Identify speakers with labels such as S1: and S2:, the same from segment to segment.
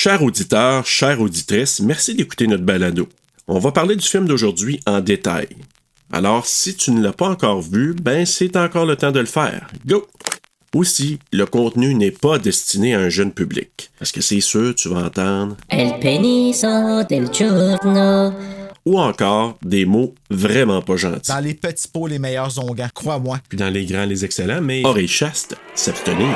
S1: Chers auditeurs, chères auditrices, merci d'écouter notre balado. On va parler du film d'aujourd'hui en détail. Alors, si tu ne l'as pas encore vu, ben c'est encore le temps de le faire. Go! Aussi, le contenu n'est pas destiné à un jeune public. Parce que c'est sûr, tu vas entendre?
S2: El peniso del giorno.
S1: Ou encore des mots vraiment pas gentils.
S3: Dans les petits pots, les meilleurs onguents, crois-moi.
S1: Puis dans les grands, les excellents, mais oreilles chaste, s'abstenir.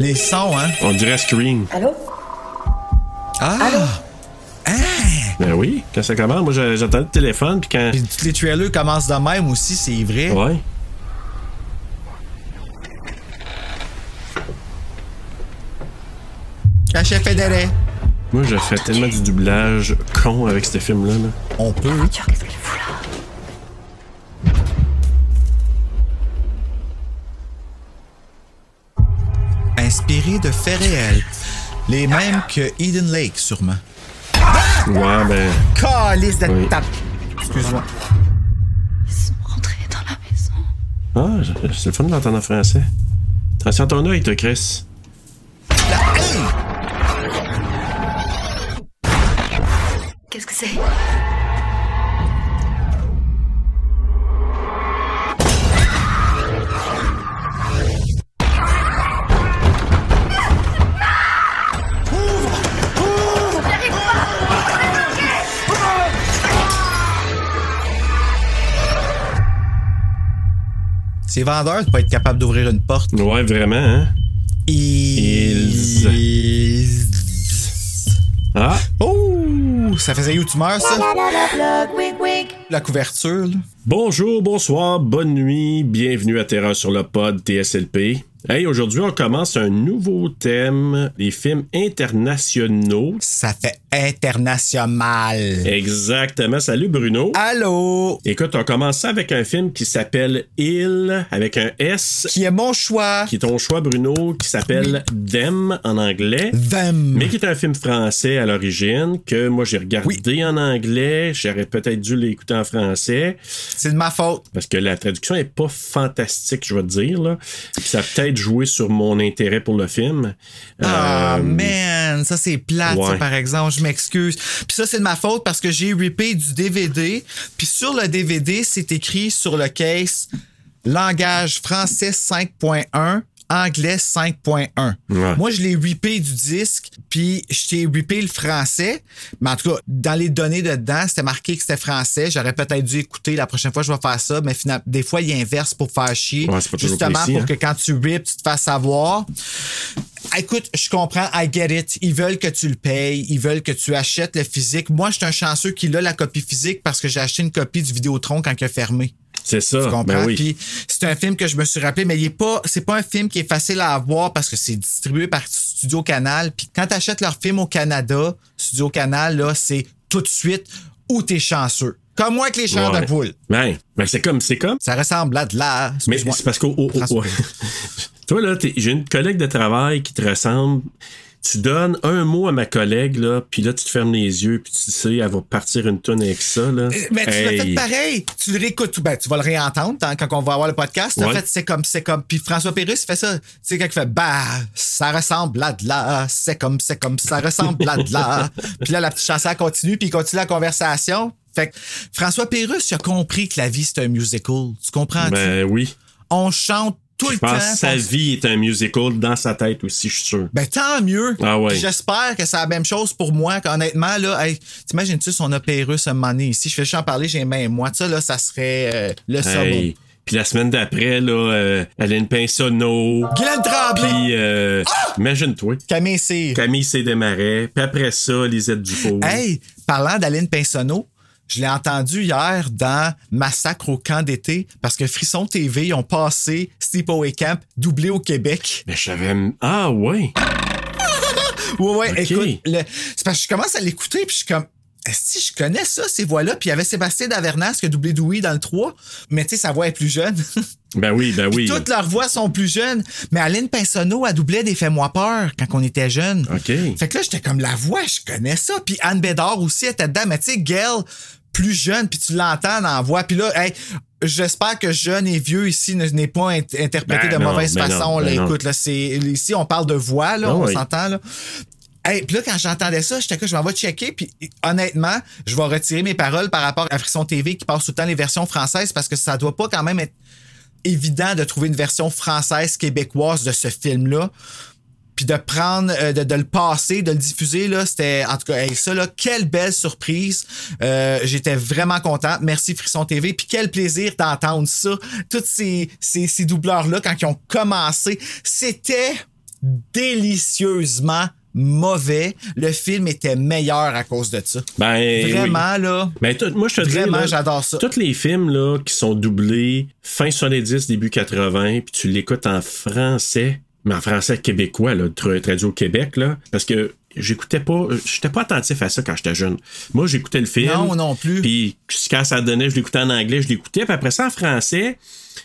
S3: Les sons, hein?
S1: On dirait Scream.
S2: Allô?
S3: Ah! Hein?
S1: Ben oui, quand ça commence, moi j'a- j'entends le téléphone, puis quand.
S3: Puis tous les trailers commencent de même aussi, c'est vrai.
S1: Ouais.
S3: Cachet fédéré.
S1: Moi, je fais tellement du doublage con avec ce film-là. là.
S3: On peut.
S2: Qu'est-ce qu'il fout là?
S3: Inspiré de faits réels. Les mêmes que Eden Lake, sûrement.
S1: Ouais, ben.
S3: Calice de
S1: Oui.
S3: tape. Excuse-moi.
S2: Ils sont rentrés dans la maison.
S1: Ah, c'est le fun de l'entendre en français. Attention à ton œil, toi, Chris.
S2: Qu'est-ce que c'est?
S3: C'est vendeur de pas être capable d'ouvrir une porte.
S1: Ouais, vraiment, hein?
S3: Ils.
S1: Ah!
S3: Oh! Ça faisait YouTuber, ça? La couverture, là.
S1: Bonjour, bonsoir, bonne nuit, bienvenue à Terreur sur le pod TSLP. Hey, aujourd'hui, on commence un nouveau thème, les films internationaux.
S3: Ça fait international.
S1: Exactement. Salut, Bruno.
S3: Allô?
S1: Écoute, on commence avec un film qui s'appelle Il, avec un S,
S3: Qui est mon choix?
S1: qui est ton choix, Bruno, qui s'appelle Them en anglais.
S3: Them.
S1: Mais qui est un film français à l'origine, que moi j'ai regardé en anglais, j'aurais peut-être dû l'écouter en français,
S3: C'est de ma faute.
S1: parce que la traduction est pas fantastique, je vais te dire. Là. Puis ça a peut-être joué sur mon intérêt pour le film.
S3: Ah,
S1: Euh,
S3: man, ça c'est plate, ça, par exemple, je m'excuse. Puis ça, c'est de ma faute parce que j'ai rippé du DVD. Puis sur le DVD, c'est écrit sur le case langage français 5.1. Anglais 5.1.
S1: Ouais.
S3: Moi, je l'ai rippé du disque, puis je t'ai rippé le français. Mais en tout cas, dans les données dedans, c'était marqué que c'était français. J'aurais peut-être dû écouter la prochaine fois, je vais faire ça. Mais finalement, des fois, il inverse pour faire chier.
S1: Ouais,
S3: Justement,
S1: précis,
S3: pour
S1: hein.
S3: que quand tu rips, tu te fasses savoir. Écoute, je comprends, I get it. Ils veulent que tu le payes, ils veulent que tu achètes le physique. Moi, je suis un chanceux qui a la copie physique parce que j'ai acheté une copie du Vidéotron quand il a fermé.
S1: C'est ça.
S3: Tu comprends?
S1: Ben oui.
S3: Puis c'est un film que je me suis rappelé, mais il est pas, c'est pas un film qui est facile à avoir parce que c'est distribué par Studio Canal. Puis quand tu achètes leur film au Canada, Studio Canal, là, c'est tout de suite où t'es chanceux. Comme moi avec les chants
S1: Ouais.
S3: de poule.
S1: Ben, ben c'est comme, c'est comme.
S3: Ça ressemble à de la.
S1: Mais c'est parce qu'au. au- au-
S3: François.
S1: ouais. Toi, là, j'ai une collègue de travail qui te ressemble. Tu donnes un mot à ma collègue, là, puis là, tu te fermes les yeux, puis tu sais, elle va partir une tonne avec ça, là.
S3: Mais tu l'as
S1: Hey.
S3: fait pareil. Tu le réécoutes. Ben, tu vas le réentendre hein, quand on va avoir le podcast. En
S1: Ouais.
S3: fait, c'est comme, c'est comme. Puis François Pérus fait ça. Tu sais, quand il fait Bah, ça ressemble à de là. C'est comme, c'est comme, ça ressemble à de là. puis là, la petite chanson continue, puis il continue la conversation. Fait que François Pérus, il a compris que la vie, c'est un musical. Tu comprends-tu?
S1: Ben oui.
S3: On chante tout
S1: Je
S3: le
S1: pense
S3: temps.
S1: sa vie est un musical dans sa tête aussi, je suis sûr.
S3: Ben tant mieux.
S1: Ah ouais.
S3: J'espère que c'est la même chose pour moi. Honnêtement, là, hey, t'imagines-tu si on a Pérus un moment donné ici? Je fais juste en parler, j'ai même moi. Ça, là, ça serait euh, le.
S1: Hey. Puis la semaine d'après, là, euh, Aline Pinsonneau.
S3: Guylaine Tremblay!
S1: Puis, euh, imagine-toi.
S3: Camille Cyr.
S1: Camille C. Desmarais. Puis après ça, Lisette Dufault.
S3: Hey, parlant d'Aline Pinsonneau, je l'ai entendu hier dans Massacre au camp d'été parce que Frisson TV ils ont passé Sleepaway Camp doublé au Québec.
S1: Mais je savais. Ah, ouais.
S3: Ouais, ouais,
S1: Ok.
S3: écoute, le- c'est parce que je commence à l'écouter puis je suis comme. Que je connais ça, ces voix-là? Puis il y avait Sébastien Davernas qui a doublé Dewey dans le 3, mais tu sais, sa voix est plus jeune.
S1: Ben oui, ben oui.
S3: Toutes leurs voix sont plus jeunes. Mais Aline Pinsonneau a doublé des Fais-moi peur quand on était jeunes.
S1: OK.
S3: Fait que là, j'étais comme la voix, je connais ça. Puis Anne Bédard aussi était dedans. Mais tu sais, Gail, plus jeune, puis tu l'entends dans la voix. Puis là, hey, j'espère que jeune et vieux ici ne- n'est pas int- interprété
S1: Ben
S3: de
S1: non,
S3: mauvaise
S1: ben
S3: façon.
S1: non,
S3: là,
S1: ben non.
S3: écoute, là, c'est, ici, on parle de voix, là, on
S1: oui.
S3: s'entend, là. Hey, puis là, quand j'entendais ça, j'étais que je m'en vais checker. Puis honnêtement, je vais retirer mes paroles par rapport à Frisson TV qui passe tout le temps les versions françaises parce que ça doit pas quand même être évident de trouver une version française québécoise de ce film-là. Puis de prendre, euh, de, de le passer, de le diffuser, là, c'était, en tout cas, hey, ça, là, quelle belle surprise. Euh, j'étais vraiment content. Merci Frisson TV. Puis quel plaisir d'entendre ça. Tous ces, ces, ces doubleurs-là, quand ils ont commencé, c'était délicieusement mauvais. Le film était meilleur à cause de ça.
S1: Ben, oui.
S3: Vraiment, là.
S1: Ben, moi, je te dis,
S3: Vraiment, j'adore ça.
S1: Tous les films là, qui sont doublés fin 70, début 80, puis tu l'écoutes en français, mais en français québécois, là, tra- traduit au Québec, là, parce que j'écoutais pas, j'étais pas attentif à ça quand j'étais jeune. Moi, j'écoutais le film.
S3: Non, non plus.
S1: Puis quand ça donnait, je l'écoutais en anglais, je l'écoutais. Puis après ça, en français,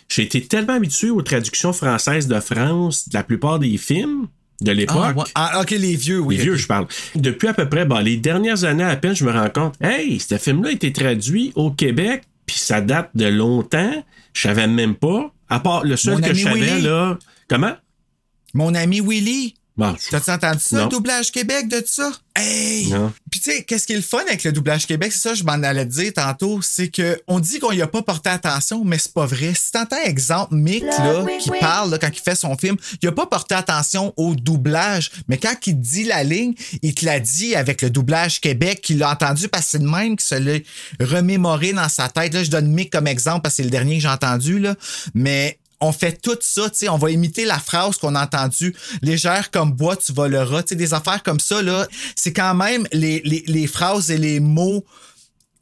S1: j'ai été tellement habitué aux traductions françaises de France de la plupart des films de l'époque.
S3: Ah, ouais. Ah, ok, les vieux, oui.
S1: Les vieux, je parle. Depuis à peu près bon, les dernières années à peine, je me rends compte, hey, ce film-là a été traduit au Québec, puis ça date de longtemps. Je savais même pas. À part le seul
S3: Mon
S1: que je savais,
S3: Willy.
S1: là. Comment?
S3: Mon ami Willy. T'as-tu entendu ça,
S1: Non.
S3: le doublage Québec de ça? Hey!
S1: Non.
S3: Puis tu sais, qu'est-ce qui est le fun avec le doublage Québec, c'est ça, je m'en allais te dire tantôt, c'est que on dit qu'on y a pas porté attention, mais c'est pas vrai. Si t'entends exemple Mick, là, qui parle, là, quand il fait son film, il a pas porté attention au doublage, mais quand il dit la ligne, il te l'a dit avec le doublage Québec, qu'il l'a entendu parce que c'est le même qui se l'a remémoré dans sa tête. Là, je donne Mick comme exemple parce que c'est le dernier que j'ai entendu, là, mais on fait tout ça, tu sais, on va imiter la phrase qu'on a entendue, légère comme bois, tu voleras, tu sais, des affaires comme ça, là, c'est quand même les, les, les phrases et les mots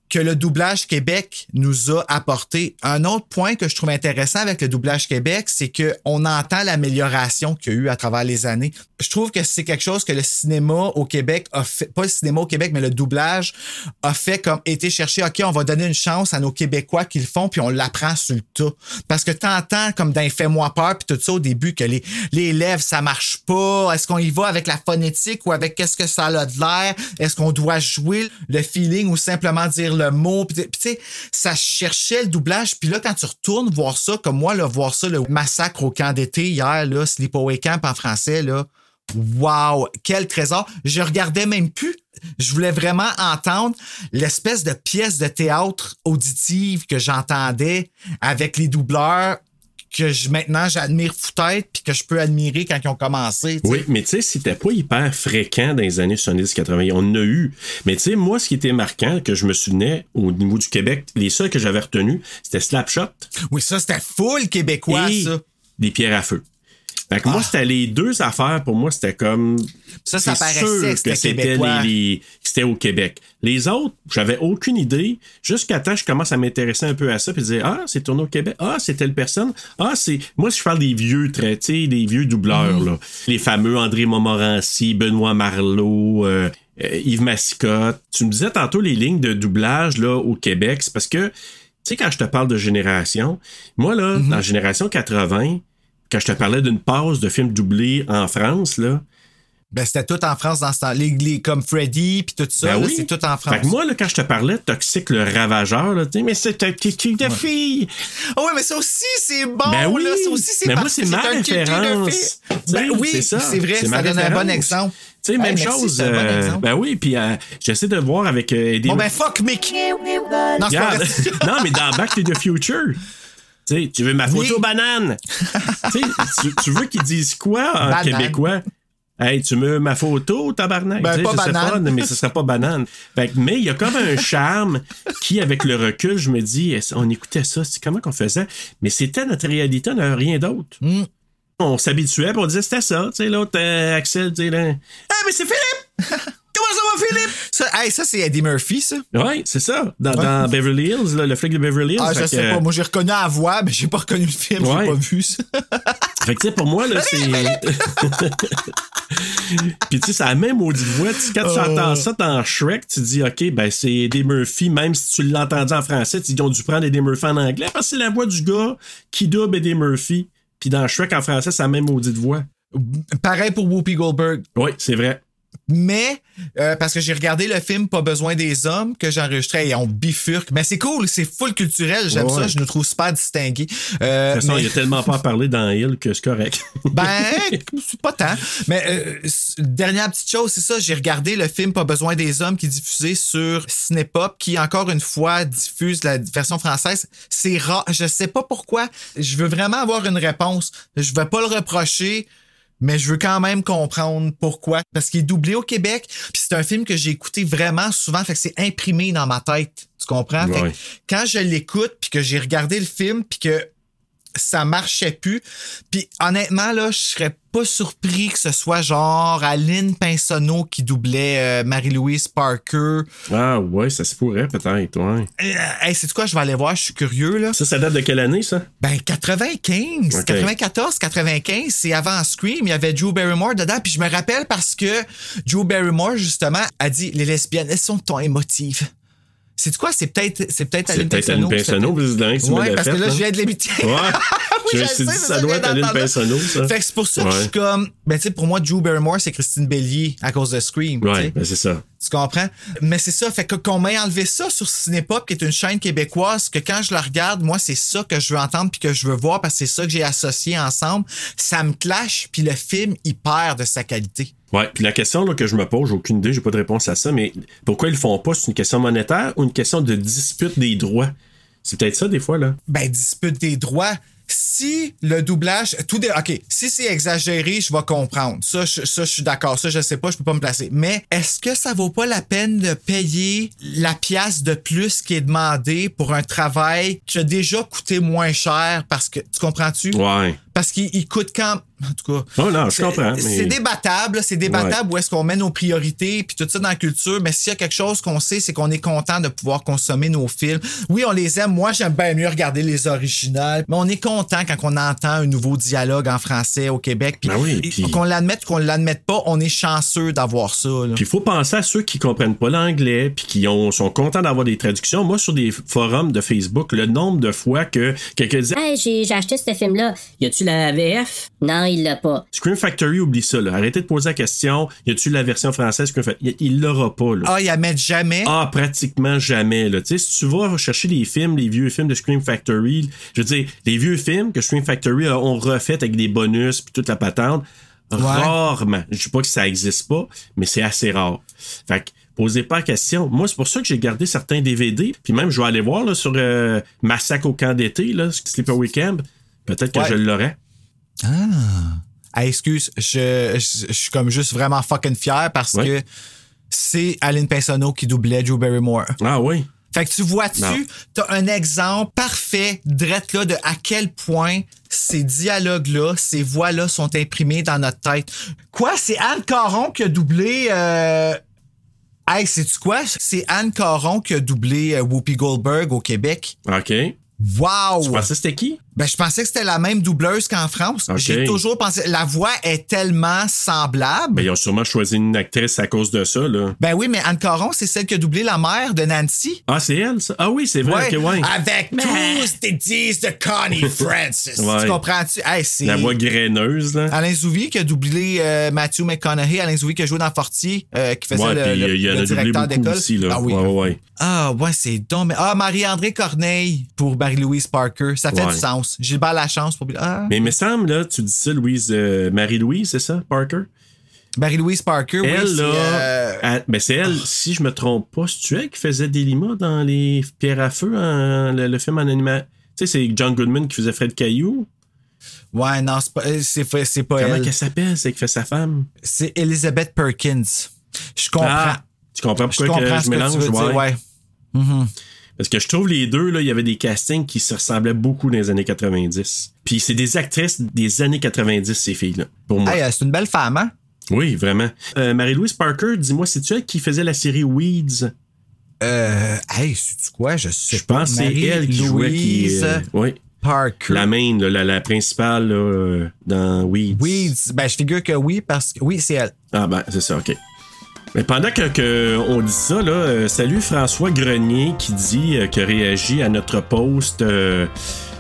S3: que le doublage Québec nous a apporté. Un autre point que je trouve intéressant avec le doublage Québec, c'est que on entend l'amélioration qu'il y a eu à travers les années. Je trouve que c'est quelque chose que le cinéma au Québec a fait, pas le cinéma au Québec, mais le doublage a fait comme été chercher, OK, on va donner une chance à nos Québécois qui le font, puis on l'apprend sur le tas. Parce que t'entends comme dans Fais-moi peur, puis tout ça au début, que les, les lèvres, ça marche pas. Est-ce qu'on y va avec la phonétique ou avec qu'est-ce que ça a de l'air? Est-ce qu'on doit jouer le feeling ou simplement dire le mot? Puis tu sais, ça cherchait le doublage. Puis là, quand tu retournes voir ça, comme moi, voir ça, le massacre au camp d'été hier, là, Sleepaway Camp en français, là, Wow, quel trésor. Je regardais même plus. Je voulais vraiment entendre l'espèce de pièce de théâtre auditive que j'entendais avec les doubleurs que je, maintenant j'admire fou-tête puis que je peux admirer quand ils ont commencé.
S1: Oui, mais tu sais, c'était pas hyper fréquent dans les années 70-80. On en a eu. Mais tu sais, moi, ce qui était marquant, que je me souvenais au niveau du Québec, les seuls que j'avais retenus, c'était Slapshot
S3: Oui, ça c'était full québécois,
S1: et
S3: ça.
S1: des pierres à feu. Fait que moi, c'était les deux affaires, pour moi, c'était comme.
S3: Ça, ça paraissait
S1: sûr
S3: que c'était
S1: les- les- au Québec. Les autres, j'avais aucune idée. Jusqu'à temps je commence à m'intéresser un peu à ça, puis dire Ah, c'est tourné au Québec. Ah, c'est telle personne. Ah, c'est. Moi, si je parle des vieux traits, tu sais, des vieux doubleurs, là. Les fameux André Montmorency, Benoît Marleau, euh, euh, Yves Massicotte. Tu me disais tantôt les lignes de doublage, là, au Québec. C'est parce que, tu sais, quand je te parle de génération, moi, là, dans la génération 80, quand je te parlais d'une pause de films doublés en France, là,
S3: Ben, c'était tout en France dans ce temps. Les, les- comme Freddy puis tout ça,
S1: Ben oui.
S3: c'est tout en France.
S1: Fait que moi, là, quand je te parlais de Toxique le Ravageur, là, mais c'est un kiki de fille.
S3: Ah ouais, mais ça aussi, c'est bon,
S1: Ben oui.
S3: là. Ça aussi, c'est
S1: Mais moi, c'est ma référence. sais,
S3: Ben oui,
S1: c'est ça.
S3: c'est vrai, ça donne un bon exemple.
S1: Tu sais,
S3: Hey,
S1: même chose. euh, ben oui, puis euh, j'essaie de voir avec euh, des.
S3: Bon, ben, fuck Mick. Non, c'est pas
S1: non, mais dans Back to the Future. Tu veux ma photo
S3: Oui.
S1: banane? tu, veux qu'ils disent quoi en
S3: Banane.
S1: québécois? Hey, tu veux ma photo, tabarnak?
S3: Ben, pas
S1: je sais
S3: banane.
S1: pas, mais ce serait pas banane. Fait mais il y a comme un charme qui, avec le recul, je me dis, on écoutait ça, c'est comment qu'on faisait? Mais c'était notre réalité, on n'avait rien d'autre.
S3: Hmm.
S1: On s'habituait, on disait, c'était ça. Tu sais, l'autre, euh, Axel, tu sais, là. Ah, mais c'est Philippe!
S3: Comment ça va, Philippe? Ça, hey, ça c'est Eddie Murphy, ça.
S1: Ouais, c'est ça. Dans, dans Beverly Hills, là, le flic de Beverly Hills.
S3: Ah, je sais
S1: que-
S3: pas. Moi, j'ai reconnu la voix, mais j'ai pas reconnu le film.
S1: Ouais.
S3: J'ai pas vu ça.
S1: Fait que, tu sais, pour moi, là, c'est. Puis, tu sais, c'est la même maudite voix. Quand tu
S3: Oh.
S1: entends ça dans Shrek, tu dis, OK, ben, c'est Eddie Murphy. Même si tu l'as entendu en français, tu dis, ils ont dû prendre Eddie Murphy en anglais parce que c'est la voix du gars qui double Eddie Murphy. Puis, dans Shrek, en français, c'est la même maudite voix.
S3: Pareil pour Whoopi Goldberg.
S1: Oui, c'est vrai.
S3: Mais, euh, parce que j'ai regardé le film Pas besoin des hommes que j'ai enregistré et on bifurque. Mais c'est cool, c'est full culturel. J'aime
S1: Ouais,
S3: ça, je nous trouve super distingués. Euh,
S1: De toute façon,
S3: mais-
S1: il y a tellement pas à parler dans Hill que c'est correct.
S3: Ben, c'est pas tant. Mais euh, dernière petite chose, c'est ça, j'ai regardé le film Pas besoin des hommes qui est diffusé sur Cinépop, qui encore une fois diffuse la version française. C'est rare, je sais pas pourquoi. Je veux vraiment avoir une réponse. Je vais pas le reprocher. Mais je veux quand même comprendre pourquoi. Parce qu'il est doublé au Québec. Puis c'est un film que j'ai écouté vraiment souvent. Fait que c'est imprimé dans ma tête. Tu comprends? Fait que quand je l'écoute, puis que j'ai regardé le film, puis que ça marchait plus. Puis honnêtement, là, je serais pas surpris que ce soit genre Aline Pinsonneau qui doublait euh, Marie-Louise Parker.
S1: ah, ouais, ça se pourrait peut-être, ouais.
S3: Euh, hey, c'est quoi? Je vais aller voir, je suis curieux, là.
S1: Ça, ça date de quelle année, ça?
S3: Ben, 95,
S1: Ok.
S3: 94, 95, c'est avant Scream. Il y avait Drew Barrymore dedans. Puis je me rappelle parce que Drew Barrymore, justement, a dit les lesbiennes, elles sont ton émotives. C'est quoi? C'est peut-être c'est peut-être
S1: C'est
S3: Aline
S1: peut-être
S3: Pinsonneau.
S1: tu me
S3: Ouais,
S1: l'as
S3: parce que là, je viens de l'imiter.
S1: Ouais.
S3: Oui,
S1: je
S3: sais,
S1: dit,
S3: c'est
S1: ça
S3: ça,
S1: doit être Aline. Pinsonneau, ça.
S3: Fait que c'est pour ça que je suis comme, ben, tu sais, pour moi, Drew Barrymore, c'est Christine Bellier à cause de Scream.
S1: Ouais, ben c'est ça.
S3: Tu comprends? Mais c'est ça. Fait que qu'on m'ait enlevé ça sur Cinépop, qui est une chaîne québécoise, que quand je la regarde, moi, c'est ça que je veux entendre puis que je veux voir parce que c'est ça que j'ai associé ensemble. Ça me clash puis le film, il perd de sa qualité.
S1: Ouais, puis la question là, que je me pose, j'ai aucune idée, j'ai pas de réponse à ça, mais pourquoi ils le font pas? C'est une question monétaire ou une question de dispute des droits? C'est peut-être ça des fois, là.
S3: Ben, dispute des droits. Si le doublage, tout des, ok, si c'est exagéré, je vais comprendre. Ça, je, ça, je suis d'accord. Ça, je sais pas, je peux pas me placer. Mais est-ce que ça vaut pas la peine de payer la pièce de plus qui est demandée pour un travail qui a déjà coûté moins cher parce que, tu comprends-tu?
S1: Ouais.
S3: Parce qu'il il coûte quand, en tout cas.
S1: Oh non, je
S3: c'est-
S1: comprends, mais-
S3: C'est débattable, c'est débattable où est-ce qu'on met nos priorités puis tout ça dans la culture, mais s'il y a quelque chose qu'on sait, c'est qu'on est content de pouvoir consommer nos films. Oui, on les aime. Moi, j'aime bien mieux regarder les originales, mais on est content quand on entend un nouveau dialogue en français au Québec. Puis
S1: Ben oui, puis-
S3: qu'on l'admette ou qu'on l'admette pas, on est chanceux d'avoir ça. là.
S1: Puis il faut penser à ceux qui comprennent pas l'anglais puis qui ont, sont contents d'avoir des traductions. Moi, sur des forums de Facebook, le nombre de fois que quelqu'un dit
S4: Hey, j'ai j'ai acheté ce film-là. Y a-tu la VF? Non, il l'a pas.
S1: Scream Factory, oublie ça. Là. Arrêtez de poser la question. Y a-tu la version française Scream Factory? Il l'aura pas. Là.
S3: Ah, ils la mettent jamais?
S1: Ah, pratiquement jamais. Là. Si tu vas chercher les films, les vieux films de Scream Factory, je veux dire, les vieux films que Scream Factory a- ont refait avec des bonus puis toute la patente, rarement. Je dis pas que ça existe pas, mais c'est assez rare. Fait que posez pas la question. Moi, c'est pour ça que j'ai gardé certains DVD. Puis même, je vais aller voir là, sur euh, Massacre au camp d'été, Sleeper Weekend. Peut-être que
S3: Ouais.
S1: je l'aurais.
S3: Ah, excuse, je, je, je suis comme juste vraiment fucking fier parce
S1: Ouais.
S3: que c'est Aline Pinsonneau qui doublait Drew Barrymore.
S1: Ah oui.
S3: Fait que tu vois-tu, t'as un exemple parfait, drette là, de à quel point ces dialogues-là, ces voix-là sont imprimées dans notre tête. Quoi? C'est Anne Caron qui a doublé. Euh... Hey, sais-tu quoi? C'est Anne Caron qui a doublé euh, Whoopi Goldberg au Québec.
S1: OK.
S3: Wow!
S1: Tu pensais c'était qui?
S3: Ben, je pensais que c'était la même doubleuse qu'en France. J'ai toujours pensé. La voix est tellement semblable.
S1: Ben, ils ont sûrement choisi une actrice à cause de ça, là.
S3: Ben oui, mais Anne Caron, c'est celle qui a doublé la mère de Nancy.
S1: Ah, c'est elle, ça? Ah oui, c'est vrai, ouais.
S3: Avec tous tes 10 de Connie Francis.
S1: Ouais.
S3: Tu comprends-tu? Hey, c'est
S1: La voix graineuse, là.
S3: Alain Zouvi qui a doublé euh, Matthew McConaughey. Alain Zouvi qui a joué dans Fortier, euh, qui faisait
S1: Ouais,
S3: le, le-
S1: il y
S3: le directeur d'école.
S1: aussi, là.
S3: Ah oui.
S1: Ouais, ouais, ouais.
S3: Ah, ouais, c'est donc. mais- Ah, Marie-André Corneille pour Marie-Louise Parker. Ça fait
S1: Ouais.
S3: du sens. Gilbert Lachance pour. Ah.
S1: Mais il me semble, là, tu dis ça, Louise, euh, Marie-Louise, c'est ça, Parker?
S3: Marie-Louise Parker, oui.
S1: elle,
S3: c'est,
S1: là,
S3: euh,
S1: elle- ben c'est elle, si je me trompe pas, c'est elle qui faisait des limas dans les Pierres à feu, en- le, le film en animation. Tu sais, c'est John Goodman qui faisait Fred Caillou?
S3: Ouais, non, c'est pas, euh, c'est pas, c'est pas
S1: Comment
S3: elle.
S1: qu'elle s'appelle, c'est qui fait sa femme?
S3: C'est Elizabeth Perkins. Je comprends.
S1: Ah, tu comprends
S3: je
S1: pourquoi que
S3: comprends
S1: je
S3: que
S1: mélange?
S3: tu veux dire,
S1: Ouais.
S3: ouais.
S1: Parce que je trouve les deux, là, il y avait des castings qui se ressemblaient beaucoup dans les années 90. Puis c'est des actrices des années 90, ces filles-là, pour moi.
S3: Hey, euh, c'est une belle femme, hein?
S1: Oui, vraiment. Euh, Marie-Louise Parker, dis-moi, c'est-tu elle qui faisait la série Weeds?
S3: Euh, hey, c'est quoi? Je sais
S1: Je pense que c'est elle qui jouait qui. Euh, oui.
S3: Parker.
S1: La main, la, la principale là, dans Weeds.
S3: Weeds. Ben, je figure que oui, parce que oui, c'est elle.
S1: Ah ben, c'est ça, ok. Mais pendant que, que on dit ça, là, euh, salut François Grenier qui dit euh, que réagit à notre post euh,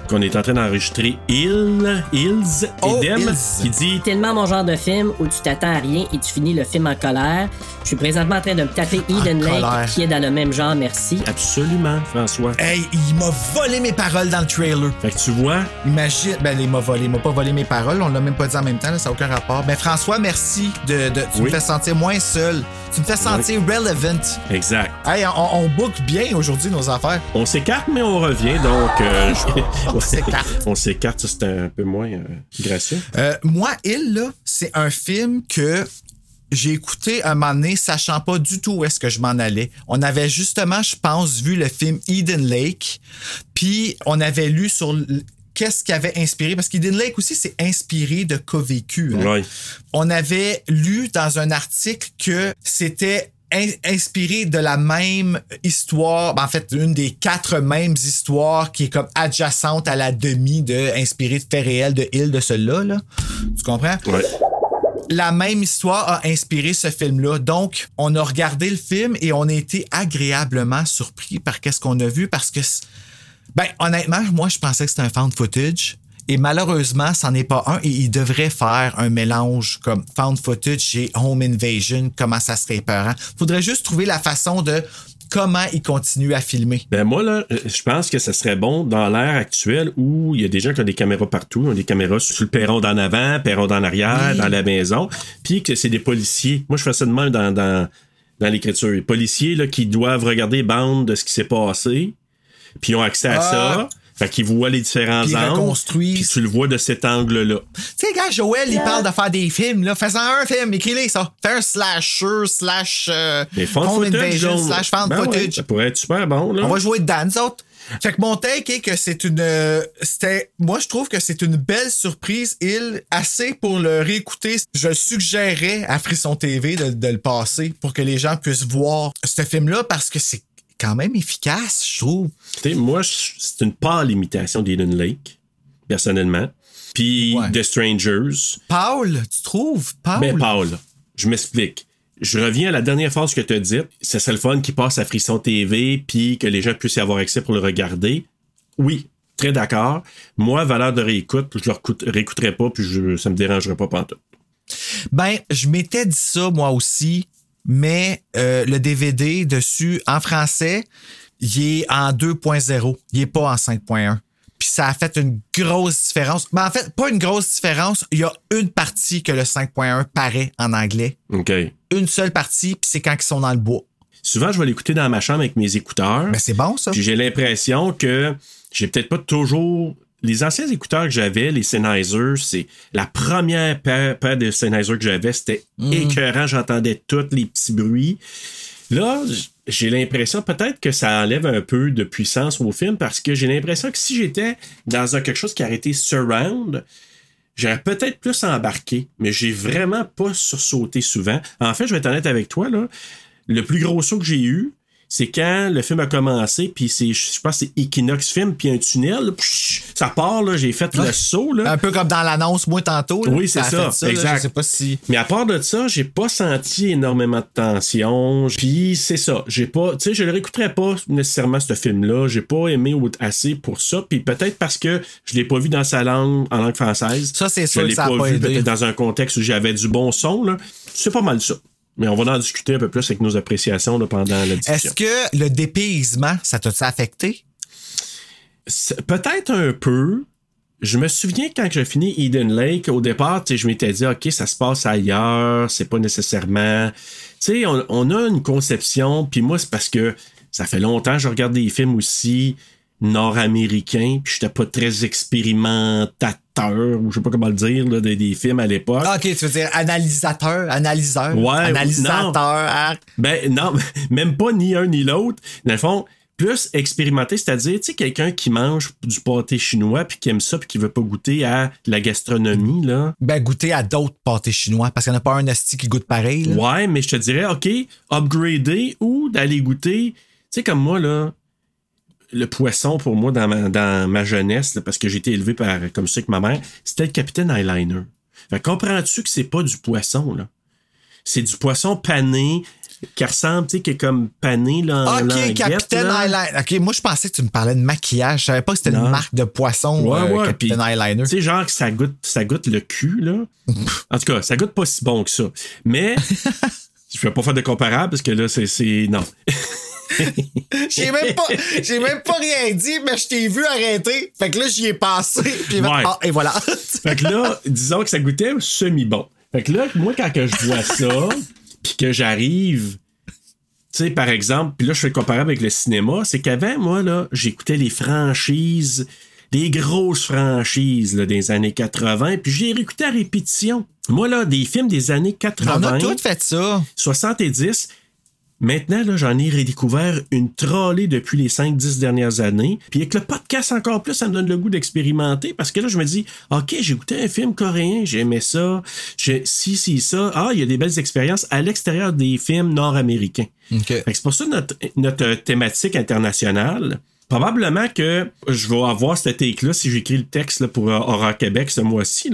S1: qu'on est en train d'enregistrer Il, Ils,
S3: Oh, Ils.
S1: qui dit
S4: tellement mon genre de film où tu t'attends à rien et tu finis le film en colère. Je suis présentement en train de me taper Eden
S3: colère.
S4: Lake qui est dans le même genre, merci.
S1: absolument François.
S3: Hey, il m'a volé mes paroles dans le trailer.
S1: Fait que tu vois,
S3: Imagine, ben, il m'a volé, il m'a pas volé mes paroles, on l'a même pas dit en même temps, là, ça n'a aucun rapport. Ben, François, merci de, de- tu me fais sentir moins seul. Tu me fais sentir relevant.
S1: exact.
S3: Hey, on, on book bien aujourd'hui nos affaires.
S1: On s'écarte, mais on revient, donc... euh,
S3: On s'écarte.
S1: on s'écarte, ça, c'est un peu moins euh, gracieux.
S3: Euh, moi, Il, là, c'est un film que j'ai écouté un moment donné, sachant pas du tout où est-ce que je m'en allais. On avait justement, je pense, vu le film Eden Lake, puis on avait lu sur qu'est-ce qui avait inspiré, parce qu'Eden Lake aussi, c'est inspiré de vécus. hein. On avait lu dans un article que c'était in- inspiré de la même histoire, ben, en fait, une des quatre mêmes histoires qui est comme adjacente à la demi de inspiré de faits réels de Hill de cela, là. Tu comprends? La même histoire a inspiré ce film-là. Donc, on a regardé le film et on a été agréablement surpris par qu'est-ce qu'on a vu parce que, ben, honnêtement, moi, je pensais que c'était un found footage. Et malheureusement, c'en est pas un et il devrait faire un mélange comme found footage et home invasion, comment ça serait épeurant. Faudrait juste trouver la façon de comment il continue à filmer.
S1: Ben moi, là, euh, je pense que ça serait bon dans l'ère actuelle où il y a des gens qui ont des caméras partout, ils ont des caméras sur le perron d'en avant, perron d'en arrière,
S3: Oui.
S1: dans la maison, puis que c'est des policiers. Moi, je fais ça de même dans, dans, dans l'écriture. Les policiers là, qui doivent regarder bande de ce qui s'est passé, puis ils ont accès à
S3: Ah.
S1: ça. Fait qu'ils voient les différents
S3: Puis
S1: angles. Puis tu le vois de cet angle-là.
S3: Tu sais, quand Joël, il parle de faire des films, là, fais-en un film, écris-les ça. Fais un slasher, slash euh,
S1: footage,
S3: invasion, slash found
S1: ben ouais,
S3: footage.
S1: ça pourrait être super bon, là.
S3: On va jouer dedans, nous autres. Fait que mon take est que c'est une. euh, C'était. Moi, je trouve que c'est une belle surprise. Il, assez pour le réécouter. Je suggérerais à Frisson TV de, de le passer pour que les gens puissent voir ce film-là parce que c'est quand même efficace, je trouve.
S1: Tu sais, moi, c'est une pâle imitation d'Eden Lake, personnellement. Puis
S3: Ouais.
S1: The Strangers.
S3: Paul, tu trouves? Paul?
S1: Ben, Paul, je m'explique. Je reviens à la dernière phrase que tu as dite. Ce serait le fun qui passe à Frisson TV, puis que les gens puissent y avoir accès pour le regarder. Oui, très d'accord. Moi, valeur de réécoute, je le recoute- réécouterai pas, puis je, ça me dérangerait pas pantoute.
S3: Ben, je m'étais dit ça moi aussi, mais euh, le DVD dessus, en français, il est en 2.0. Il est pas en 5.1. Puis ça a fait une grosse différence. Mais en fait, pas une grosse différence. Il y a une partie que le 5.1 paraît en anglais.
S1: OK.
S3: Une seule partie, puis c'est quand ils sont dans le bois.
S1: Souvent, je vais l'écouter dans ma chambre avec mes écouteurs.
S3: Mais c'est bon, ça.
S1: Puis j'ai l'impression que j'ai peut-être pas toujours. Les anciens écouteurs que j'avais, les Sennheiser, c'est la première paire, paire de Sennheiser que j'avais, c'était écœurant, j'entendais tous les petits bruits. Là, j'ai l'impression peut-être que ça enlève un peu de puissance au film parce que j'ai l'impression que si j'étais dans un quelque chose qui aurait été surround, j'aurais peut-être plus embarqué, mais j'ai vraiment pas sursauté souvent. En fait, je vais être honnête avec toi, là. Le plus gros saut que j'ai eu, c'est quand le film a commencé, puis c'est, je pense que c'est Equinox Film, puis un tunnel, psh, ça part, là, j'ai fait le saut, là.
S3: Un peu comme dans l'annonce, moi, tantôt. là.
S1: Oui, c'est ça,
S3: là.
S1: exact.
S3: Je sais pas si.
S1: Mais à part de ça, j'ai pas senti énormément de tension. Puis c'est ça, j'ai pas, tu sais, je le réécouterais pas nécessairement ce film-là. J'ai pas aimé assez pour ça. Puis peut-être parce que je l'ai pas vu dans sa langue, en langue française.
S3: Ça, c'est
S1: Je
S3: sûr que
S1: l'ai
S3: a
S1: pas
S3: pas
S1: vu
S3: aidé.
S1: dans un contexte où j'avais du bon son. Là. C'est pas mal ça. Mais on va en discuter un peu plus avec nos appréciations là, pendant la discussion.
S3: Est-ce que le dépaysement, ça t'a affecté?
S1: Peut-être un peu. Je me souviens quand j'ai fini Eden Lake, au départ, je m'étais dit, OK, ça se passe ailleurs, c'est pas nécessairement. Tu sais, on, on a une conception, puis moi, c'est parce que ça fait longtemps que je regarde des films aussi nord-américains, puis j'étais pas très expérimentateur, ou je sais pas comment le dire, là, des, des films à l'époque.
S3: Ah, ok, tu veux dire analysateur, analyseur.
S1: Ouais,
S3: Analysateur.
S1: Ben non, même pas ni un ni l'autre. Dans le fond, plus expérimenté, c'est-à-dire, tu sais, quelqu'un qui mange du pâté chinois puis qui aime ça puis qui veut pas goûter à la gastronomie, là.
S3: Ben, goûter à d'autres pâtés chinois parce qu'il n'y en a pas un asti qui goûte pareil. là.
S1: Ouais, mais je te dirais, OK, upgrader ou d'aller goûter, tu sais, comme moi, là, le poisson, pour moi, dans ma, dans ma jeunesse, là, parce que j'ai été élevé par, comme ça avec ma mère, c'était le Capitaine Eyeliner. Fait que comprends-tu que c'est pas du poisson, là? C'est du poisson pané, qui ressemble, tu sais, qui est comme pané, là, en
S3: Ok, Capitaine. Eyeliner. Ok, moi, je pensais que tu me parlais de maquillage. Je savais pas que c'était une marque de poisson,
S1: Ouais,
S3: euh,
S1: ouais,
S3: Capitaine Eyeliner.
S1: Tu sais, genre que ça goûte, ça goûte le cul, là. en tout cas, ça goûte pas si bon que ça. Mais, je vais pas faire de comparable parce que là, c'est. c'est- Non.
S3: J'ai même pas, j'ai même pas rien dit, mais je t'ai vu arrêter. Fait que là, j'y ai passé. Puis
S1: Ouais.
S3: ah, et voilà.
S1: Fait que là, disons que ça goûtait semi-bon. Fait que là, moi, quand que je vois ça, puis que j'arrive, tu sais, par exemple, puis là, je fais le comparable avec le cinéma, c'est qu'avant, moi, là, j'écoutais les franchises, les grosses franchises, là, des années 80, puis j'ai réécouté à répétition. Moi, là, des films des années
S3: On a
S1: 80,
S3: tout fait ça.
S1: 70, Maintenant, là, j'en ai redécouvert une trollée depuis les 5-10 dernières années. Puis avec le podcast encore plus, ça me donne le goût d'expérimenter parce que là, je me dis, OK, j'ai écouté un film coréen, j'aimais ça. J'ai, si, si, ça. Ah, il y a des belles expériences à l'extérieur des films nord-américains.
S3: OK.
S1: Fait que c'est pour ça notre, notre thématique internationale. Probablement que je vais avoir cette take-là si j'écris le texte là, pour euh, Horror Québec ce mois-ci.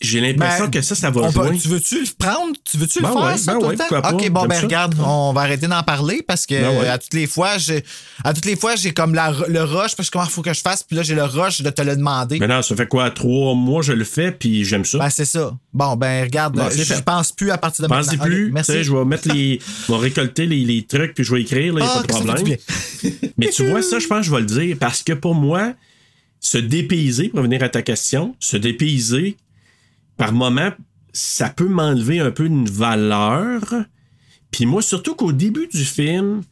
S1: J'ai l'impression
S3: Ben,
S1: que ça, ça va
S3: on peut-
S1: jouer.
S3: tu veux-tu le prendre? Tu veux-tu
S1: Ben
S3: le faire,
S1: ouais,
S3: ça,
S1: ben
S3: tout
S1: ouais,
S3: le temps?
S1: pourquoi pas.
S3: OK, bon, ben
S1: ça.
S3: regarde, on va arrêter d'en parler parce que
S1: Ben ouais.
S3: à toutes les fois, j'ai à toutes les fois, j'ai comme la, le rush parce que comment il faut que je fasse, puis là, j'ai le rush de te le demander.
S1: Mais non, ça fait quoi? Trois mois, je le fais, puis j'aime ça.
S3: Ben, c'est ça. Bon, ben, regarde,
S1: Bon,
S3: je
S1: fait.
S3: pense plus à partir de maintenant.
S1: plus.
S3: Ok,
S1: tu
S3: merci.
S1: sais, je vais mettre les. je vais récolter les, les trucs, puis je vais écrire, là,
S3: Ah,
S1: pas de problème. Mais tu vois, ça, je pense que je vais le dire parce que pour moi, se dépayser, pour revenir à ta question, se dépayser, par moment, ça peut m'enlever un peu une valeur. Puis moi, surtout qu'au début du film,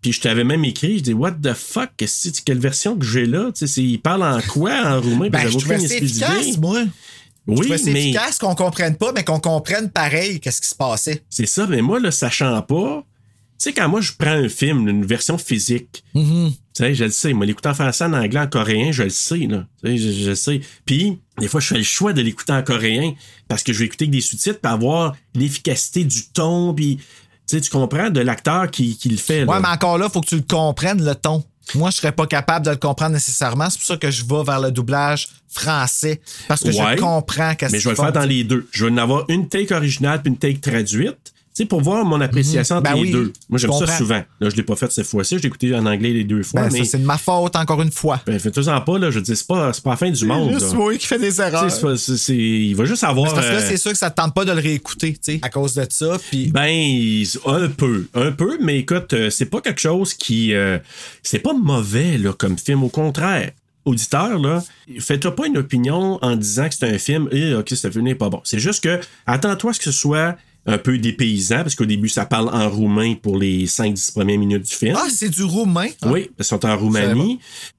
S1: puis je t'avais même écrit, je dis, What the fuck, que- quelle version que j'ai là? Tu sais, c'est- il parle en quoi en roumain?
S3: Ben, je trouvais
S1: d'idée.
S3: efficace, moi. Je
S1: Oui,
S3: trouvais ça
S1: mais
S3: efficace qu'on comprenne pas, mais qu'on comprenne pareil qu'est-ce qui se passait.
S1: c'est ça, mais moi, le sachant pas, tu sais, quand moi, je prends un film, une version physique,
S3: Mm-hmm.
S1: Tu sais, je le sais. Moi, l'écouter en français, en anglais, en coréen, je le sais, là. Tu sais, je, je le sais. Puis, des fois, je fais le choix de l'écouter en coréen parce que je vais écouter avec des sous-titres pour avoir l'efficacité du ton, puis, tu sais, tu comprends, de l'acteur qui, qui le fait, là.
S3: Ouais, mais encore là, faut que tu le comprennes, le ton. Moi, je serais pas capable de le comprendre nécessairement. C'est pour ça que je vais vers le doublage français. Parce que
S1: Ouais.
S3: je comprends qu'est-ce
S1: Mais je vais le faire dans les deux. Je vais en avoir une take originale puis une take traduite. Tu sais, pour voir mon appréciation
S3: Ben
S1: entre les
S3: oui,
S1: deux. Moi, j'aime ça souvent. Là, je l'ai pas fait cette fois-ci. Je l'ai écouté en anglais les deux fois.
S3: Ben,
S1: mais
S3: c'est de ma faute, encore une fois.
S1: ben, fais-toi-en pas, là. Je dis, c'est pas, c'est pas la fin du monde.
S3: Juste
S1: là.
S3: moi qui fais des erreurs.
S1: c'est c'est- c'est- il va juste avoir.
S3: Parce que là,
S1: euh,
S3: c'est sûr que ça te tente pas de le réécouter, tu sais, à cause de ça. Puis
S1: Ben, un peu, un peu, mais écoute, euh, c'est pas quelque chose qui, euh, c'est pas mauvais là comme film, au contraire. Auditeur, là, fais-toi pas une opinion en disant que c'est un film, et ok, ce film n'est pas bon. C'est juste que, attends-toi à ce que ce soit un peu dépaysant, parce qu'au début, ça parle en roumain pour les 5-10 premières minutes du film.
S3: ah, c'est du roumain? Ah.
S1: Oui, ils sont en Roumanie.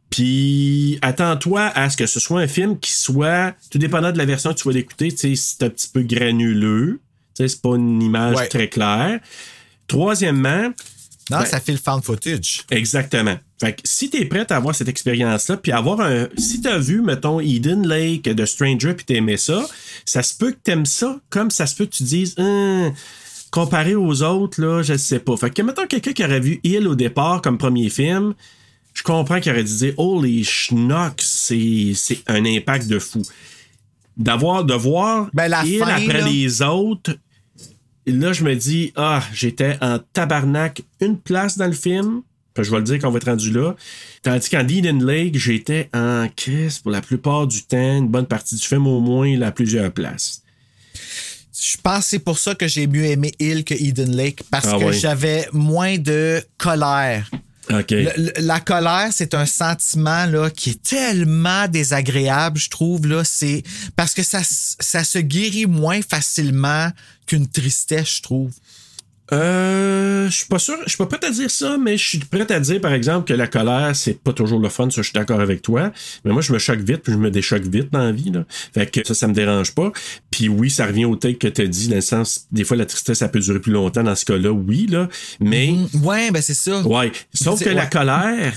S1: Puis attends-toi à ce que ce soit un film qui soit, tout dépendant de la version que tu vas l'écouter, tu sais, c'est un petit peu granuleux. Tu sais, c'est pas une image
S3: Ouais.
S1: très claire. Troisièmement,
S3: Non,
S1: Ben-
S3: ça fait le fan footage.
S1: exactement. Fait que si t'es prête à avoir cette expérience-là, puis avoir un. Si t'as vu, mettons, Eden Lake de Stranger, puis t'aimais ça, ça se peut que t'aimes ça, comme ça se peut que tu dises, Hum, comparé aux autres, là, je sais pas. Fait que, mettons, quelqu'un qui aurait vu Hill au départ comme premier film, je comprends qu'il aurait dû dire, holy schnock, c'est c'est un impact de fou. D'avoir, de voir
S3: Ben, la
S1: Hill
S3: fin,
S1: après
S3: là.
S1: les autres, là, je me dis, ah, j'étais en tabarnak une place dans le film. Puis je vais le dire qu'on va être rendu là. Tandis qu'en Eden Lake, j'étais en crise pour la plupart du temps, une bonne partie du film au moins, à plusieurs places.
S3: Je pense que c'est pour ça que j'ai mieux aimé Hill que Eden Lake, parce
S1: Ah
S3: que
S1: oui.
S3: j'avais moins de colère. La colère, c'est un sentiment là, qui est tellement désagréable, je trouve. Là, c'est parce que ça, ça se guérit moins facilement qu'une tristesse, je trouve.
S1: Euh, je suis pas sûr, je peux pas te dire ça, mais je suis prêt à dire, par exemple, que la colère, c'est pas toujours le fun, ça, je suis d'accord avec toi. Mais moi, je me choque vite, puis je me déchoque vite dans la vie, là. Fait que ça, ça me dérange pas. Puis oui, ça revient au take que t'as dit, dans le sens, des fois, la tristesse, ça peut durer plus longtemps dans ce cas-là, oui, là. Mais,
S3: Mm, Ouais, ben c'est ça.
S1: ouais. Sauf que la colère,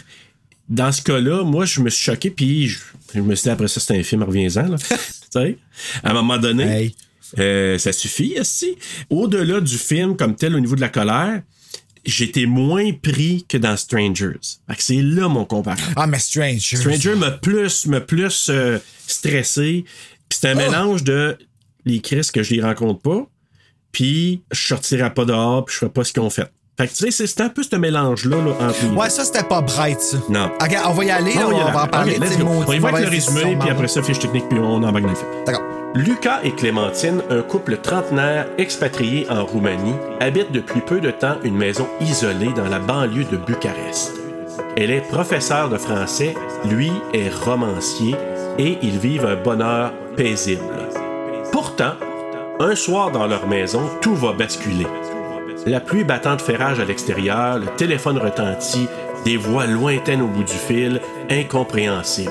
S1: dans ce cas-là, moi, je me suis choqué, puis je, je me suis dit, après ça, c'est un film, reviens-en, là. tu sais, à un moment donné.
S3: Hey.
S1: Euh, ça suffit, si. Au-delà du film comme tel, au niveau de la colère, j'étais moins pris que dans Strangers. C'est là mon comparatif.
S3: Ah, mais Strange.
S1: Stranger m'a plus, plus euh, stressé. C'est un
S3: Oh!
S1: mélange de les crises que je les rencontre pas, puis je sortirai pas dehors, puis je ferai pas ce qu'ils ont fait. Fait que tu sais, c'est- un peu ce mélange-là là, entre.
S3: Ouais, ça, c'était pas bright, ça.
S1: Non.
S3: OK, on va y aller, là,
S1: Ah,
S3: on, va en parler.
S1: Ok, let's
S3: tu sais,
S1: go.
S3: maudit
S1: On y va avec le résumé, puis après ça, fiche technique, puis on embarque dans le film.
S3: D'accord.
S1: Lucas et Clémentine, un couple trentenaire expatrié en Roumanie, habitent depuis peu de temps une maison isolée dans la banlieue de Bucarest. Elle est professeure de français, lui est romancier, et ils vivent un bonheur paisible. Pourtant, un soir dans leur maison, tout va basculer. La pluie battante fait rage à l'extérieur, le téléphone retentit, des voix lointaines au bout du fil, incompréhensibles.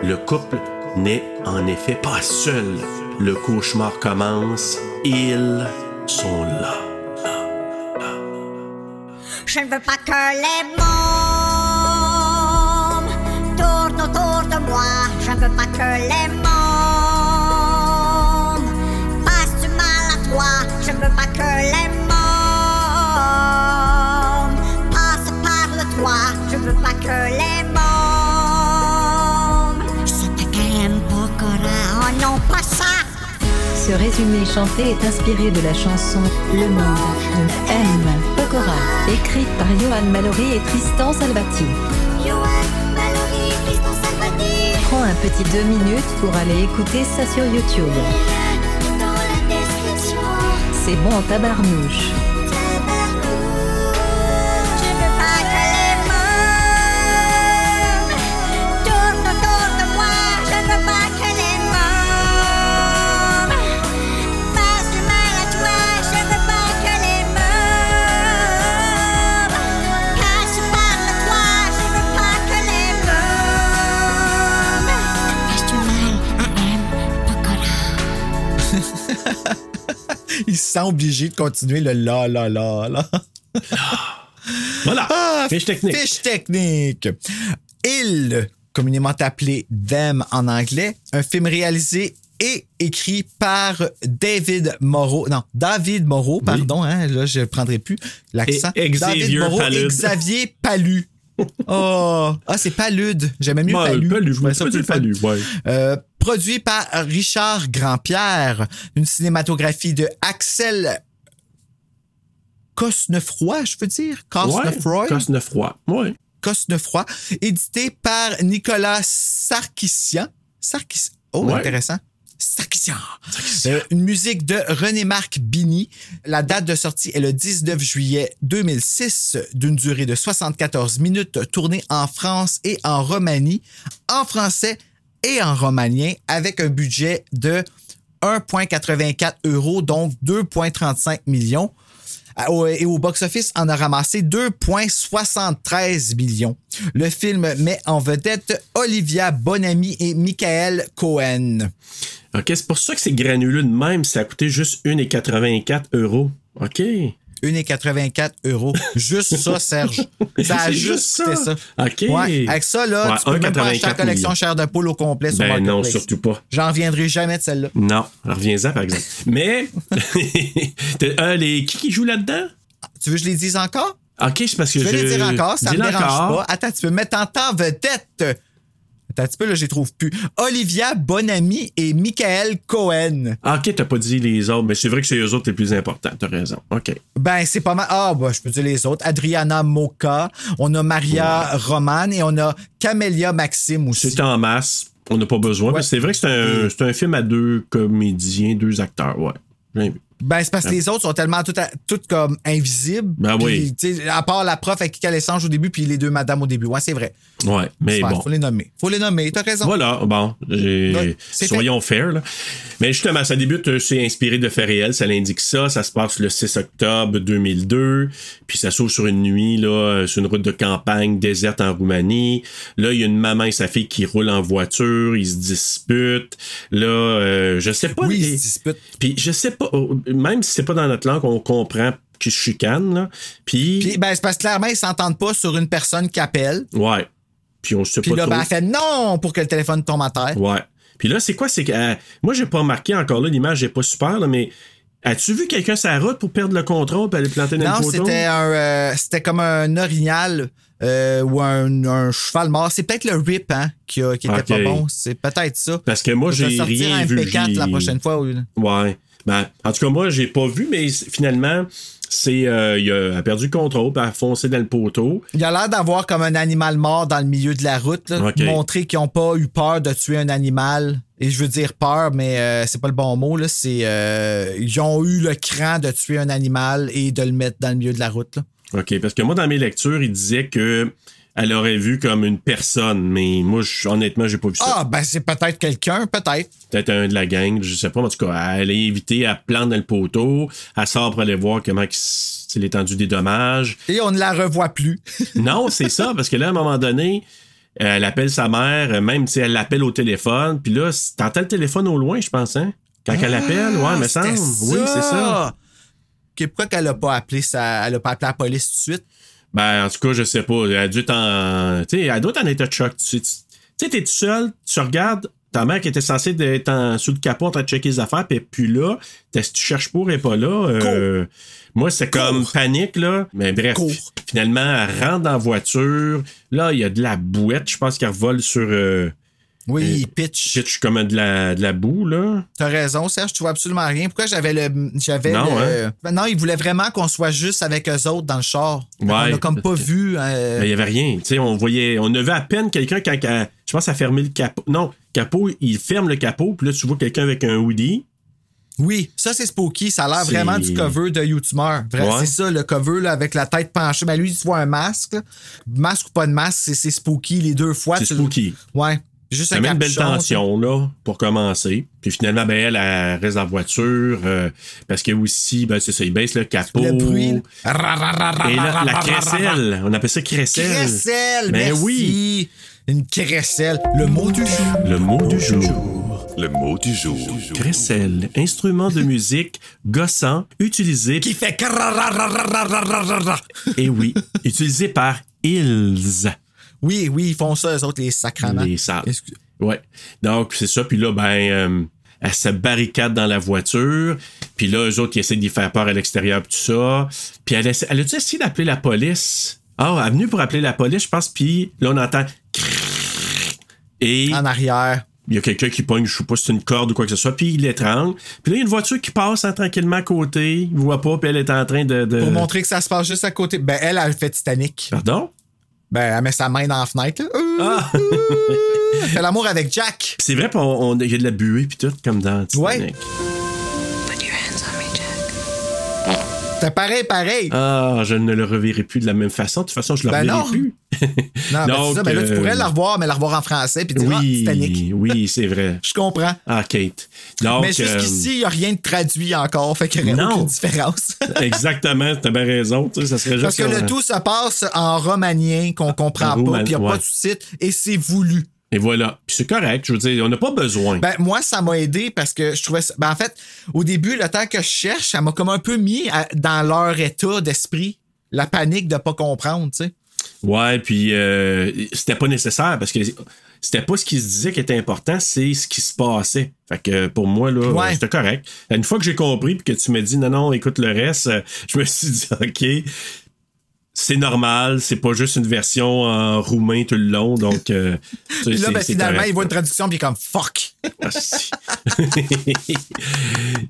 S1: Le couple n'est en effet pas seul. Le cauchemar commence. Ils sont là.
S5: Je ne veux pas que les mômes tournent autour de moi. Je ne veux pas que les mômes
S2: Ce résumé chanté est inspiré de la chanson Le Monde de M. Pokora, écrite par Johan Mallory et Tristan Salvati.
S5: Johan, Mallory, Tristan Salvati.
S2: Prends un petit deux minutes pour aller écouter ça sur YouTube. C'est bon tabarnouche.
S3: Il se sent obligé de continuer le la la la la.
S1: Voilà.
S3: Ah,
S1: Fiche technique.
S3: Fiche technique. Il, communément appelé Them en anglais, un film réalisé et écrit par David Moreau. Non, David Moreau, pardon, hein, là, je ne prendrai plus l'accent. David Moreau et
S1: Palude.
S3: Xavier Palu. Oh, ah, c'est Palude. J'aimais mieux
S1: Ouais,
S3: Palu.
S1: Palu, je me dit Palu, ouais.
S3: euh, produit par Richard Grandpierre, une cinématographie de Axel Cosnefroy, je veux dire? Cosnefroy?
S1: Ouais, Cosnefroy. Ouais.
S3: Cosnefroy, édité par Nicolas Sarkissian. Sarkissian. Oh,
S1: Ouais.
S3: intéressant. Sarkissian. Euh, une musique de René-Marc Bini. La date de sortie est le 19 juillet 2006, d'une durée de 74 minutes, tournée en France et en Roumanie, en français et en romanien, avec un budget de 1,84 euros, donc 2,35 millions. Au- Et au box-office, on a ramassé 2,73 millions. Le film met en vedette Olivia Bonamy et Michael Cohen.
S1: OK, c'est pour ça que c'est granuleux de même. Ça a coûté juste 1,84 euros. OK.
S3: 1,84 euros. Juste ça, Serge. Ça a juste
S1: ça.
S3: ça.
S1: OK.
S3: Ouais, avec ça, là,
S1: Ouais,
S3: tu peux même pas acheter la
S1: 1,84
S3: collection chair de poule au complet sur
S1: Ben non, surtout pas.
S3: J'en reviendrai jamais de celle-là.
S1: Non, reviens-en par exemple. Mais, euh, les, qui qui joue là-dedans?
S3: Tu veux que je les dise encore?
S1: OK, c'est parce que
S3: Je
S1: je.
S3: vais les dire encore, ça me
S1: Dis-le
S3: dérange
S1: encore.
S3: pas. Attends, tu peux mettre en temps vedette. Attends un petit peu, là, je les trouve plus. Olivia Bonamy et Michael Cohen.
S1: Ah, OK, t'as pas dit les autres, mais c'est vrai que c'est eux autres les plus importants. T'as raison. OK.
S3: Ben, c'est pas mal. Ah, bah, je peux dire les autres. Adriana Moka, on a Maria Roman et on a Camélia Maxime aussi.
S1: C'est en masse. On n'a pas besoin.
S3: Ouais.
S1: mais C'est vrai que c'est un, film à deux comédiens, deux acteurs. Ouais. Bien vu.
S3: Ben, c'est parce que les autres sont tellement toutes, toutes comme invisibles.
S1: Ben oui.
S3: À part la prof avec qui elle échange au début, puis les deux madames au début. Ouais, c'est vrai.
S1: Ouais, mais bon.
S3: Faut les nommer. Faut les nommer, t'as raison.
S1: Voilà, bon,
S3: Ouais,
S1: soyons fair. Là. Mais justement, ça débute, euh, c'est inspiré de faits réels, ça l'indique ça. Ça se passe le 6 octobre 2002, puis ça s'ouvre sur une nuit, là, euh, sur une route de campagne déserte en Roumanie. Là, il y a une maman et sa fille qui roulent en voiture, ils se disputent. Là, euh, je sais pas.
S3: Oui,
S1: les-
S3: ils se disputent.
S1: Puis je sais pas, euh, même si c'est pas dans notre langue, on comprend qu'ils se chicanent, là. Puis,
S3: Puis, ben, c'est parce que clairement, ils s'entendent pas sur une personne qui appelle.
S1: ouais. Puis on sait
S3: Puis
S1: pas
S3: là,
S1: trop.
S3: ben, elle fait non pour que le téléphone tombe à terre.
S1: Ouais. Puis là, c'est quoi? C'est que. euh, moi, j'ai pas remarqué encore là, l'image n'est pas super, là, mais as-tu vu quelqu'un sur la route pour perdre le contrôle et aller planter dans
S3: Non,
S1: le poteau?
S3: c'était un, euh, c'était comme un orignal euh, ou un, un cheval mort. C'est peut-être le rip hein, qui, a- qui était pas bon. C'est peut-être ça.
S1: Parce que moi, j'ai rien
S3: un
S1: vu.
S3: MP4 la prochaine fois. oui.
S1: Ouais. Ben, en tout cas, moi, j'ai pas vu, mais finalement, c'est. euh, il a, perdu le contrôle, puis a foncé dans le poteau.
S3: Il a l'air d'avoir comme un animal mort dans le milieu de la route. là. Montrer qu'ils n'ont pas eu peur de tuer un animal. Et je veux dire peur, mais euh, c'est pas le bon mot. Là. C'est, euh, ils ont eu le cran de tuer un animal et de le mettre dans le milieu de la route. là.
S1: OK. Parce que moi, dans mes lectures, il disait que. Elle aurait vu comme une personne, mais moi, je- honnêtement, j'ai pas vu ça.
S3: Ah, ben c'est peut-être quelqu'un, peut-être.
S1: peut-être un de la gang, je sais pas, mais en tout cas, elle est invitée à plante dans le poteau, elle sort pour aller voir comment c'est l'étendue des dommages.
S3: Et on ne la revoit plus.
S1: Non, c'est ça, parce que là, à un moment donné, elle appelle sa mère, même si elle l'appelle au téléphone, puis là, t'entends le téléphone au loin, je pense, hein? Quand elle appelle, ouais, me
S3: Ah,
S1: semble. Oui, c'est ça.
S3: Pourquoi qu'elle a pas appelé ça, elle a pas appelé la police tout de suite?
S1: Ben, en tout cas, je sais pas. Elle a dû t'en. Tu sais, elle doit être en état de choc. Tu sais, t'es tout seul, tu regardes. Ta mère qui était censée être en, sous le capot en train de checker les affaires, puis plus là. Si tu cherches pour, est pas là. euh, moi, c'est comme panique, là. Mais bref,
S3: Cours.
S1: finalement, elle rentre dans la voiture. Là, il y a de la bouette. Je pense qu'elle vole sur. Euh,
S3: Oui, pitch.
S1: pitch comme de la, de la boue, là.
S3: T'as raison, Serge, tu vois absolument rien. Pourquoi j'avais le. J'avais
S1: Non,
S3: le-
S1: hein?
S3: Ben non, ils voulaient vraiment qu'on soit juste avec eux autres dans le char.
S1: Ouais,
S3: a comme pas vu. euh,
S1: Ben, Il y avait rien. Tu sais, on voyait. On avait à peine quelqu'un quand. je pense à fermer le capot. Non, capot, il ferme le capot, puis là, tu vois quelqu'un avec un hoodie.
S3: Oui, ça c'est spooky. Ça a l'air vraiment du cover de YouTuber.
S1: Ouais.
S3: C'est ça, le cover là, avec la tête penchée. Mais lui, tu vois un masque. là. Masque ou pas de masque, c'est, c'est spooky les deux fois.
S1: C'est
S3: Tu-
S1: spooky.
S3: Ouais. Juste
S1: Ça met une belle tension, là, pour commencer. Puis finalement, ben, elle, elle reste dans la voiture, euh, parce que aussi, ben, c'est ça, il baisse le capot.
S3: Le bruit.
S1: Et là, la crécelle. On appelle ça crécelle.
S3: Crécelle,
S1: Ben
S3: merci.
S1: oui.
S3: Une crécelle. Le mot du jour.
S1: Le mot du jour.
S6: Le mot du jour.
S1: Crécelle, instrument de musique gossant utilisé.
S3: Qui fait...
S1: Et oui, utilisé par ils.
S3: Oui, oui, ils font ça, eux autres, les sacraments.
S1: Les salles.
S3: Excuse-
S1: Ouais. Donc, c'est ça. Puis là, ben, euh, elle se barricade dans la voiture. Puis là, eux autres, ils essaient d'y faire peur à l'extérieur, tout ça. Puis elle, essa- elle a-tu essayé d'appeler la police? Ah, elle est venue pour appeler la police, je pense. Puis là, on entend. Et
S3: En arrière.
S1: il y a quelqu'un qui pogne, je sais pas si c'est une corde ou quoi que ce soit, puis il l'étrangle. Puis là, il y a une voiture qui passe hein, tranquillement à côté. Il voit pas, puis elle est en train de. de-
S3: Pour montrer que ça se passe juste à côté. Ben, elle, elle fait Titanic.
S1: Pardon?
S3: Ben, elle met sa main dans la fenêtre. là. Euh,
S1: Ah!
S3: Elle fait l'amour avec Jack.
S1: c'est vrai, il y a de la buée, puis tout, comme dans Titanic.
S7: Put
S3: C'est pareil, pareil.
S1: Ah, je ne le reverrai plus de la même façon. De toute façon, je le
S3: Ben
S1: reverrai
S3: non.
S1: plus.
S3: non, mais c'est
S1: donc,
S3: ça. Ben là, tu
S1: euh,
S3: pourrais la revoir, mais la revoir en français puis dire, ah, Titanic.
S1: Oui, oui, c'est vrai.
S3: Je comprends.
S1: Ah, Kate. Donc,
S3: mais jusqu'ici, il n'y a rien de traduit encore, fait qu'il n'y
S1: Non.
S3: aucune différence.
S1: euh, exactement, bien raison. Tu ça serait juste
S3: Parce que le tout se passe en romanien qu'on comprend
S1: En
S3: pas, puis il n'y a
S1: ouais.
S3: pas de sous-titres, et c'est voulu.
S1: Et voilà. Puis c'est correct. Je veux dire, on n'a pas besoin.
S3: Ben, moi, ça m'a aidé parce que je trouvais ça. Ben, en fait, au début, le temps que je cherche, ça m'a comme un peu mis à- dans leur état d'esprit. La panique de pas comprendre, tu sais.
S1: Ouais, puis euh, c'était pas nécessaire parce que c'était pas ce qui se disait qui était important, c'est ce qui se passait. Fait que pour moi, là,
S3: Ouais.
S1: c'était correct. Une fois que j'ai compris puis que tu m'as dit non, non, écoute le reste, euh, je me suis dit OK. C'est normal, c'est pas juste une version en roumain tout le long, donc. euh,
S3: Puis là,
S1: c'est-
S3: ben, finalement, il voit une traduction, puis comme fuck.
S1: Ah, si.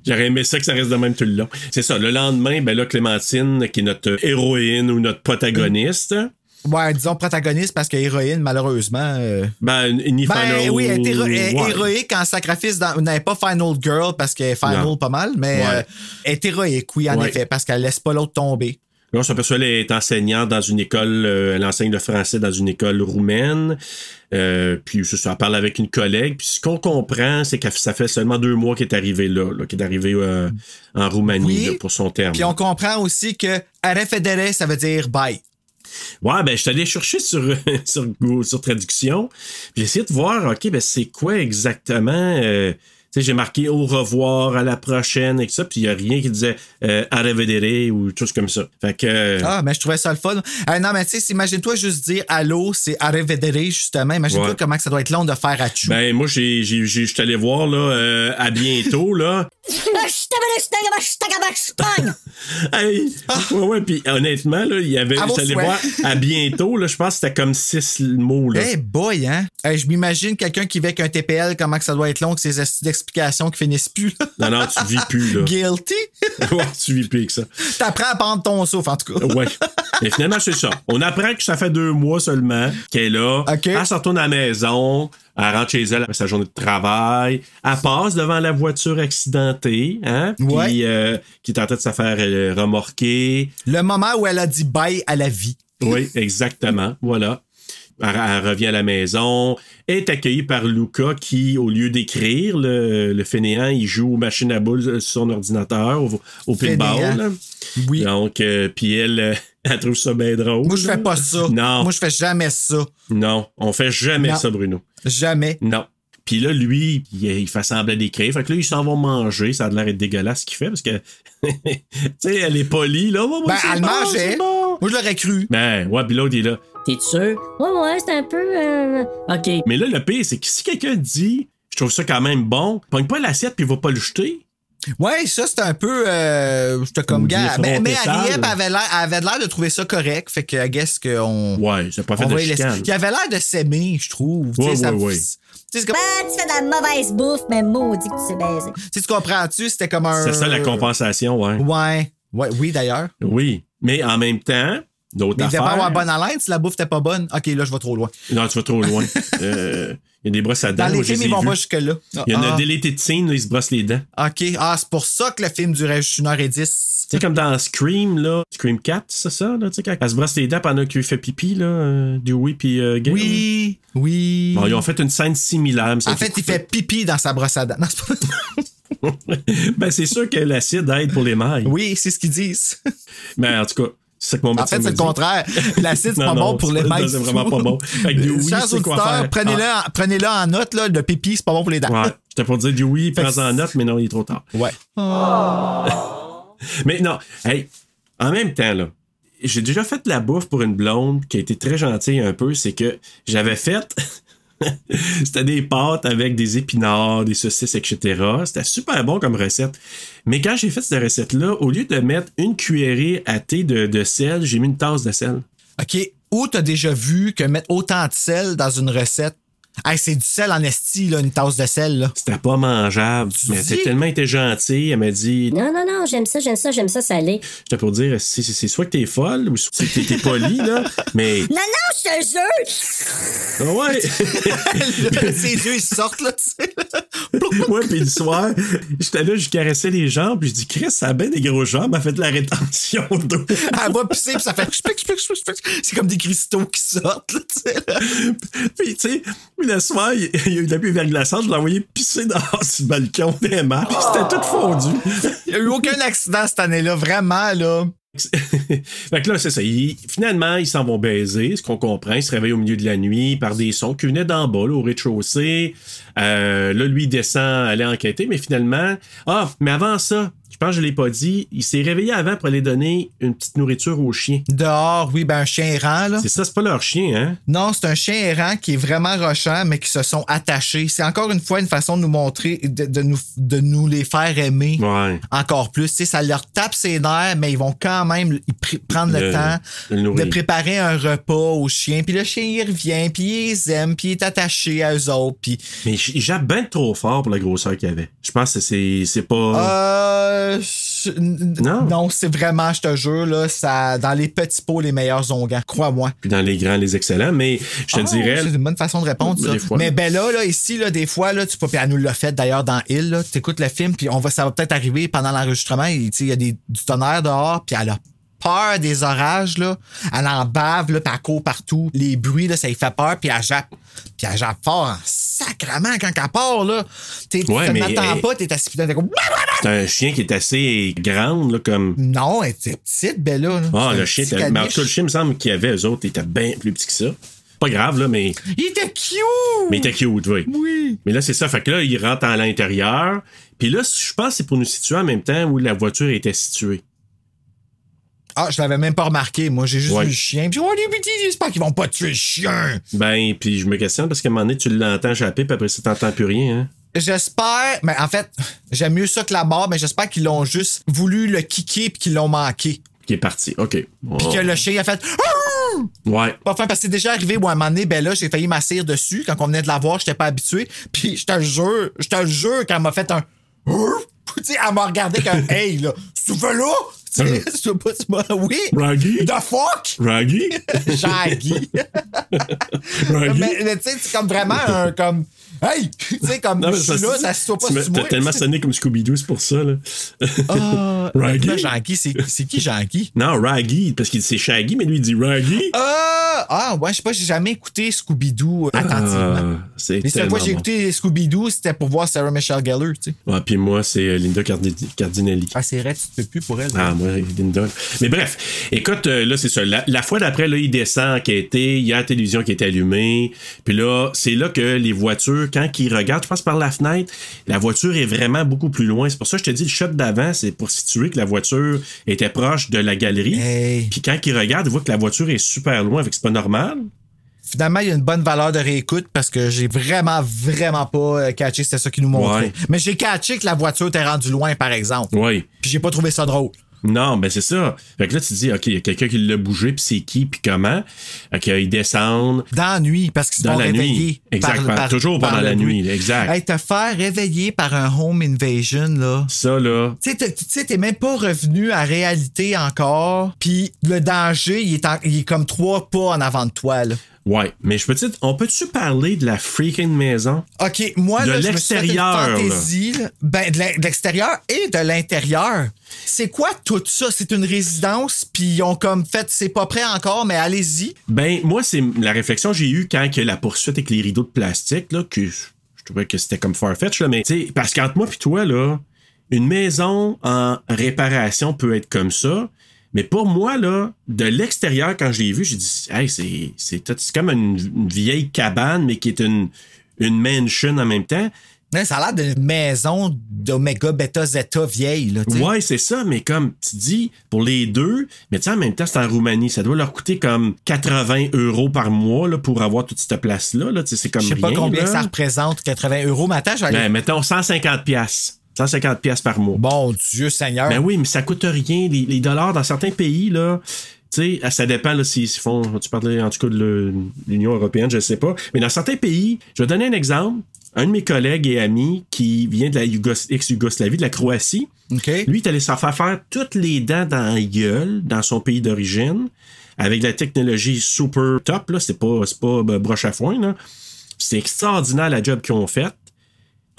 S1: J'aurais aimé ça que ça reste de même tout le long. C'est ça. Le lendemain, ben là, Clémentine, qui est notre héroïne ou notre protagoniste,
S3: Ouais, disons protagoniste parce que héroïne, malheureusement. euh,
S1: Ben, ni
S3: Ben
S1: Final-
S3: oui, elle est elle
S1: Ouais.
S3: héroïque en sacrifice. Dans, elle n'est pas Final Girl parce qu'elle est Final
S1: Non.
S3: pas mal, mais
S1: Ouais.
S3: euh, elle est héroïque, oui, en
S1: Ouais.
S3: effet, parce qu'elle laisse pas l'autre tomber.
S1: S'aperçoit qu'elle est enseignante dans une école, euh, elle enseigne le français dans une école roumaine. Euh, puis ça, elle parle avec une collègue. Puis ce qu'on comprend, c'est que ça fait seulement deux mois qu'elle est arrivée là, là, qu'elle est arrivée euh, en Roumanie
S3: Oui.
S1: là, pour son terme.
S3: Puis on comprend aussi que Arefedere, ça veut dire bye.
S1: Ouais, ben, je suis allé chercher sur, sur, sur traduction. Puis j'ai essayé de voir, OK, ben, c'est quoi exactement. Tu sais, j'ai marqué au revoir, à la prochaine, et tout ça. Puis il n'y a rien qui disait euh, arrivedere ou chose comme ça. Fait que. euh,
S3: Ah, mais je trouvais ça le fun. Euh, non, mais tu sais, imagine-toi juste dire allô, c'est Arefedere, justement. Imagine-toi
S1: Ouais.
S3: comment que ça doit être long de faire à chou.
S1: Ben, moi, j'ai, j'ai, allé voir, là, euh, à bientôt, là. Hey! Ouais, ouais, puis honnêtement, là, il y avait,
S3: souhaits.
S1: voir à bientôt, là, je pense que c'était comme six mots, là.
S3: Eh boy, hein? Hey, je m'imagine quelqu'un qui vit avec un TPL, comment que ça doit être long, que ces esti d'explications qui finissent plus. là.
S1: Non, non, tu vis plus, là.
S3: Guilty?
S1: ouais, tu vis plus avec ça.
S3: T'apprends à prendre ton souffle, en tout cas.
S1: Ouais. Mais finalement, c'est ça. On apprend que ça fait deux mois seulement qu'elle est là.
S3: OK.
S1: Elle se retourne à la maison. Elle rentre chez elle après sa journée de travail. Elle passe devant la voiture accidentée, hein?
S3: Ouais.
S1: Puis, euh, qui est en train de se faire euh, remorquer.
S3: Le moment où elle a dit bye à la vie.
S1: Oui, exactement. Voilà. Elle, elle revient à la maison, est accueillie par Luca qui, au lieu d'écrire, le, le fainéant, il joue aux machines à boules sur son ordinateur, au, au pinball.
S3: Oui.
S1: Donc, euh, puis elle, euh, elle trouve ça bien drôle.
S3: Moi, je fais pas ça.
S1: Non.
S3: Moi, je fais jamais ça.
S1: Non, on fait jamais
S3: Non.
S1: ça, Bruno.
S3: Jamais.
S1: Non. Puis là, lui, il, fait semblant d'écrire. Fait que là, ils s'en vont manger. Ça a l'air d'être dégueulasse ce qu'il fait parce que, tu sais, elle est polie, là. Ouais,
S3: Ben, elle
S1: bon,
S3: mangeait.
S1: bon.
S3: Moi, je l'aurais cru.
S1: Ben, ouais, puis l'autre, il est là.
S4: T'es sûr? Ouais, ouais, c'est un peu. euh, OK.
S1: Mais là, le pire, c'est que si quelqu'un dit, je trouve ça quand même bon, pogne pas l'assiette puis il va pas le jeter.
S3: Ouais, ça, c'était un peu. Euh, J'étais comme gars.
S1: dire
S3: Mais, mais avait l'air elle avait l'air de trouver ça correct. Fait que, I guess qu'on.
S1: Ouais, c'est pas fait de chicane.
S3: Il avait l'air de s'aimer, je trouve.
S1: Ouais,
S3: ça-
S1: ouais, ouais.
S3: tu sais, c'est comme-
S5: Ben, tu fais de la mauvaise bouffe, mais maudit que tu sais baiser.
S3: tu sais, tu comprends-tu? C'était comme un.
S1: C'est ça la compensation, ouais.
S3: Ouais. Ouais, oui, d'ailleurs.
S1: Oui. Mais en même temps, d'autres
S3: Mais il devait
S1: affaires.
S3: pas avoir bonne haleine si la bouffe n'était pas bonne. Ok, là, je vais trop loin.
S1: Non, tu vas trop loin. Euh, Il y a des brosses à dents.
S3: Dans les films, ils vont pas jusque-là.
S1: Il y en a
S3: Ah,
S1: deleted scene, là, ils se brossent les dents.
S3: Ok. Ah, c'est pour ça que le film durait juste une heure et dix.
S1: Tu sais, comme dans Scream, là, Scream 4, c'est ça, là, tu sais, quand elle se brosse les dents pendant qu'il fait pipi, là, euh, Dewey puis euh, Gale.
S3: Oui. Oui.
S1: Bon, ils ont fait une scène similaire.
S3: en fait, il fait pipi dans sa brosse à dents. Non, c'est pas-
S1: ben, c'est sûr que l'acide aide pour les mailles.
S3: Oui, c'est ce qu'ils disent.
S1: Mais en tout cas, c'est ça que mon
S3: En fait, c'est le contraire. L'acide, c'est pas
S1: non,
S3: bon pour les mains.
S1: C'est vraiment pas bon. Fait que Dewey,
S3: Chers auditeurs,
S1: faire.
S3: prenez-le en, note, là, le pipi, c'est pas bon pour les dents.
S1: Ah, ouais, j'étais pour dire Dewey,
S3: Fait que
S1: prends en note, mais non, il est trop tard.
S3: Ouais.
S1: Mais non, hey, en même temps, là, j'ai déjà fait de la bouffe pour une blonde qui a été très gentille un peu. C'est que j'avais fait. C'était des pâtes avec des épinards, des saucisses, etc. C'était super bon comme recette. Mais quand j'ai fait cette recette-là, au lieu de mettre une cuillerée à thé de, sel, j'ai mis une tasse de sel.
S3: OK. Où t'as déjà vu que mettre autant de sel dans une recette? Hey, c'est du sel en esti, là, une tasse de sel, là.
S1: C'était pas mangeable. Mais elle
S3: dis?
S1: a tellement été gentille. Elle m'a dit
S4: Non, non, non, j'aime ça, j'aime ça, j'aime ça salé.
S1: J'étais pour dire, c'est c'est- c'est soit que t'es folle ou soit que t'es- t'es poli, là. Mais.
S5: Non, non, je te jure!
S1: Ah ouais!
S3: Ses yeux, ils sortent, là, tu sais.
S1: ouais, puis le soir, j'étais là, je caressais les jambes, puis je dis, Chris, ça a bien des gros jambes, elle fait de la rétention d'eau.
S3: Elle va pisser, puis ça fait... C'est comme des cristaux qui sortent, là, tu sais.
S1: puis, tu sais, le soir, il il y a eu de la pluie verglaçante, je l'ai envoyé pisser dehors sur le balcon des marches, c'était tout fondu.
S3: Il n'y a eu aucun accident cette année-là, vraiment, là.
S1: fait que là, c'est ça. Ils- finalement, ils s'en vont baiser, ce qu'on comprend. Ils se réveillent au milieu de la nuit par des sons qui venaient d'en bas, là, au rez-de-chaussée. Euh, là, lui, il descend, aller enquêter, mais finalement. Ah, mais avant ça, pense que je l'ai pas dit, il s'est réveillé avant pour aller donner une petite nourriture aux chiens.
S3: Dehors, oui, ben un chien errant, là.
S1: C'est ça, c'est pas leur chien, hein?
S3: Non, c'est un chien errant qui est vraiment rochant, mais qui se sont attachés. C'est encore une fois une façon de nous montrer, de, de nous, de nous les faire aimer
S1: Ouais.
S3: encore plus. Ça leur tape ses nerfs, mais ils vont quand même prendre le,
S1: Le-
S3: temps
S1: de le nourrir.
S3: de préparer un repas au chien. Puis le chien, il revient, puis il les aime, puis il est attaché à eux autres. Puis,
S1: Mais il jappe bien trop fort pour la grosseur qu'il avait. Je pense que c'est pas.
S3: euh, je-
S1: Non?
S3: non, c'est vraiment, je te jure, là, ça, dans les petits pots, les meilleurs onguents. Crois-moi.
S1: Puis dans les grands, les excellents, mais je te
S3: Ah,
S1: dirais.
S3: C'est une bonne façon de répondre, ça.
S1: Des fois.
S3: Mais ben là, là, ici, là, des fois, là, tu peux, puis elle nous l'a fait d'ailleurs dans Hill. Tu écoutes le film, puis on va, ça va peut-être arriver pendant l'enregistrement. Il y a des, du tonnerre dehors, puis elle a peur des orages, là. Elle en bave, là, puis elle court partout. Les bruits, là, ça lui fait peur, puis elle jappe. Puis elle jappe fort en sacrement quand elle part, là.
S1: Ouais,
S3: tu n'attends
S1: elle-
S3: pas, t'es assis, t'es comme...
S1: C'est un chien qui est assez grande, là, comme.
S3: Non, elle était petite, Bella. Là.
S1: Ah, le chien,
S3: petit
S1: était- mais en tout le chien, il me semble qu'il y avait, eux autres, étaient bien plus petits que ça. Pas grave, là, mais,
S3: Il était cute!
S1: mais il était cute, oui.
S3: Oui.
S1: Mais là, c'est ça. Fait que là, il rentre à l'intérieur. Puis là, je pense que c'est pour nous situer en même temps où la voiture était située.
S3: Ah, je l'avais même pas remarqué. Moi, j'ai juste
S1: Ouais.
S3: vu le chien. Puis, oh, les petits, j'espère qu'ils vont pas tuer le chien.
S1: Ben, puis je me questionne parce qu'à un moment donné, tu l'entends japper, puis après ça, t'entends plus rien, hein.
S3: J'espère, mais en fait, j'aime mieux ça que la mort, mais j'espère qu'ils l'ont juste voulu le kicker puis qu'ils l'ont manqué.
S1: Qui est parti. OK.
S3: Puis
S1: Oh.
S3: que le chien a fait.
S1: Ouais.
S3: Enfin, parce que c'est déjà arrivé où à un moment donné, ben là, j'ai failli m'asseoir dessus. Quand on venait de la voir, j'étais pas habitué. Puis je te jure, je te jure, quand elle m'a fait un. Tu sais, elle m'a regardé comme, hey, là, tu veux là? Tu veux pas, m'as- oui.
S1: Raggy?
S3: The fuck?
S1: Raggy?
S3: Shaggy.
S1: Raggy?
S3: mais mais tu sais, c'est comme vraiment un. Comme, hey! Tu sais, comme,
S1: Non, mais
S3: je suis
S1: ça,
S3: là,
S1: c'est-
S3: ça se soit pas sur.
S1: T'as tellement sonné comme Scooby-Doo, c'est pour ça, là.
S3: Ah,
S1: Raggy?
S3: c'est c'est qui Jean-Guy?
S1: Non, Raggy, parce qu'il c'est Shaggy, mais lui, il dit Raggy.
S3: Ah, ah, ouais, je sais pas, j'ai jamais écouté Scooby-Doo euh, attentivement.
S1: Ah, c'est
S3: Les seules
S1: tellement
S3: fois que j'ai écouté Scooby-Doo, c'était pour voir Sarah Michelle Gellar, tu sais.
S1: Ouais, puis moi, c'est euh, Linda Cardi- Cardinelli.
S3: Ah, c'est vrai, tu te peux plus pour elle.
S1: Ah, moi, Linda. Mais bref, écoute, euh, là, c'est ça. La, fois d'après, là, il descend enquêter, il y a la télévision qui est allumée. Puis là, c'est là que les voitures, quand ils regardent, je pense par la fenêtre, la voiture est vraiment beaucoup plus loin. C'est pour ça que je te dis, le shot d'avant, c'est pour situer que la voiture était proche de la galerie.
S3: Hey.
S1: Puis quand ils regardent, ils voient que la voiture est super loin, que c'est pas normal.
S3: Finalement, il y a une bonne valeur de réécoute parce que j'ai vraiment, vraiment pas euh, catché c'était ça qui nous montrait.
S1: Ouais.
S3: Mais j'ai catché que la voiture était rendue loin, par exemple.
S1: Oui.
S3: Puis j'ai pas trouvé ça drôle.
S1: Non, ben c'est ça. Fait que là, tu te dis, OK, il y a quelqu'un qui l'a bougé, puis c'est qui, puis comment? OK, ils descendent.
S3: Dans la nuit, parce qu'ils se
S1: Dans la
S3: réveiller.
S1: nuit. Exactement. Toujours pendant la nuit, exact.
S3: Hey, te faire réveiller par un home invasion, là.
S1: Ça, là,
S3: Tu sais, t'es- tu sais, t'es même pas revenu à réalité encore. Puis le danger, il est, en- il est comme trois pas en avant de toi, là.
S1: Ouais, mais je peux te dire, on peut-tu parler de la freaking maison?
S3: OK, moi,
S1: De l'extérieur.
S3: Ben, de l'extérieur et de l'intérieur. C'est quoi tout ça? C'est une résidence, puis ils ont comme fait, c'est pas prêt encore, mais allez-y.
S1: Ben, moi, c'est la réflexion que j'ai eue quand que la poursuite avec les rideaux de plastique, là, que je, je trouvais que c'était comme Farfetch, là, mais, tu sais, parce qu'entre moi puis toi, là, une maison en réparation peut être comme ça, mais pour moi, là, de l'extérieur, quand je l'ai vu, j'ai dit, hey, c'est, c'est, c'est comme une, une vieille cabane, mais qui est une, une mansion en même temps.
S3: Hein, Ça a l'air d'une maison d'Omega Beta Zeta vieille, là.
S1: Ouais, c'est ça, mais comme tu dis, pour les deux, mais tu sais, en même temps, c'est en Roumanie, ça doit leur coûter comme 80 euros par mois là, pour avoir toute cette place-là. Là, c'est comme
S3: Je sais pas combien
S1: là.
S3: ça représente, 80 euros. Mais attends, je vais aller.
S1: Ben, mettons 150 piastres. 150 piastres par mois.
S3: Bon Dieu Seigneur.
S1: Ben oui, mais ça coûte rien. Les, les dollars dans certains pays, là, tu sais, ça dépend là, s'ils font. Tu parlais en tout cas de l'Union européenne, je sais pas. Mais dans certains pays, je vais donner un exemple. Un de mes collègues et amis qui vient de la Yougos- ex-Yougoslavie, de la Croatie,
S3: OK.
S1: lui, il est allé s'en faire faire toutes les dents dans la gueule, dans son pays d'origine, avec la technologie super top, là. C'est pas, c'est pas euh, broche à foin, là. C'est extraordinaire la job qu'ils ont faite.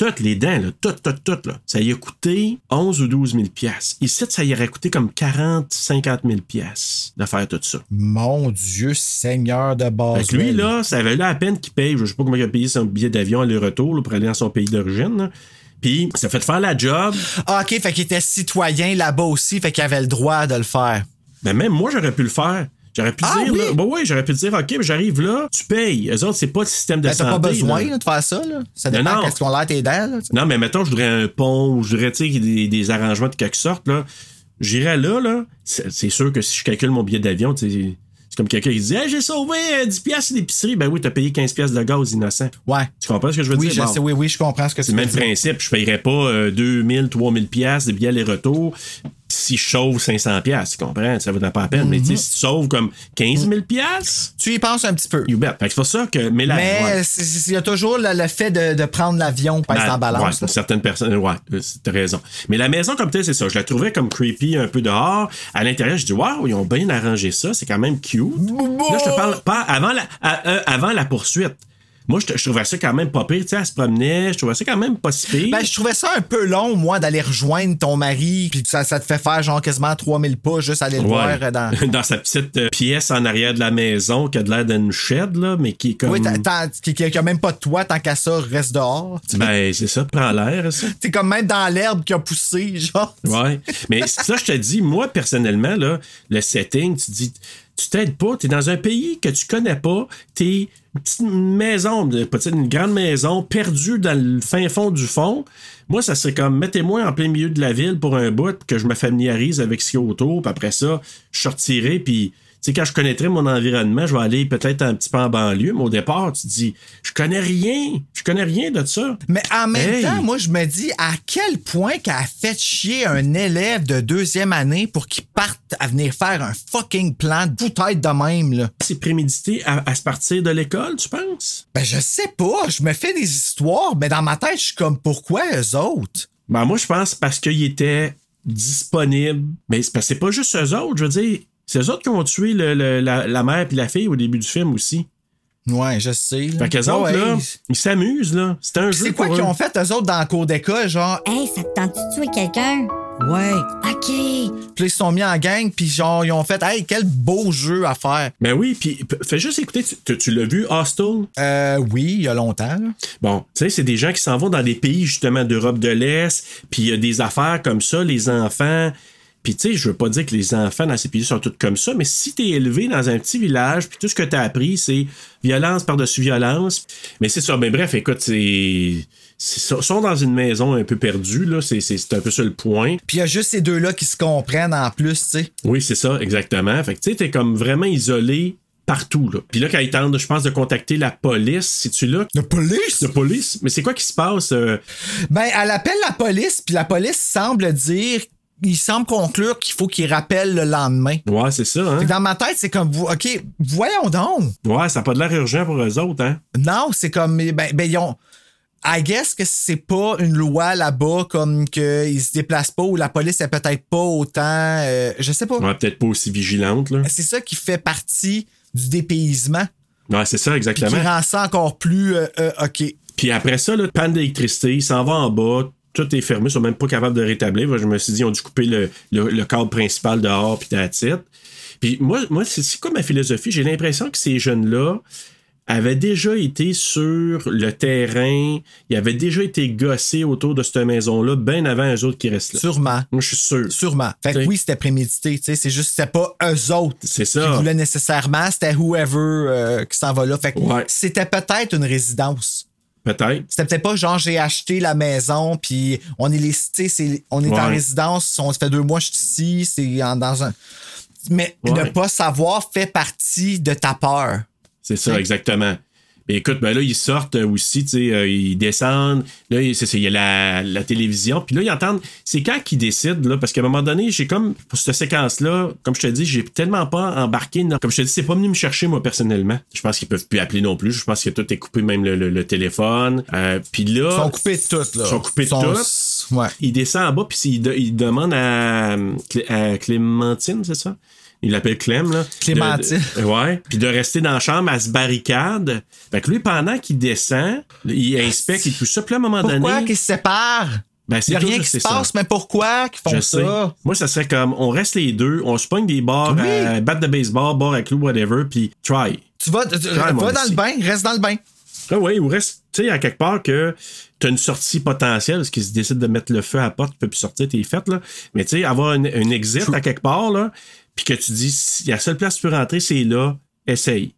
S1: Toutes les dents, là, toutes, toutes, toutes, là. Ça y a coûté 11 ou 12 000 piastres. Ici, ça y aurait coûté comme 40, 50 000 piastres de faire tout ça.
S3: Mon Dieu Seigneur de base.
S1: Fait que lui, là, ça avait là à peine qu'il paye, je sais pas comment il a payé son billet d'avion aller-retour pour aller dans son pays d'origine. Puis, ça fait de faire la job.
S3: Ah, OK, fait qu'il était citoyen là-bas aussi, fait qu'il avait le droit de le faire.
S1: Ben même moi, j'aurais pu le faire. J'aurais pu
S3: Ah
S1: dire,
S3: oui?
S1: là, ben oui, j'aurais pu dire, OK, j'arrive là, tu payes. Eux autres, c'est pas le système de
S3: Ben, t'as
S1: santé.
S3: pas besoin
S1: là.
S3: de faire ça, là. Ça dépend
S1: non.
S3: qu'est-ce qu'on a l'air tes dents, là.
S1: Non, mais mettons, je voudrais un pont ou je voudrais, tu sais, des, des arrangements de quelque sorte, là. J'irais là, là. C'est c'est sûr que si je calcule mon billet d'avion, tu sais, c'est comme quelqu'un qui dit, hey, j'ai sauvé euh, 10 piastres d'épicerie. Ben oui, t'as payé 15 piastres de gaz innocent.
S3: Ouais.
S1: Tu comprends ce que je veux
S3: Oui,
S1: dire?
S3: je
S1: Bon.
S3: sais, oui, oui, je comprends ce que
S1: C'est
S3: tu
S1: le même principe. Je payerais pas euh, 2000, 3000 pièces de billets aller-retour. Si je sauve 500 pièces, tu comprends? Ça vaudrait pas la peine. Mais sais, si tu sauves comme 15 000 pièces,
S3: Tu y penses un petit peu.
S1: you bet. C'est pour ça que... Mais, ouais.
S3: il y a toujours le, le fait de, de prendre l'avion, pas
S1: Ben,
S3: en
S1: ouais,
S3: balance.
S1: pour
S3: là.
S1: certaines personnes, ouais, t'as raison. Mais la maison comme telle, c'est ça. Je la trouvais comme creepy un peu dehors. À l'intérieur, je dis, waouh, ils ont bien arrangé ça. C'est quand même cute. Là, je te parle pas avant la, à- euh, avant la poursuite. Moi, je, trouvais ça quand même pas pire. Tu sais, elle se promenait. Je trouvais ça quand même pas si pire.
S3: Ben, je trouvais ça un peu long, moi, d'aller rejoindre ton mari, puis ça, ça te fait faire genre quasiment 3000 pas juste aller le voir
S1: Ouais.
S3: euh, dans.
S1: dans sa petite euh, pièce en arrière de la maison qui a de l'air d'une shed, là, mais qui est comme.
S3: Oui, qui qui a même pas de toit, tant qu'à ça, reste dehors.
S1: Ben, c'est ça, prends l'air, ça.
S3: T'es comme même dans l'herbe qui a poussé, genre.
S1: Ouais. Mais ça, je te dis, moi, personnellement, là, le setting, tu dis, tu t'aides pas, t'es dans un pays que tu connais pas, t'es petite maison, peut-être une grande maison, perdue dans le fin fond du fond. Moi, ça serait comme, mettez-moi en plein milieu de la ville pour un bout, que je me familiarise avec ce qu'il y autour, puis après ça, je sortirai, puis. Tu sais, quand je connaîtrai mon environnement, je vais aller peut-être un petit peu en banlieue, mais au départ, tu te dis, je connais rien, je connais rien de ça.
S3: Mais en même
S1: Hey.
S3: temps, moi, je me dis à quel point qu'elle a fait chier un élève de deuxième année pour qu'il parte à venir faire un fucking plan de tête de même, là?
S1: C'est prémédité à, à se partir de l'école, tu penses?
S3: Ben, je sais pas. Je me fais des histoires, mais dans ma tête, je suis comme, pourquoi eux autres?
S1: Ben, moi, je pense parce qu'ils étaient disponibles. Mais c'est pas juste eux autres, je veux dire. C'est eux autres qui ont tué le- le- la, la mère et la fille au début du film aussi.
S3: Ouais, je sais. là.
S1: Fait qu'eux autres,
S3: Ouais.
S1: là, ils s'amusent, là. C'est un jeu
S3: C'est quoi qu'ils ont fait, eux autres, dans le cours d'école? Genre,
S5: Hey, ça te tente de tuer quelqu'un?
S3: ouais.
S5: OK.
S3: Puis là, ils se sont mis en gang, puis genre, ils ont fait, hey, quel beau jeu à faire.
S1: Ben oui, puis fais juste écouter. Tu, tu- tu l'as vu, Hostel?
S3: Euh, oui, il y a longtemps, là.
S1: Bon, tu sais, c'est des gens qui s'en vont dans des pays, justement, d'Europe de l'Est, puis il y a des affaires comme ça, les enfants. Puis, tu sais, je veux pas dire que les enfants dans ces pays sont tous comme ça, mais si t'es élevé dans un petit village, puis tout ce que t'as appris, c'est violence par-dessus violence. Mais c'est ça. Mais bref, écoute, c'est. sont dans une maison un peu perdue, là. C'est un peu ça le point.
S3: Puis il y a juste ces deux-là qui se comprennent en plus, tu sais.
S1: Oui, c'est ça, exactement. Fait que, tu sais, t'es comme vraiment isolé partout, là. Puis là, quand ils tentent, je pense, de contacter la police, si tu là?
S3: La police?
S1: La police? Mais c'est quoi qui se passe? euh,
S3: Ben, elle appelle la police, puis la police semble dire, il semble conclure qu'il faut qu'il rappelle le lendemain.
S1: Ouais, c'est ça, hein?
S3: Dans ma tête, c'est comme, OK, voyons donc.
S1: Ouais, ça n'a pas de l'air urgent pour eux autres, hein?
S3: Non, c'est comme, ben, ben, ils ont. I guess que c'est pas une loi là-bas comme qu'ils se déplacent pas ou la police est peut-être pas autant. euh, je sais pas.
S1: Ouais, peut-être pas aussi vigilante, là.
S3: C'est ça qui fait partie du dépaysement.
S1: Ouais, c'est ça,
S3: Puis qui
S1: exactement.
S3: rend ça encore plus euh, euh, OK.
S1: Puis après ça, là, panne d'électricité, il s'en va en bas, tout est fermé, ils sont même pas capables de rétablir. Je me suis dit, ils ont dû couper le, le, le câble principal dehors, puis that's it. Puis moi, moi c'est quoi ma philosophie? J'ai l'impression que ces jeunes-là avaient déjà été sur le terrain, ils avaient déjà été gossés autour de cette maison-là, bien avant eux autres qui restent là.
S3: Sûrement.
S1: Moi, je suis sûr.
S3: Sûrement. Fait que oui, c'était prémédité, tu sais. C'est juste que c'était pas eux autres
S1: C'est
S3: qui voulaient nécessairement, c'était whoever euh, qui s'en va là. Fait que
S1: Ouais.
S3: c'était peut-être une résidence.
S1: Peut-être.
S3: C'était peut-être pas genre j'ai acheté la maison puis on est sais, c'est on est en résidence, on se fait deux mois je suis ici, c'est en- dans un mais
S1: Ouais.
S3: ne pas savoir fait partie de ta peur.
S1: C'est ça, exactement. Mais écoute, ben là, ils sortent euh, aussi, tu sais, euh, ils descendent. Là, il c'est ça, il y a la, la télévision. Puis là, ils entendent. C'est quand qu'ils décident, là, parce qu'à un moment donné, j'ai comme, pour cette séquence-là, comme je te dis, j'ai tellement pas embarqué. non. Comme je te dis, c'est pas venu me chercher, moi, personnellement. Je pense qu'ils peuvent plus appeler non plus. Je pense que tout est coupé, même le, le- le téléphone. Euh, puis là.
S3: Ils sont coupés de tout là.
S1: Ils sont coupés de
S3: Sont-
S1: tout.
S3: Ouais.
S1: Il descend en bas, puis il, de- il demande à, à Clémentine, c'est ça? Il l'appelle Clem, là.
S3: Clémentine.
S1: De- de- ouais. Puis de rester dans la chambre à se barricade. Fait que lui, pendant qu'il descend, il inspecte et tout ça. Puis là, à un moment
S3: Pourquoi
S1: donné.
S3: qu'ils se séparent?
S1: Ben,
S3: Il
S1: c'est
S3: n'y a rien qui se
S1: ça.
S3: passe, mais pourquoi qu'ils font
S1: Je
S3: ça?
S1: sais. Moi, ça serait comme, on reste les deux, on se pogne des barres,
S3: Oui.
S1: à batte de baseball, barre à clous, whatever, puis try.
S3: Tu vas, tu- va dans le bain, reste dans le bain.
S1: Ah oui, ou reste, tu sais, à quelque part que tu as une sortie potentielle, parce qu'ils décident de mettre le feu à la porte, tu peux plus sortir, t'es fait, là. Mais tu sais, avoir un, un exit à quelque part, là, puis que tu dis, si la seule place où tu peux rentrer, c'est là, essaye.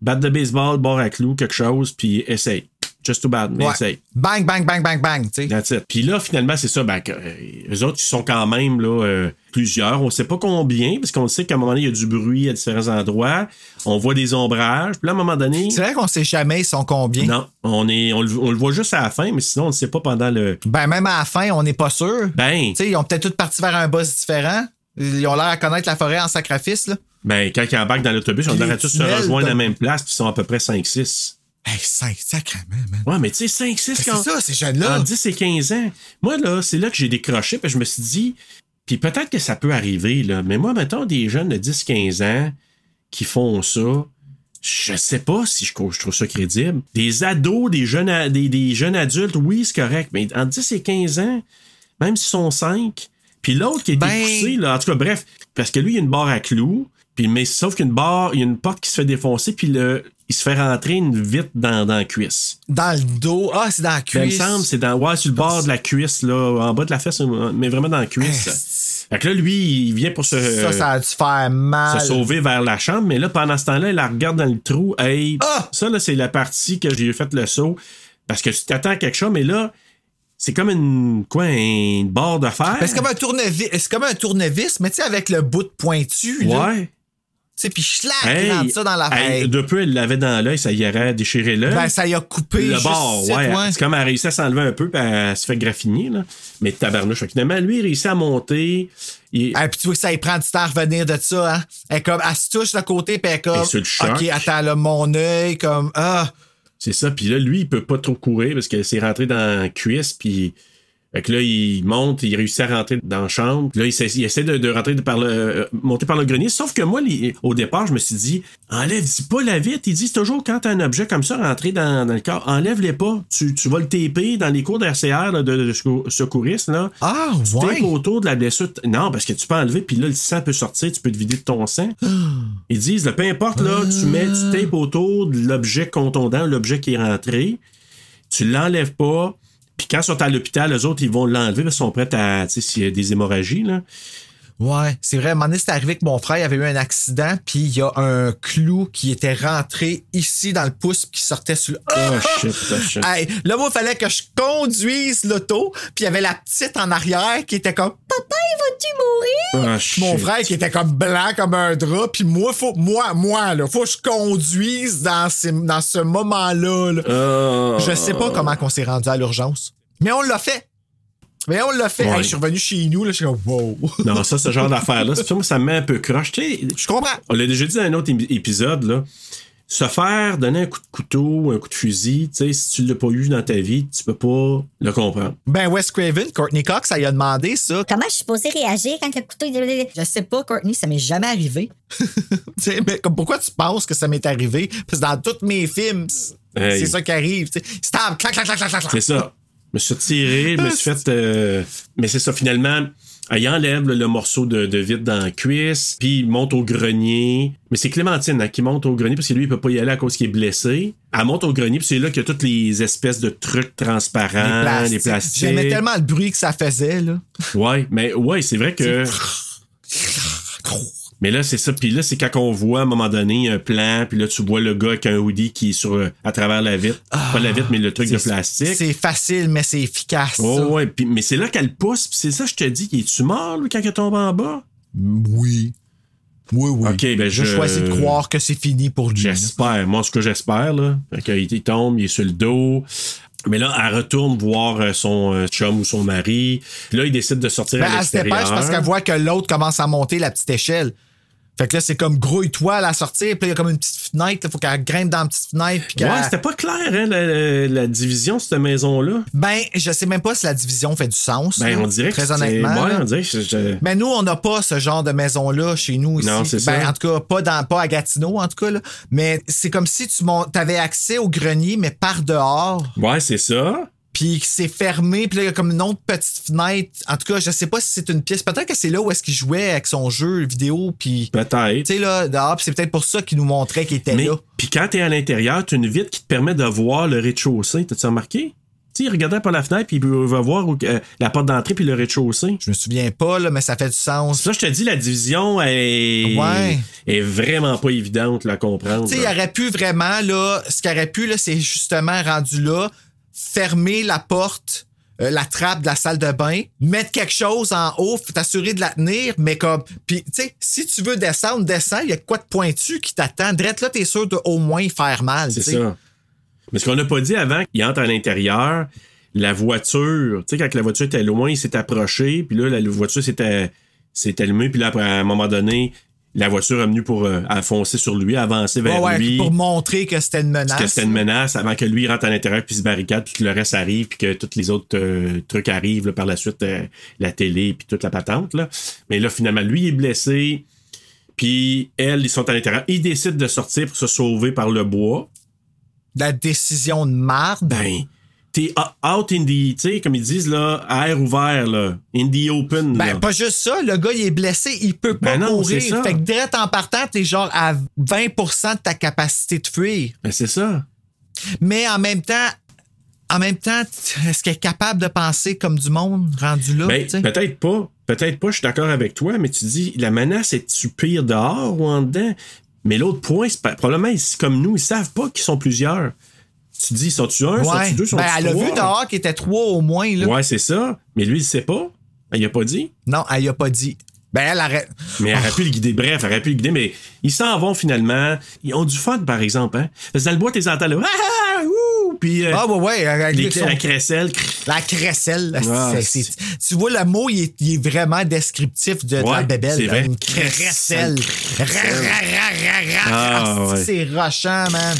S1: Batte de baseball, barre à clous, quelque chose, puis essaye. Just too bad, mais
S3: Ouais.
S1: essaye.
S3: Bang, bang, bang, bang, bang. tu sais.
S1: That's it. Puis là, finalement, c'est ça. Ben, que, euh, eux autres, ils sont quand même là, euh, plusieurs. On sait pas combien, parce qu'on sait qu'à un moment donné, il y a du bruit à différents endroits. On voit des ombrages. Puis là, à un moment donné.
S3: C'est vrai qu'on sait jamais ils sont combien.
S1: Non, on, est, on, le- on le voit juste à la fin, mais sinon, on ne sait pas pendant le.
S3: Ben, même à la fin, on n'est pas sûr.
S1: Ben,
S3: Tu sais, ils ont peut-être tous parti vers un boss différent. Ils ont l'air à connaître la forêt en sacrifice, là.
S1: ben quand ils embarquent dans l'autobus, on devrait tous se rejoindre à la même place, puis ils sont à peu près 5-6.
S3: Hey, 5 sacrément, man.
S1: Ouais, mais tu sais, 5-6
S3: Ben, C'est
S1: quand.
S3: ça, ces jeunes-là.
S1: En 10 et 15 ans. Moi, là, c'est là que j'ai décroché, puis je me suis dit, puis peut-être que ça peut arriver, là, mais moi, mettons des jeunes de 10-15 ans qui font ça, je sais pas si je, je trouve ça crédible. Des ados, des jeunes, des jeunes adultes, oui, c'est correct, mais en 10 et 15 ans, même s'ils sont 5, puis l'autre qui est
S3: Ben-
S1: poussé, là, en tout cas, bref, parce que lui, il y a une barre à clous, puis, mais sauf qu'une barre, il y a une porte qui se fait défoncer, puis le, il se fait rentrer une vitre dans, dans la cuisse.
S3: Dans le dos. Ah, c'est dans la
S1: Ben, il me
S3: cuisse.
S1: semble, c'est dans, ouais, sur le bord de la cuisse, là, en bas de la fesse, mais vraiment dans la cuisse. Fait que là, lui, il vient pour se,
S3: Ça, ça a dû faire mal.
S1: se sauver vers la chambre, mais là, pendant ce temps-là, il la regarde dans le trou. Hey,
S3: Ah!
S1: ça, là, c'est la partie que j'ai fait le saut. Parce que tu t'attends à quelque chose, mais là, c'est comme une, quoi, une barre de fer?
S3: Ben, c'est comme un tournevis, c'est comme un tournevis, mais tu sais, avec le bout de pointu, là.
S1: Ouais.
S3: Tu sais, puis
S1: Hey,
S3: rentre ça dans la
S1: hey. De peu, elle l'avait dans l'œil, ça y aurait déchiré l'œil.
S3: Ben, ça y a coupé.
S1: le bord, ouais. C'est comme elle a réussi à s'enlever un peu, puis elle se fait graffiner, là. Mais tabarnouche. Finalement, lui, il réussit à monter. Il...
S3: Puis tu vois que ça y prend du temps à revenir de ça, hein. Elle, comme, elle se touche le côté, puis elle comme. Ok, attends, là, mon œil, comme, ah.
S1: C'est ça. Puis là, lui, il peut pas trop courir parce que c'est rentré dans la cuisse. Puis fait que là, il monte, il réussit à rentrer dans la chambre. Là, il, essaie- il essaie de, de rentrer de par le, euh, monter par le grenier. Sauf que moi, les- au départ, je me suis dit, enlève dis pas la vitre. Il dit c'est toujours quand t'as un objet comme ça rentré dans, dans le corps, enlève-les pas. Tu, tu vas le taper dans les cours d'RCR là, de, de secou- secouristes. Là.
S3: Ah,
S1: Tu
S3: ouais.
S1: autour de la blessure. Non, parce que tu peux enlever, puis là, le sang peut sortir, tu peux te vider de ton sang. Ils disent, là, peu importe, là, tu mets, tu tapes autour de l'objet contondant, l'objet qui est rentré, tu l'enlèves pas, puis quand ils sont à l'hôpital, les autres, ils vont l'enlever parce qu'ils sont prêts à, tu sais, s'il y a des hémorragies, là.
S3: Ouais, c'est vrai. À un moment donné, c'est arrivé que mon frère avait eu un accident, puis il y a un clou qui était rentré ici dans le pouce, puis qui sortait sur le.
S1: Oh shit, oh shit.
S3: Hey, là, moi, il fallait que je conduise l'auto, puis il y avait la petite en arrière qui était comme Papa, il va-tu mourir?
S1: Oh.
S3: Mon frère qui était comme blanc comme un drap, puis moi, faut, moi, moi, là, faut que je conduise dans, ces- dans ce moment-là. là.
S1: Oh.
S3: Je sais pas comment qu'on s'est rendu à l'urgence. Mais on l'a fait. Mais on l'a fait.
S1: Ouais.
S3: Hey, je suis revenu chez nous, là, je suis comme wow.
S1: Non, ça, ce genre d'affaire-là, c'est pour ça que ça me met un peu croche. Tu sais,
S3: Je comprends.
S1: On l'a déjà dit dans un autre épisode, là. Se faire donner un coup de couteau, un coup de fusil, tu sais, si tu l'as pas eu dans ta vie, tu peux pas le comprendre.
S3: Ben, Wes Craven, Courtney Cox, ça lui a demandé ça.
S5: Comment je suis supposée réagir quand le couteau...
S6: Je sais pas, Courtney, ça m'est jamais arrivé.
S3: Tu sais, mais comme, pourquoi tu penses que ça m'est arrivé? Parce que dans tous mes films, c'est
S1: Hey.
S3: c'est ça qui arrive. tu sais. Stab, clac, clac, clac, clac, clac.
S1: C'est ça. Je me suis tiré, je me suis fait. euh, Mais c'est ça, finalement. Il enlève là, le morceau de, de vitre dans la cuisse, puis il monte au grenier. Mais c'est Clémentine hein, qui monte au grenier parce que lui, il peut pas y aller à cause qu'il est blessé. Elle monte au grenier, puis c'est là qu'il y a toutes les espèces de trucs transparents, les plastiques.
S3: J'aimais tellement le bruit que ça faisait, là.
S1: Ouais, mais ouais, c'est vrai que. Mais là, c'est ça. Puis là, c'est quand on voit à un moment donné un plan, puis là, tu vois le gars avec un hoodie qui est sur, à travers la vitre. Pas la vitre, mais le truc de plastique.
S3: C'est facile, mais c'est efficace.
S1: Oh,
S3: ça.
S1: ouais. Puis, mais c'est là qu'elle pousse. Puis c'est ça, je te dis, il est-tu mort, lui, quand il tombe en bas?
S3: Oui. Oui, oui.
S1: Ok, ben,
S3: je...
S1: je-
S3: choisis de croire que c'est fini pour lui.
S1: J'espère. Moi, ce que j'espère, là. Qu'il il tombe, il est sur le dos. Mais là, elle retourne voir euh, son euh, chum ou son mari. Là, il décide de sortir
S3: Ben,
S1: à
S3: elle se
S1: l'extérieur.
S3: dépêche parce qu'elle voit que l'autre commence à monter la petite échelle. Fait que là, c'est comme grouille-toi à la sortie, puis là, il y a comme une petite fenêtre, il faut qu'elle grimpe dans la petite fenêtre. Puis
S1: Ouais, c'était pas clair, hein, la, division cette maison-là.
S3: Ben, je sais même pas si la division fait du sens.
S1: Ben, on dirait que
S3: Très honnêtement.
S1: Ouais, on dirait que je-
S3: Mais nous, on n'a pas ce genre de maison-là chez nous ici.
S1: Non, c'est
S3: ben,
S1: ça.
S3: En tout cas, pas, dans, pas à Gatineau, en tout cas. Là. Mais c'est comme si tu avais accès au grenier, mais par dehors,
S1: Ouais, c'est ça.
S3: Puis c'est fermé, puis là, il y a comme une autre petite fenêtre. En tout cas, je sais pas si c'est une pièce. Peut-être que c'est là où est-ce qu'il jouait avec son jeu vidéo, puis...
S1: Peut-être.
S3: Tu sais, là, dehors, puis c'est peut-être pour ça qu'il nous montrait qu'il était
S1: Mais,
S3: là.
S1: puis quand t'es à l'intérieur, t'as une vitre qui te permet de voir le rez-de-chaussée. T'as-tu remarqué? Tu sais, il regardait par la fenêtre, puis il va voir où- euh, la porte d'entrée, puis le rez-de-chaussée.
S3: Je me souviens pas, là, mais ça fait du sens.
S1: Ça, je te dis, la division est,
S3: Ouais.
S1: est vraiment pas évidente là, à comprendre.
S3: Tu sais, il aurait pu vraiment, là, ce qu'il aurait pu, là, c'est justement rendu là, fermer la porte euh, la trappe de la salle de bain, mettre quelque chose en haut, t'assurer de la tenir, mais comme. Puis, tu sais, si tu veux descendre, descends, il y a quoi de pointu qui t'attend. Drette là, t'es sûr de au moins faire mal.
S1: C'est ça. Mais ce qu'on n'a pas dit avant, il entre à l'intérieur, la voiture, tu sais, quand la voiture était loin, il s'est approché, puis là, la voiture s'était s'est allumée, puis là, après, à un moment donné, la voiture est venue pour euh, foncer sur lui, avancer vers
S3: Ouais, ouais,
S1: lui.
S3: pour montrer que c'était une menace.
S1: que c'était une menace avant que lui rentre à l'intérieur puis se barricade puis que le reste arrive puis que tous les autres euh, trucs arrivent là, par la suite euh, la télé puis toute la patente là mais là finalement lui est blessé puis elle ils sont à l'intérieur ils décident de sortir pour se sauver par le bois
S3: La décision de marde.
S1: ben t'es out in the tu sais comme ils disent là air ouvert là in the open
S3: Ben,
S1: là.
S3: pas juste ça, le gars, il est blessé, il peut pas
S1: Ben non,
S3: courir.
S1: ça.
S3: Fait que direct en partant, t'es genre à 20% de ta capacité de fuir.
S1: Ben, c'est ça
S3: Mais en même temps, en même temps, est-ce qu'elle est capable de penser comme du monde rendu là?
S1: Ben, peut-être pas. Peut-être pas, je suis d'accord avec toi, mais tu dis, la menace est-tu pire dehors ou en dedans? Mais l'autre point, c'est probablement, comme nous, ils savent pas qu'ils sont plusieurs. Tu dis, sont-tu un,
S3: Ouais.
S1: sont-tu deux, sont-tu
S3: ben, elle a vu dehors qu'il était trois au moins. Là.
S1: Ouais, c'est ça. Mais lui, il sait pas. Il a pas dit.
S3: Non, elle y a pas dit. Ben, elle arrête.
S1: Mais elle aurait pu le guider. Bref, elle aurait pu le guider, mais ils s'en vont finalement. Ils ont du fun, par exemple. Hein? Parce que dans le bois, t'es entends là. Ah, ouh! Puis euh,
S3: Ah, ouais, ouais. avec
S1: les,
S3: son-
S1: la crécelle.
S3: La crécelle.
S1: Ah,
S3: tu vois, le mot, il est, il est vraiment descriptif de, de la
S1: Ouais,
S3: bébelle.
S1: c'est
S3: là.
S1: vrai.
S3: Une crécelle.
S1: Ah,
S3: Ah,
S1: ouais.
S3: C'est rochant, man.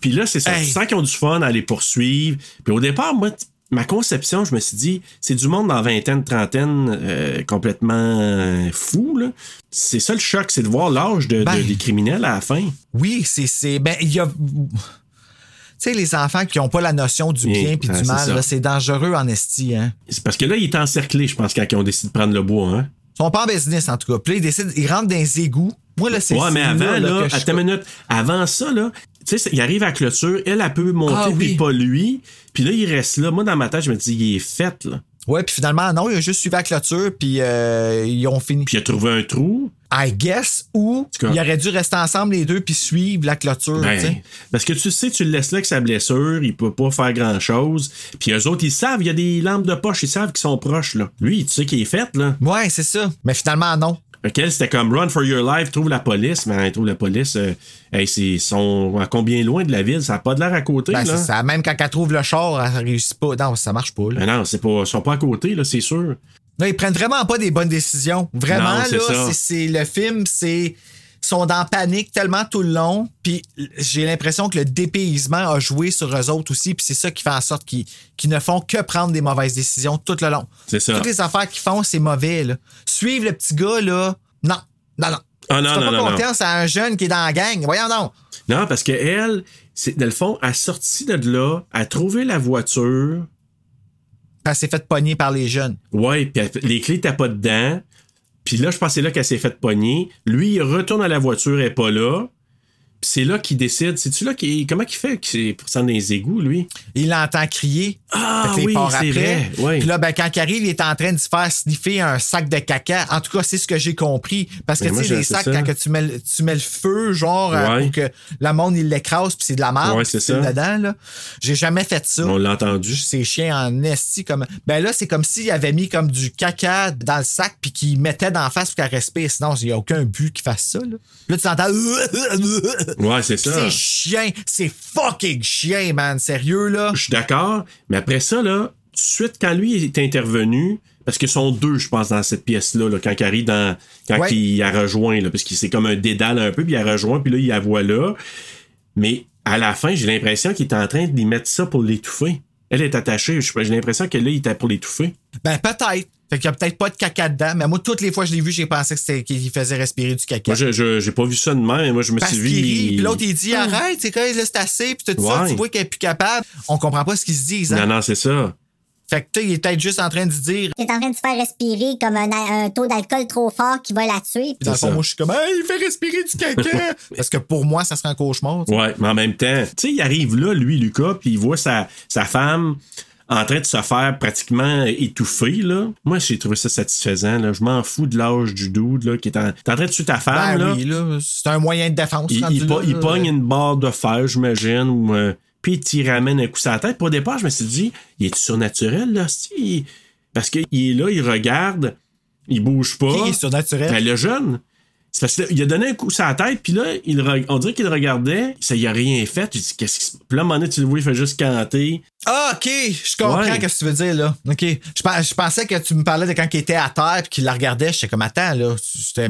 S1: Puis là, c'est ça.
S3: Hey.
S1: Tu sens qu'ils ont du fun à les poursuivre. Puis au départ, moi, ma conception, je me suis dit, c'est du monde dans vingtaine, trentaine, euh, complètement euh, fou. là. C'est ça le choc, c'est de voir l'âge de, de-
S3: Ben.
S1: des criminels à la fin.
S3: Oui, c'est. c'est- Ben, il y a. Tu sais, les enfants qui n'ont pas la notion du
S1: Bien,
S3: puis
S1: ah,
S3: du
S1: c'est
S3: mal, là, c'est dangereux en esti. Hein.
S1: C'est parce que là, il est encerclé, je pense, quand ils ont décidé de prendre le bois. Hein?
S3: Ils sont pas en business, en tout cas. Puis là, ils décident, ils rentrent dans les égouts. Moi, là, c'est.
S1: Ouais, mais avant, là,
S3: que je-
S1: attends une minute. Avant ça, là, tu sais, il arrive à la clôture, elle, elle peut monter,
S3: Ah,
S1: puis pas lui. Puis là, il reste là. Moi, dans ma tête, je me dis, il est fait, là.
S3: Ouais, puis finalement, non, il a juste suivi la clôture, puis euh, ils ont fini.
S1: Puis il a trouvé un trou.
S3: I guess, ou ils auraient dû rester ensemble les deux puis suivre la clôture.
S1: Ben, parce que tu sais, tu le laisses là avec sa blessure, il peut pas faire grand chose. Puis eux autres, ils savent, il y a des lampes de poche, ils savent qu'ils sont proches, là. Lui, tu sais qu'il est fait, là.
S3: Ouais, c'est ça. Mais finalement, non.
S1: C'était comme run for your life, trouve la police. Mais trouve la police, euh, hey, ils sont à combien loin de la ville? Ça n'a pas de l'air à côté,
S3: Ben,
S1: là.
S3: ça. Même quand elle trouve le char, elle réussit pas. Non, ça marche pas. Là.
S1: Mais non, c'est pas, ils sont pas à côté, là, c'est sûr.
S3: Là, ils prennent vraiment pas des bonnes décisions. Vraiment,
S1: Non,
S3: là, c'est- le film, c'est. Sont dans panique tellement tout le long, puis j'ai l'impression que le dépaysement a joué sur eux autres aussi, puis c'est ça qui fait en sorte qu'ils, ne font que prendre des mauvaises décisions tout le long.
S1: C'est ça.
S3: Toutes les affaires qu'ils font, c'est mauvais. Là. Suivre le petit gars, là, non, non, non.
S1: Ah, non,
S3: tu
S1: non,
S3: pas
S1: non, non.
S3: confiance à un jeune qui est dans la gang. Voyons donc.
S1: Non, parce que elle, c'est, dans le fond, elle sortit de là, elle a trouvé la voiture,
S3: Elle s'est fait pogner par les jeunes.
S1: Ouais, puis les clés t'as pas dedans. Puis là, je pense que là qu'elle s'est fait pogner. Lui, il retourne à la voiture, elle pas là. C'est là qu'il décide. C'est-tu là qu'il. Comment qu'il fait pour dans les égouts, lui?
S3: Il l'entend crier.
S1: Ah
S3: il
S1: oui, c'est vrai, ouais.
S3: Puis là, ben, quand il arrive, il est en train de se faire sniffer un sac de caca. En tout cas, c'est ce que j'ai compris. Parce que,
S1: Mais
S3: tu sais, les sacs,
S1: ça.
S3: quand que tu, mets, le- tu mets le feu, genre, euh,
S1: Ouais.
S3: pour que le monde, il l'écrase, puis c'est de la merde.
S1: Ouais, c'est ça.
S3: dedans, là. J'ai jamais fait ça.
S1: On l'a entendu.
S3: C'est chien en esti comme. Ben là, c'est comme s'il avait mis comme du caca dans le sac puis qu'il mettait d'en face pour qu'elle respire. Sinon, il n'y a aucun but qu'il fasse ça. Là, Là, tu entends.
S1: Ouais, c'est ça.
S3: C'est chien. C'est fucking chien, man. Sérieux, là?
S1: Je suis d'accord. Mais après ça, là, tout de suite, quand lui est intervenu, parce qu'ils sont deux, je pense, dans cette pièce-là, là, quand il arrive dans. Quand
S3: Ouais.
S1: il a rejoint, là, parce que c'est comme un dédale un peu, puis il a rejoint, puis là, il la voit là. Mais à la fin, j'ai l'impression qu'il est en train de lui mettre ça pour l'étouffer. Elle est attachée. J'ai l'impression que là, il était pour l'étouffer.
S3: Ben, peut-être. Fait qu'il y a peut-être pas de caca dedans. Mais moi, toutes les fois que je l'ai vu, j'ai pensé que c'était qu'il faisait respirer du caca.
S1: Moi, je, j'ai pas vu ça de même. Moi, je me
S3: Parce
S1: suis
S3: qu'il
S1: il-
S3: puis l'autre, il dit arrête, c'est quand il laisse assez, puis tout ça, tu vois qu'elle est plus capable. On comprend pas ce qu'ils se disent. Hein?
S1: Non, non, c'est ça.
S3: Fait que, tu sais, il est peut-être juste en train de dire.
S5: T'es en train de se faire respirer comme un, un taux d'alcool trop fort qui va la tuer.
S3: Puis dans le fond, moi, je suis comme, hey, il fait respirer du caca. Parce que pour moi, ça serait un cauchemar. tu sais.
S1: Ouais, mais en même temps, tu sais, il arrive là, lui, Lucas, puis il voit sa, sa femme en train de se faire pratiquement étouffer, là. Moi, j'ai trouvé ça satisfaisant, là. Je m'en fous de l'âge du dude, là, qui est en, t'es en train de tuer ta femme,
S3: Ben
S1: là.
S3: oui, là, c'est un moyen de défense.
S1: Il, po- pogne une barre de fer, j'imagine, ou, euh, puis il ramène un coup sur la tête. Puis au départ, je me suis dit, il est surnaturel, là, si? Parce qu'il est là, il regarde, il bouge pas.
S3: Qui est surnaturel?
S1: Ben, le jeune. C'est parce qu'il a donné un coup sur la tête, puis là, il, re- on dirait qu'il regardait, ça y a rien fait. J'ai dit, qu'est-ce qui se Puis là, à un moment donné, tu le vois, il fait juste canter.
S3: Ah, ok, je comprends
S1: Ouais.
S3: ce que tu veux dire, là. Ok. Je, je pensais que tu me parlais de quand il était à terre puis qu'il la regardait. J'étais comme, attends, là.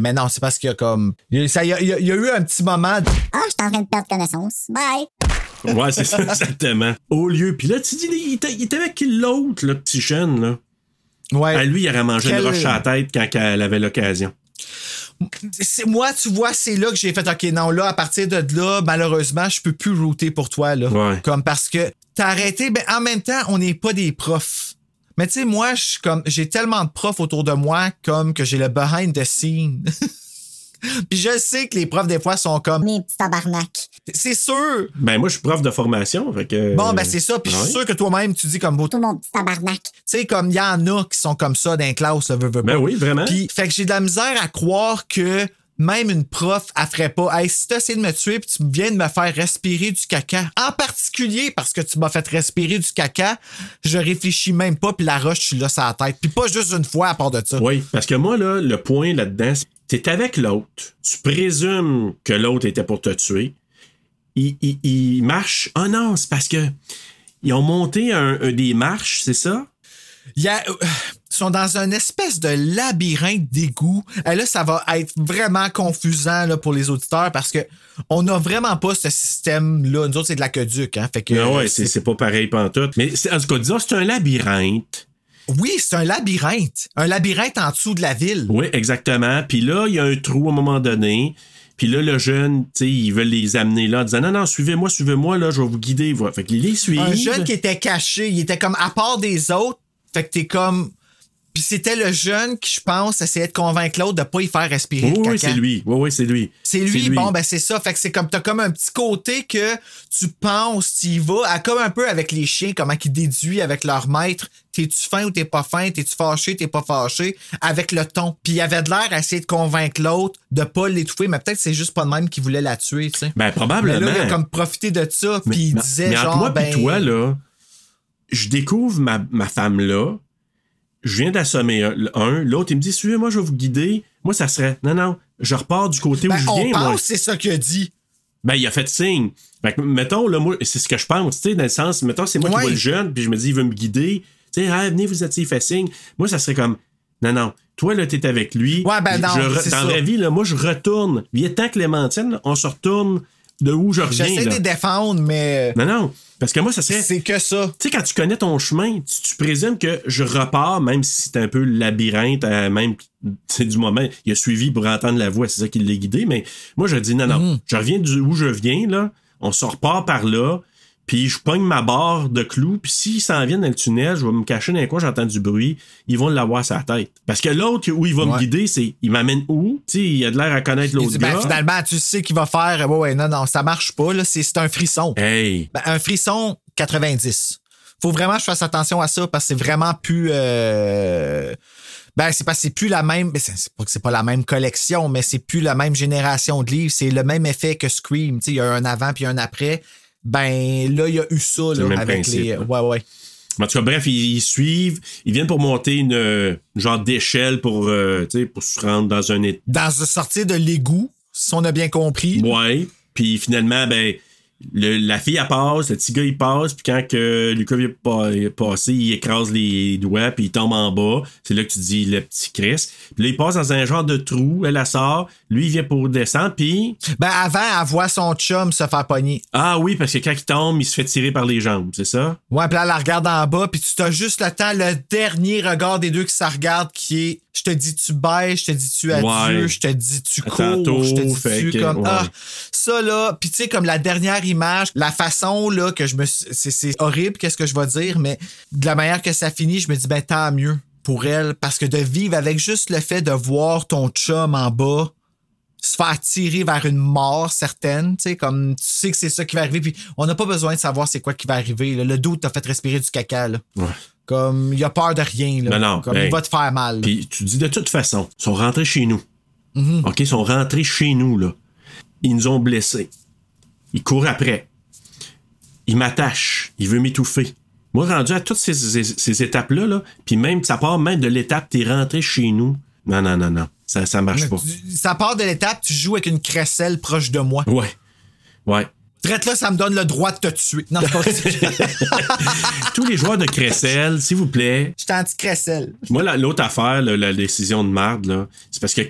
S3: Mais non, c'est parce qu'il y a comme. Il y a, ça- il y a- il y a- il y a eu un petit moment. de-
S5: Ah, je suis en train de perdre connaissance. Bye.
S1: Ouais, c'est ça, exactement. Au lieu. Puis là, tu dis, il était, il était avec l'autre, le petit jeune, là?
S3: Ouais.
S1: À lui, il aurait mangé
S3: Quel-
S1: une roche à la tête quand elle avait l'occasion.
S3: C'est- moi, tu vois, c'est là que j'ai fait, OK, non, là, à partir de là, malheureusement, je peux plus router pour toi, là.
S1: Ouais.
S3: Comme parce que t'as arrêté, ben, en même temps, on n'est pas des profs. Mais tu sais, moi, je suis comme, j'ai tellement de profs autour de moi, comme que j'ai le behind the scene. Puis je sais que les profs, des fois, sont comme,
S5: Mes petits tabarnak.
S3: c'est sûr.
S1: Ben, moi, je suis prof de formation, fait que.
S3: Bon, ben, c'est ça. Puis je suis sûr que toi-même, tu dis comme, tu
S5: Tout mon petit tabarnak.
S3: sais, comme, il y en a qui sont comme ça dans les classes, là, veux, veux
S1: Ben
S3: pas.
S1: oui, vraiment.
S3: Puis, fait que j'ai de la misère à croire que même une prof, elle ferait pas. Hey, si t'as essayé de me tuer puis tu viens de me faire respirer du caca, en particulier parce que tu m'as fait respirer du caca, je réfléchis même pas puis la roche, tu l'as sur la tête. Puis pas juste une fois à part de ça.
S1: Oui, parce que moi, là, le point là-dedans, c'est t'es avec l'autre. Tu présumes que l'autre était pour te tuer. Il, il, il marche. Oh non, c'est parce que. Ils ont monté un, un des marches, c'est ça?
S3: Il y a, euh, sont dans une espèce de labyrinthe d'égout. Et là, ça va être vraiment confusant là, pour les auditeurs parce que on n'a vraiment pas ce système-là. Nous autres, c'est de l'aqueduc. Hein? Fait que,
S1: Ah ouais, c'est c'est pas pareil pantoute. Mais en tout cas, disons, c'est un labyrinthe.
S3: Oui, c'est un labyrinthe. Un labyrinthe en dessous de la ville.
S1: Oui, exactement. Puis là, il y a un trou à un moment donné. Puis là, le jeune, tu sais, ils veulent les amener là en disant Non, non, suivez-moi, suivez-moi, là, je vais vous guider. Voilà. Fait qu'ils les suivent.
S3: Un jeune qui était caché, il était comme à part des autres. Fait que t'es comme. Puis c'était le jeune qui, je pense, essayait de convaincre l'autre de pas y faire respirer
S1: Oui,
S3: le
S1: oui, c'est lui. Oui, oui, c'est lui.
S3: C'est lui, bon, ben c'est ça. Fait que c'est comme, t'as comme un petit côté que tu penses, tu y vas, à- comme un peu avec les chiens, comment ils déduisent avec leur maître. T'es-tu fin ou t'es pas fin? T'es-tu fâché, t'es pas fâché? Avec le ton. Puis il avait de l'air à essayer de convaincre l'autre de pas l'étouffer, mais peut-être que c'est juste pas de même qu'il voulait la tuer, tu sais.
S1: Ben,
S3: Mais
S1: probablement.
S3: là, il a comme profité de ça, puis il
S1: mais,
S3: disait
S1: mais entre
S3: genre,
S1: moi
S3: ben...
S1: toi, là, je découvre ma, ma femme là. Je viens d'assommer un, l'autre, il me dit, suivez-moi, je vais vous guider. Moi, ça serait, non, non, je repars du côté
S3: Ben,
S1: où je
S3: on
S1: viens,
S3: pense
S1: moi.
S3: c'est ça qu'il a dit.
S1: Ben, il a fait signe. Fait que, mettons, là, moi, c'est ce que je pense, tu sais, dans le sens, mettons, c'est moi
S3: Ouais.
S1: qui vois le jeune, puis je me dis, il veut me guider. Tu sais, ah, venez, vous êtes, il fait signe. Moi, ça serait comme, non, non, toi, là, t'es avec lui.
S3: Ouais, ben non,
S1: Je Dans la vie, là, moi, je retourne. Il est temps Clémentine, on se retourne de où je reviens,
S3: J'essaie de les défendre, mais
S1: Non, non, parce que moi, ça serait...
S3: c'est que ça.
S1: Tu sais, quand tu connais ton chemin, tu, tu présumes que je repars, même si c'est un peu le labyrinthe, euh, même c'est du moment. Il a suivi pour entendre la voix, c'est ça qui l'a guidé. Mais moi, je dis non, non,
S3: Mhm.
S1: je reviens du, où je viens, là. On se repart par là. Puis je pogne ma barre de clous. Puis s'ils s'en viennent dans le tunnel, je vais me cacher dans un coin, j'entends du bruit. Ils vont l'avoir la tête. Parce que l'autre, où il va me guider, c'est il m'amène où? Tu sais, il a de l'air à connaître l'autre
S3: ben,
S1: gars.
S3: finalement, tu sais qu'il va faire. Ouais, ouais, non, non, ça marche pas, là. C'est un frisson.
S1: Hey!
S3: Ben, un frisson 90. Faut vraiment que je fasse attention à ça parce que c'est vraiment plus. euh, Ben, c'est parce que c'est plus la même. ben, C'est pas que c'est pas la même collection, mais c'est plus la même génération de livres. C'est le même effet que Scream. Il y a un avant puis un après. Ben, là, il y a eu ça,
S1: le
S3: là, avec
S1: principe,
S3: les.
S1: hein.
S3: Ouais, ouais.
S1: En tout cas, bref, ils, ils suivent. Ils viennent pour monter une euh, genre d'échelle pour, euh, pour se rendre dans un état.
S3: Dans sortir de l'égout, si on a bien compris.
S1: Ouais. Puis finalement, ben, le- la fille, elle passe, le petit gars, il passe. Puis quand que Lucas vient pas- passer, il écrase les doigts, puis il tombe en bas. C'est là que tu dis le petit Chris. Puis là, il passe dans un genre de trou. Elle, elle sort. Lui, il vient pour descendre. Puis,
S3: Ben, avant, elle voit son chum se faire pogner.
S1: ah oui, parce que quand il tombe, il se fait tirer par les jambes, c'est ça?
S3: Ouais, puis là, elle la regarde en bas, puis tu t'as juste le temps, le dernier regard des deux qui se regardent, qui est je te dis tu bailles, je te dis tu adieu,
S1: Ouais.
S3: je te dis tu cours,
S1: tantôt,
S3: je te dis tu
S1: que,
S3: comme
S1: ouais.
S3: ah ça là, puis tu sais comme la dernière image, la façon là que je me c'est horrible qu'est-ce que je vais dire, mais de la manière que ça finit, je me dis ben tant mieux pour elle parce que de vivre avec juste le fait de voir ton chum en bas se faire tirer vers une mort certaine, tu sais, comme tu sais que c'est ça qui va arriver, puis on n'a pas besoin de savoir c'est quoi qui va arriver. là. Le doute t'a fait respirer du caca, là.
S1: Ouais.
S3: Comme, il a peur de rien, là.
S1: Non, non,
S3: Comme, il va te faire mal.
S1: Puis tu dis de toute façon, ils sont rentrés chez nous.
S3: Mhm.
S1: OK, ils sont rentrés chez nous, là. Ils nous ont blessés. Ils courent après. il m'attache, il veut m'étouffer. Moi, rendu à toutes ces, ces- ces étapes-là, là, puis même, ça part même de l'étape, t'es rentré chez nous. Non, non, non, non. Ça, ça marche pas.
S3: Tu- Ça part de l'étape, tu joues avec une crécelle proche de moi.
S1: Ouais. Ouais.
S3: Traite là, ça me donne le droit de te tuer. Non, pas.
S1: Tous les joueurs de Cressel, s'il vous plaît,
S3: J'étais anti-crécelle.
S1: Moi, la- l'autre affaire, là, la décision de marde, là, c'est parce que,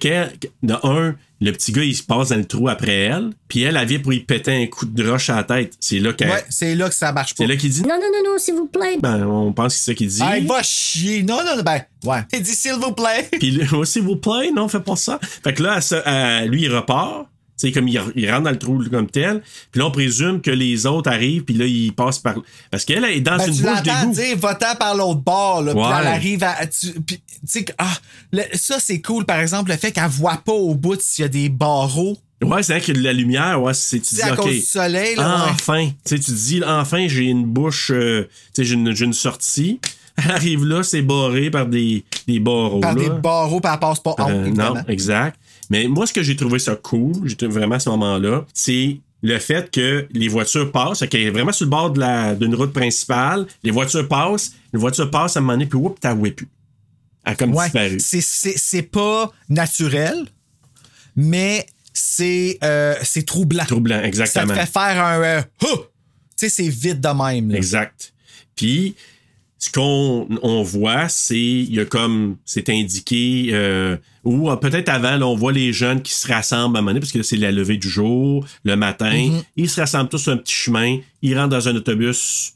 S1: de un, le petit gars, il se passe dans le trou après elle, puis elle, elle vient pour y péter un coup de roche à la tête. C'est là qu'elle.
S3: Ouais, c'est là que ça marche pas.
S1: c'est là qu'il dit?
S4: Non, non, non, non, s'il vous plaît.
S1: Ben, on pense que c'est ça qu'il dit.
S3: Ah, il va chier. Non, non, non, ben, ouais. Il dit s'il vous plaît.
S1: Puis là, oh, s'il vous plaît, non, fais pas ça. Fait que là, elle- lui, il repart. Sais, comme il, il rentre dans le trou comme tel. Puis là, on présume que les autres arrivent, puis là, ils passent par. Parce qu'elle elle est dans
S3: Ben,
S1: une
S3: tu
S1: bouche d'égout.
S3: dire va-t'en par l'autre bord, là, puis elle arrive à. Tu sais, que- ah, le- ça, c'est cool, par exemple, le fait qu'elle voit pas au bout s'il y a des barreaux.
S1: Ouais, c'est vrai que de la lumière, ouais, c'est, tu dis,
S3: à
S1: OK.
S3: cause du soleil, là.
S1: Enfin, tu sais, tu te dis, enfin, j'ai une bouche, euh, tu sais, j'ai une, une sortie. Elle arrive là, c'est barré par des, des barreaux.
S3: Par
S1: là.
S3: des barreaux, puis elle passe pas
S1: Euh, non, exact. Mais moi, ce que j'ai trouvé ça cool, j'ai trouvé vraiment à ce moment-là, c'est le fait que les voitures passent, est vraiment sur le bord de la- d'une route principale, les voitures passent, les voitures passent à un moment donné, puis whoop, t'as whippé. Elle a comme
S3: Ouais,
S1: disparu.
S3: c'est- c'est c'est pas naturel, mais c'est euh, c'est troublant.
S1: Troublant,
S3: Ça te
S1: exactement.
S3: fait faire un. euh! Tu sais, c'est vite de même. Là.
S1: Exact. Puis, ce qu'on on voit, c'est, il y a comme, c'est indiqué, euh, ou euh, peut-être avant, là, on voit les jeunes qui se rassemblent à un moment donné, parce que là, c'est la levée du jour, le matin.
S3: Mm-hmm.
S1: Ils se rassemblent tous sur un petit chemin. Ils rentrent dans un autobus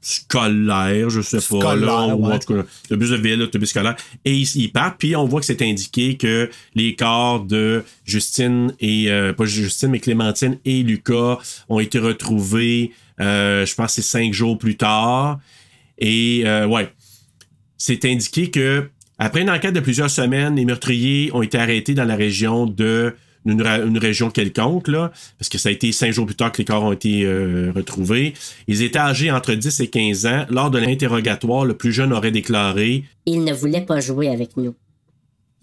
S1: scolaire, je sais pas, là, ou
S3: ouais.
S1: en tout cas, autobus de ville, autobus scolaire. Et ils, ils partent, puis on voit que c'est indiqué que les corps de Justine et, euh, pas Justine, mais Clémentine et Lucas ont été retrouvés, euh, je pense que c'est cinq jours plus tard. Et, euh, ouais, c'est indiqué que après une enquête de plusieurs semaines, les meurtriers ont été arrêtés dans la région de une, région quelconque, là, parce que ça a été cinq jours plus tard que les corps ont été euh, retrouvés. Ils étaient âgés entre 10 et 15 ans. Lors de l'interrogatoire, le plus jeune aurait déclaré
S4: Il ne voulait pas jouer avec nous.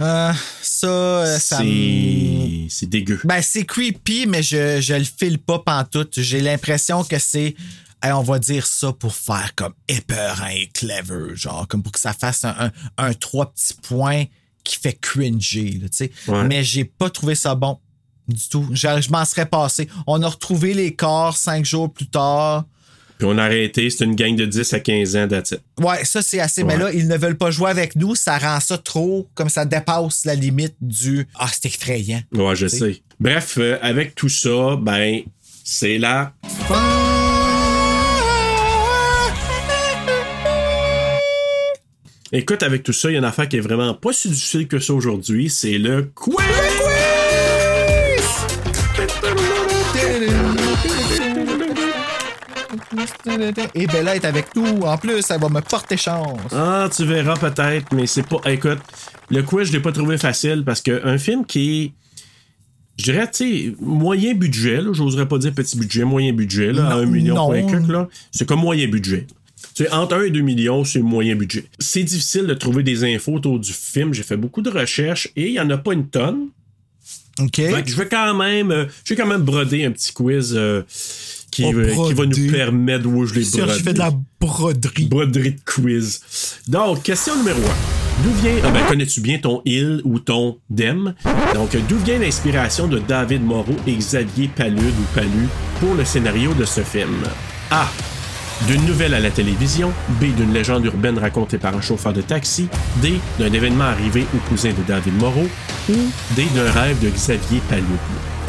S3: Euh, ça, euh, ça
S1: c'est c'est dégueu.
S3: Ben, c'est creepy, mais je, je le file pas pantoute. J'ai l'impression que c'est. Hey, on va dire ça pour faire comme épeurant et clever, genre, comme pour que ça fasse un, un, un trois petits points qui fait cringer, tu sais.
S1: Ouais.
S3: Mais j'ai pas trouvé ça bon du tout. Je, je m'en serais passé. On a retrouvé les corps cinq jours plus tard.
S1: Puis on a arrêté, c'est une gang de 10 à 15 ans that's it.
S3: Ouais, ça c'est assez. Mais là, ils ne veulent pas jouer avec nous. Ça rend ça trop, comme ça dépasse la limite du. Ah, c'est effrayant.
S1: Ouais, je sais. Bref, euh, avec tout ça, ben, c'est là. Écoute, avec tout ça, il y a une affaire qui est vraiment pas si difficile que ça aujourd'hui, c'est le quiz!
S3: Et Bella est avec nous. En plus, elle va me porter chance.
S1: Ah, tu verras peut-être, mais c'est pas. Écoute, le quiz, je l'ai pas trouvé facile parce qu'un film qui est. Je dirais, tu sais, moyen budget, là, j'oserais pas dire petit budget, moyen budget, là, à
S3: Non,
S1: 1 million, là, c'est comme moyen budget. Sais, entre 1 et 2 millions, c'est moyen budget. C'est difficile de trouver des infos autour du film. J'ai fait beaucoup de recherches et il y en a pas une tonne.
S3: OK.
S1: Fait que je vais quand même, euh, je vais quand même broder un petit quiz euh, qui,
S3: Oh,
S1: euh, qui va nous permettre où je les brode.
S3: fait de la broderie.
S1: Broderie de quiz. Donc, question numéro 1. D'où vient. Ah ben, connais-tu bien ton il ou ton dem? Donc, d'où vient l'inspiration de David Moreau et Xavier Palude ou Palu pour le scénario de ce film? A. D'une nouvelle à la télévision. B. D'une légende urbaine racontée par un chauffeur de taxi. D. D'un événement arrivé au cousin de David Moreau. Ou D. D'un rêve de Xavier Palude.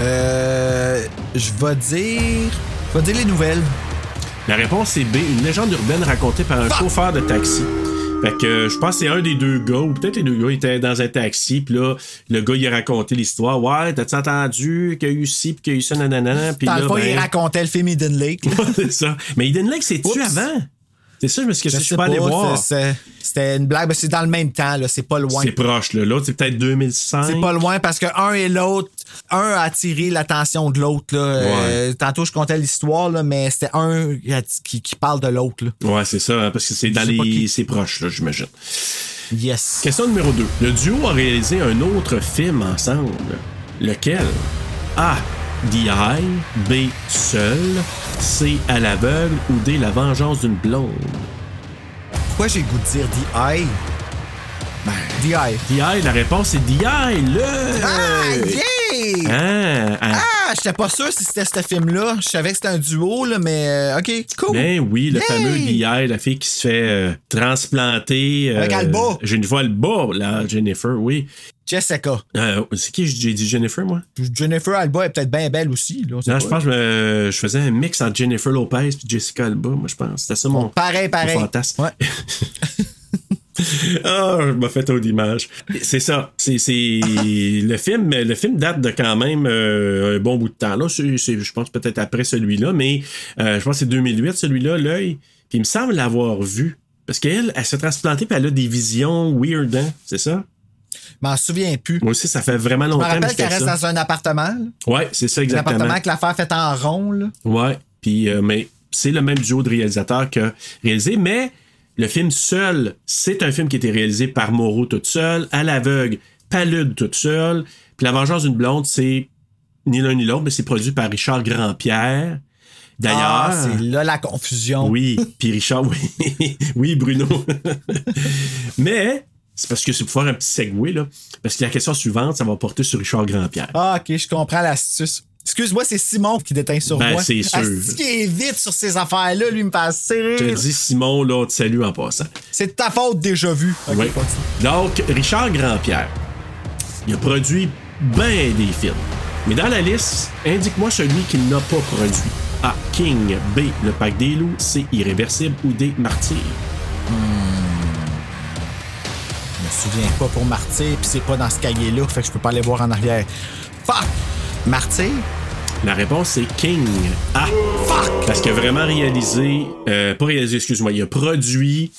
S3: Euh. Je vais dire. Je vais dire les nouvelles.
S1: La réponse est B, une légende urbaine racontée par un chauffeur de taxi. Fait que je pense que c'est un des deux gars, ou peut-être les deux gars étaient dans un taxi, puis là, le gars, il a raconté l'histoire. Ouais, t'as-tu entendu qu'il y a eu ci, puis qu'il y a eu ça, nanana, puis
S3: Dans
S1: là,
S3: le fond, il
S1: ben...
S3: racontait le film Eden Lake.
S1: c'est ça. Mais Eden Lake, c'est-tu avant? C'est ça, je me suis
S3: Je
S1: suis pas allé voir.
S3: C'était une blague, mais c'est dans le même temps, là. C'est pas loin.
S1: C'est proche, là. L'autre, c'est peut-être 2005.
S3: C'est pas loin parce que un et l'autre, un a attiré l'attention de l'autre. là. Euh, tantôt, je comptais l'histoire, là, mais c'était un qui, qui parle de l'autre. là.
S1: Ouais, c'est ça, hein, parce que c'est dans les...
S3: qui.
S1: C'est proche, là, j'imagine.
S3: Yes.
S1: Question numéro 2. Le duo a réalisé un autre film ensemble. Lequel? A. The Eye. B. Seul. C. À l'aveugle ou D. La vengeance d'une blonde.
S3: Pourquoi j'ai le goût de dire The Eye? Ben. The Eye,
S1: la réponse est The Eye, le.
S3: Ah, yeah!
S1: Ah, ah.
S3: Ah, j'étais pas sûr si c'était ce film-là. Je savais que c'était un duo, là, mais euh, OK, cool.
S1: Ben oui, le fameux DI, la fille qui se fait euh, transplanter.
S3: Avec Alba.
S1: Jennifer Alba, là, Jennifer, oui.
S3: Jessica.
S1: Euh, c'est qui j'ai dit Jennifer, moi?
S3: Jennifer Alba est peut-être bien belle aussi. Là,
S1: Non,
S3: pas.
S1: je pense que je, je faisais un mix entre Jennifer Lopez et Jessica Alba, moi, je pense. C'était ça mon,
S3: Pareil, pareil.
S1: mon fantasme.
S3: Ouais.
S1: Ah, je me fais trop d'images. C'est ça. C'est, le film, le film date de quand même euh, un bon bout de temps. Là, je pense peut-être après celui-là, mais euh, je pense que c'est 2008 celui-là, l'œil. Puis il me semble l'avoir vu. Parce qu'elle, elle s'est transplantée puis elle a des visions weird, hein? C'est ça?
S3: Je m'en souviens plus.
S1: Moi aussi, ça fait vraiment
S3: Je me
S1: longtemps que
S3: rappelle qu'elle reste
S1: ça.
S3: dans un appartement. là.
S1: Ouais, c'est ça
S3: Un
S1: exactement.
S3: appartement avec l'affaire faite en rond. Là.
S1: Ouais, puis euh, mais c'est le même duo de réalisateurs qui a réalisé, mais le film seul, c'est un film qui a été réalisé par Moreau toute seule, à l'aveugle, Palude toute seule, puis La Vengeance d'une blonde, c'est ni l'un ni l'autre, mais c'est produit par Richard Grandpierre. D'ailleurs,
S3: Ah, c'est là la confusion.
S1: oui, puis Richard, oui, oui, Bruno. mais c'est parce que c'est pour faire un petit segue là, parce que la question suivante, ça va porter sur Richard Grandpierre.
S3: Ah, ok, je comprends l'astuce. Excuse-moi, c'est Simon qui déteint sur
S1: Ben,
S3: moi.
S1: c'est sûr.
S3: Asti qui est vite sur ces affaires-là, lui, il me assez
S1: Je te dis Simon, là, te salue en passant.
S3: C'est de ta faute déjà vu. Ok,
S1: Oui.
S3: continue.
S1: Donc, Richard Grandpierre, il a produit bien des films. Mais dans la liste, indique-moi celui qu'il n'a pas produit. A. King. B. Le Pack des loups. C. Irréversible. Ou D. Martyr.
S3: Je me souviens pas pour Martyr, puis c'est pas dans ce cahier-là, fait que je peux pas aller voir en arrière. Fuck! Martyr?
S1: La réponse, c'est King. Ah! Fuck! Parce qu'il a vraiment réalisé, euh, pas réalisé, excuse-moi, il a produit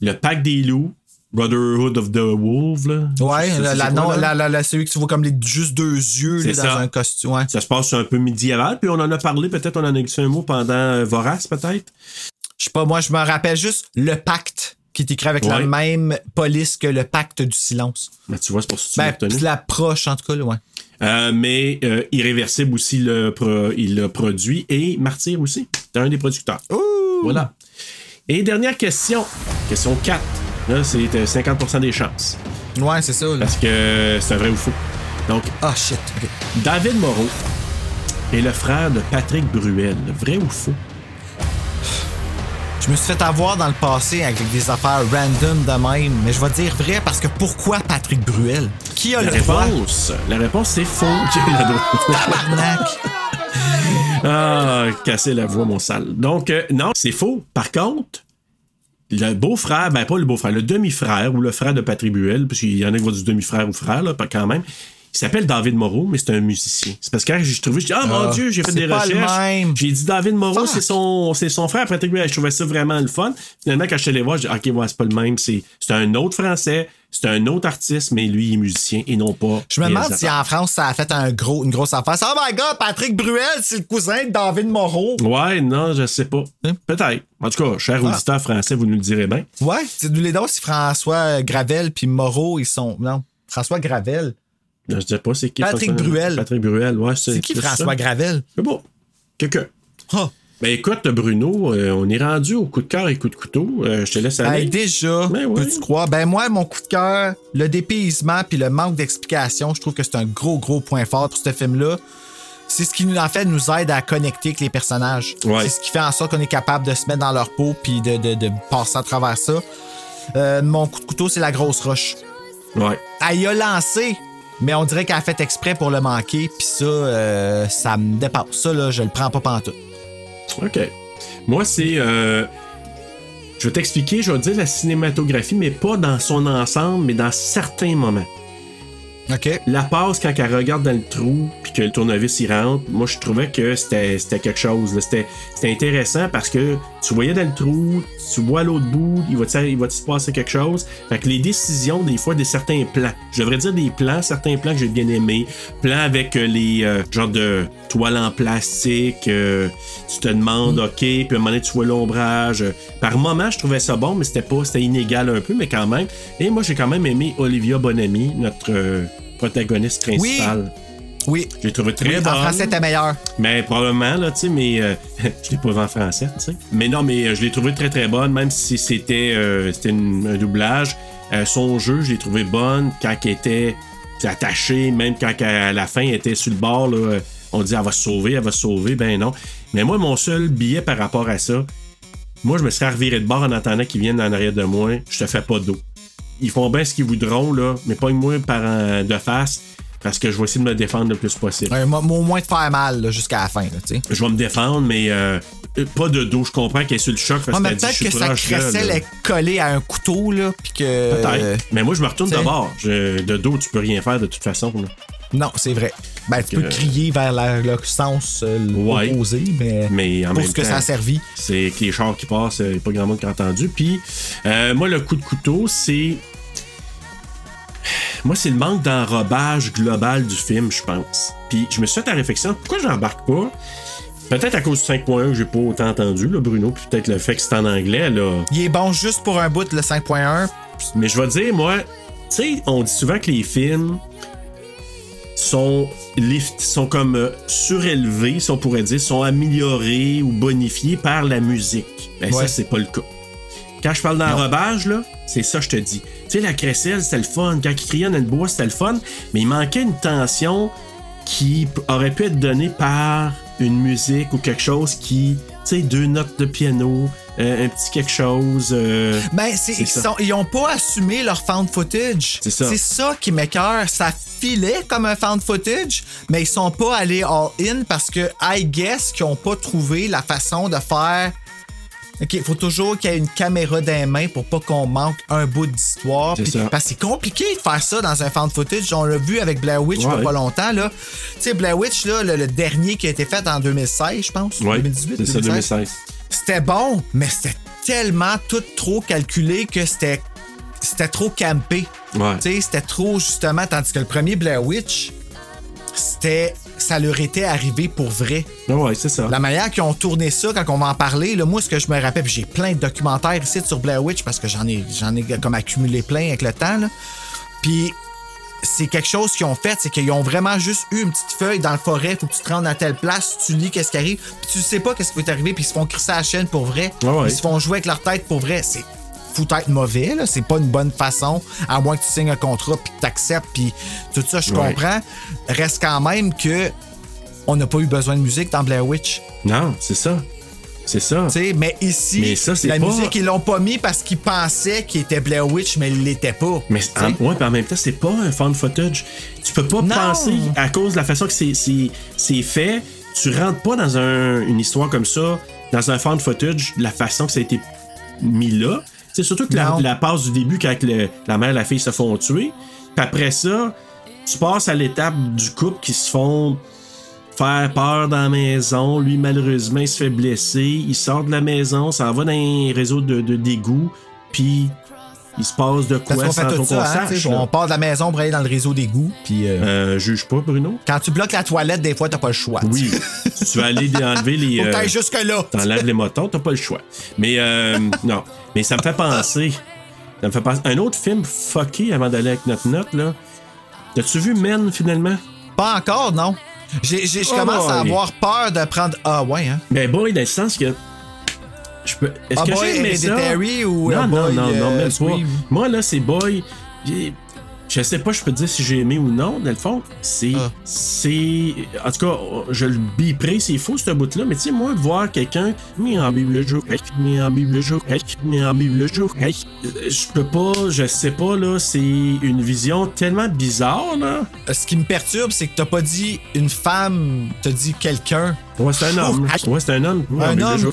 S1: Le Pack des loups, Brotherhood of the Wolf, là.
S3: Ouais, la, non, la, la- celui que tu vois comme les, juste deux yeux là, dans un costume. Ouais.
S1: Ça se passe un peu médiéval, puis on en a parlé, peut-être on en a dit un mot pendant euh, Vorace, peut-être?
S3: Je sais pas, moi, je me rappelle juste le pacte qui est écrit avec la même police que le pacte du silence.
S1: Ben, tu vois, c'est pour ça que tu
S3: Ben, l'approche, en tout cas, là, ouais.
S1: Euh, mais euh, Irréversible aussi, le pro- il l'a produit. Et Martyr aussi. C'est un des producteurs. Voilà. Et dernière question. Question 4. Là, c'est euh, 50% des chances.
S3: Ouais, c'est ça. Là.
S1: Parce que c'est un vrai ou faux. Donc,
S3: Ah, shit.
S1: David Moreau est le frère de Patrick Bruel. Vrai ou faux?
S3: Je me suis fait avoir dans le passé avec des affaires random de même, mais je vais dire vrai parce que pourquoi Patrick Bruel? Qui a
S1: La
S3: le droit?
S1: réponse, la réponse c'est faux. Qui a le droit?
S3: Tabarnak!
S1: Ah, casser la voix, mon sale. Donc, euh, non, c'est faux. Par contre, le beau-frère, ben pas le beau-frère, le demi-frère ou le frère de Patrick Buell, parce qu'il y en a qui vont du demi-frère ou frère, là, pas quand même. Il s'appelle David Moreau, mais c'est un musicien. C'est parce que quand j'ai trouvé, je dis, ah, mon
S3: Ah,
S1: Dieu, j'ai fait des recherches. J'ai dit David Moreau, c'est son, c'est son frère Patrick Buell. Je trouvais ça vraiment le fun. Finalement, quand je suis allé voir, j'ai dit, ok, ouais, c'est pas le même. C'est, c'est un autre français, c'est un autre artiste, mais lui, il est musicien et non pas.
S3: Je me demande si en France, ça a fait un gros, une grosse affaire. Oh my god, Patrick Bruel, c'est le cousin de David Moreau.
S1: Ouais, non, je sais pas.
S3: Hein?
S1: Peut-être. En tout cas, cher
S3: Ah.
S1: auditeur français, vous nous le direz bien.
S3: Ouais, c'est nous les deux, si François Gravel puis Moreau, ils sont. Non, François Gravel.
S1: Je sais pas c'est qui.
S3: Patrick
S1: François-
S3: Bruel.
S1: Patrick Bruel, ouais.
S3: C'est qui
S1: ça.
S3: François Gravel?
S1: C'est bon. Quelqu'un.
S3: Ah.
S1: Ben écoute, Bruno, euh, on est rendu au coup de cœur et coup de couteau. Euh, je te laisse aller.
S3: Hey, déjà,
S1: Ben ouais.
S3: peux-tu croire? Ben moi, mon coup de cœur, le dépaysement puis le manque d'explication, je trouve que c'est un gros, gros point fort pour ce film-là. C'est ce qui, nous, en fait, nous aide à connecter avec les personnages.
S1: Ouais.
S3: C'est ce qui fait en sorte qu'on est capable de se mettre dans leur peau puis de, de- de passer à travers ça. Euh, mon coup de couteau, c'est la grosse roche.
S1: Ouais.
S3: Elle y a lancé, mais on dirait qu'elle a fait exprès pour le manquer, puis ça, euh, ça me dépasse. Ça, là, je le prends pas pantoute.
S1: OK. Moi, c'est. euh, je vais t'expliquer, je vais te dire la cinématographie, mais pas dans son ensemble, mais dans certains moments.
S3: OK?
S1: La passe quand elle regarde dans le trou puis que le tournevis y rentre, moi je trouvais que c'était c'était quelque chose. C'était c'était intéressant parce que tu voyais dans le trou, tu vois à l'autre bout, il va il va se passer quelque chose. Fait que les décisions des fois des certains plans, je devrais dire des plans, certains plans que j'ai bien aimés, plans avec euh, les euh, genres de toiles en plastique, euh, tu te demandes OK, puis à un moment donné tu vois l'ombrage. Par moment, je trouvais ça bon, mais c'était pas c'était inégal un peu mais quand même. Et moi j'ai quand même aimé Olivia Bonamy, notre euh, protagoniste principale.
S3: Oui.
S1: Je l'ai trouvé très
S3: Oui,
S1: bonne.
S3: en français, t'es meilleur.
S1: Mais probablement, là, tu sais, mais euh, je l'ai pas vu en français, tu sais. Mais non, mais euh, je l'ai trouvé très très bonne, même si c'était euh, c'était une- un doublage. Euh, son jeu, je l'ai trouvé bonne quand elle était attachée, même quand à la fin elle était sur le bord, là, on dit elle va se sauver, elle va se sauver, ben non. Mais moi, mon seul billet par rapport à ça, moi, je me serais reviré de bord en attendant qu'ils viennent en arrière de moi. Je te fais pas d'eau. Ils font bien ce qu'ils voudront, là, mais pas moi par en- de face, parce que je vais essayer de me défendre le plus possible.
S3: Un mo- au moins de faire mal jusqu'à la fin, là, tu sais.
S1: Je vais me défendre, mais euh, pas de dos. Je comprends qu'elle est sur le choc parce
S3: Ouais, mais
S1: qu'elle dit
S3: peut-être que sa crécelle est collée à un couteau, là, puis que.
S1: Peut-être. Mais moi, je me retourne d'abord. Je- De dos, tu peux rien faire de toute façon. là.
S3: Non, c'est vrai. Ben, tu peux crier vers la- le sens euh,
S1: Ouais.
S3: opposé, mais,
S1: Mais en
S3: pour
S1: même
S3: ce que ça a servi.
S1: C'est que les chars qui passent, il n'y a pas grand monde qui a entendu. Puis, euh, moi, le coup de couteau, c'est. Moi, c'est le manque d'enrobage global du film, je pense. Puis, je me suis fait la réflexion, pourquoi j'embarque pas? Peut-être à cause du 5.1 que j'ai pas autant entendu, là, Bruno, puis peut-être le fait que c'est en anglais, là.
S3: Il est bon juste pour un bout, le 5.1.
S1: Mais je vais te dire, moi, tu sais, on dit souvent que les films sont lift, sont comme euh, surélevés, si on pourrait dire, sont améliorés ou bonifiés par la musique. Ben
S3: Ouais.
S1: ça, c'est pas le cas. Quand je parle d'enrobage, là, c'est ça que je te dis. Tu sais, la crécelle, c'était le fun. Quand il criait dans le bois, c'était le fun. Mais il manquait une tension qui aurait pu être donnée par une musique ou quelque chose qui, tu sais, deux notes de piano, euh, un petit quelque chose. euh,
S3: Ben, c'est, ils, sont- ils ont pas assumé leur found footage.
S1: C'est ça.
S3: C'est ça qui m'écœure. Ça filait comme un found footage, mais ils sont pas allés all-in parce que, I guess, qu'ils ont pas trouvé la façon de faire. OK, il faut toujours qu'il y ait une caméra dans les mains pour pas qu'on manque un bout d'histoire. Parce que c'est compliqué de faire ça dans un found footage. On l'a vu avec Blair Witch il y a
S1: Ouais.
S3: pas longtemps. là. Tu sais, Blair Witch, là, le, le dernier qui a été fait en 2016, je pense.
S1: Ouais,
S3: 2018,
S1: c'est ça, 2016.
S3: c'était bon, mais c'était tellement tout trop calculé que c'était c'était trop campé.
S1: Ouais.
S3: Tu sais, c'était trop justement, tandis que le premier Blair Witch, c'était ça leur était arrivé pour vrai.
S1: Ah ouais, c'est ça.
S3: La manière qu'ils ont tourné ça, quand on va en parler, là, moi, ce que je me rappelle, puis j'ai plein de documentaires ici sur Blair Witch parce que j'en ai, j'en ai comme accumulé plein avec le temps. là. Puis c'est quelque chose qu'ils ont fait, c'est qu'ils ont vraiment juste eu une petite feuille dans le forêt, faut que tu te rendes à telle place, tu lis qu'est-ce qui arrive, puis tu sais pas qu'est-ce qui va t'arriver, puis ils se font crisser à la chaîne pour vrai.
S1: Ouais, ouais.
S3: Ils se font jouer avec leur tête pour vrai. C'est faut être mauvais, là. C'est pas une bonne façon, à moins que tu signes un contrat puis que t'acceptes, puis tout ça, je
S1: Ouais.
S3: comprends. Reste quand même que on n'a pas eu besoin de musique dans Blair Witch.
S1: Non, c'est ça. C'est ça.
S3: Tu sais, mais ici,
S1: Mais ça, c'est
S3: la
S1: pas-
S3: musique, ils l'ont pas mis parce qu'ils pensaient qu'il était Blair Witch, mais il l'était pas.
S1: Mais
S3: Tu
S1: en, ouais, en même temps, c'est pas un fan footage. Tu peux pas
S3: Non.
S1: penser, à cause de la façon que c'est- c'est c'est fait, tu rentres pas dans un- une histoire comme ça, dans un fan footage, de la façon que ça a été mis là. C'est surtout que la, passe du début, quand le- la mère et la fille se font tuer, puis après ça, tu passes à l'étape du couple qui se font faire peur dans la maison. Lui, malheureusement, il se fait blesser. Il sort de la maison, ça va dans un réseau de, de d'égout, puis il se passe de
S3: Parce
S1: quoi
S3: qu'on
S1: qu'on
S3: ça, hein,
S1: sache.
S3: tu sais,
S1: là?
S3: on part de la maison pour aller dans le réseau d'égout, puis euh,
S1: Euh, juge pas, Bruno?
S3: quand tu bloques la toilette, des fois, t'as pas le choix.
S1: Oui. si tu veux aller enlever les.
S3: Faut que
S1: euh,
S3: t'ailles jusque-là.
S1: T'enlèves les motons, t'as pas le choix. Mais euh, non. Mais ça me fait penser. Ça me fait penser. Un autre film fucké avant d'aller avec notre note, là. T'as-tu vu Men finalement?
S3: Pas encore, non. J'ai, j'ai- je
S1: Oh
S3: commence à
S1: boy.
S3: avoir peur de prendre. Ah, ouais, hein.
S1: Ben, boy, dans le sens que. Je peux. Est-ce
S3: Ah,
S1: que j'ai aimé ça?
S3: Ou,
S1: Non, non,
S3: Boy,
S1: non, non,
S3: euh,
S1: même pas. Moi, là, c'est Boy. Je sais pas, je peux te dire si j'ai aimé ou non, dans le fond. C'est.
S3: Ah.
S1: C'est. En tout cas, je le biperai, c'est faux, ce bout-là. Mais tu sais, moi, voir quelqu'un. Mais en jour, mais en jour, mais en Bible le jour. Je peux pas, je sais pas, là. C'est une vision tellement bizarre, là.
S3: Ce qui me perturbe, c'est que t'as pas dit une femme, t'as dit quelqu'un.
S1: Ouais, c'est un homme. Ouais, c'est un homme.
S3: Un homme.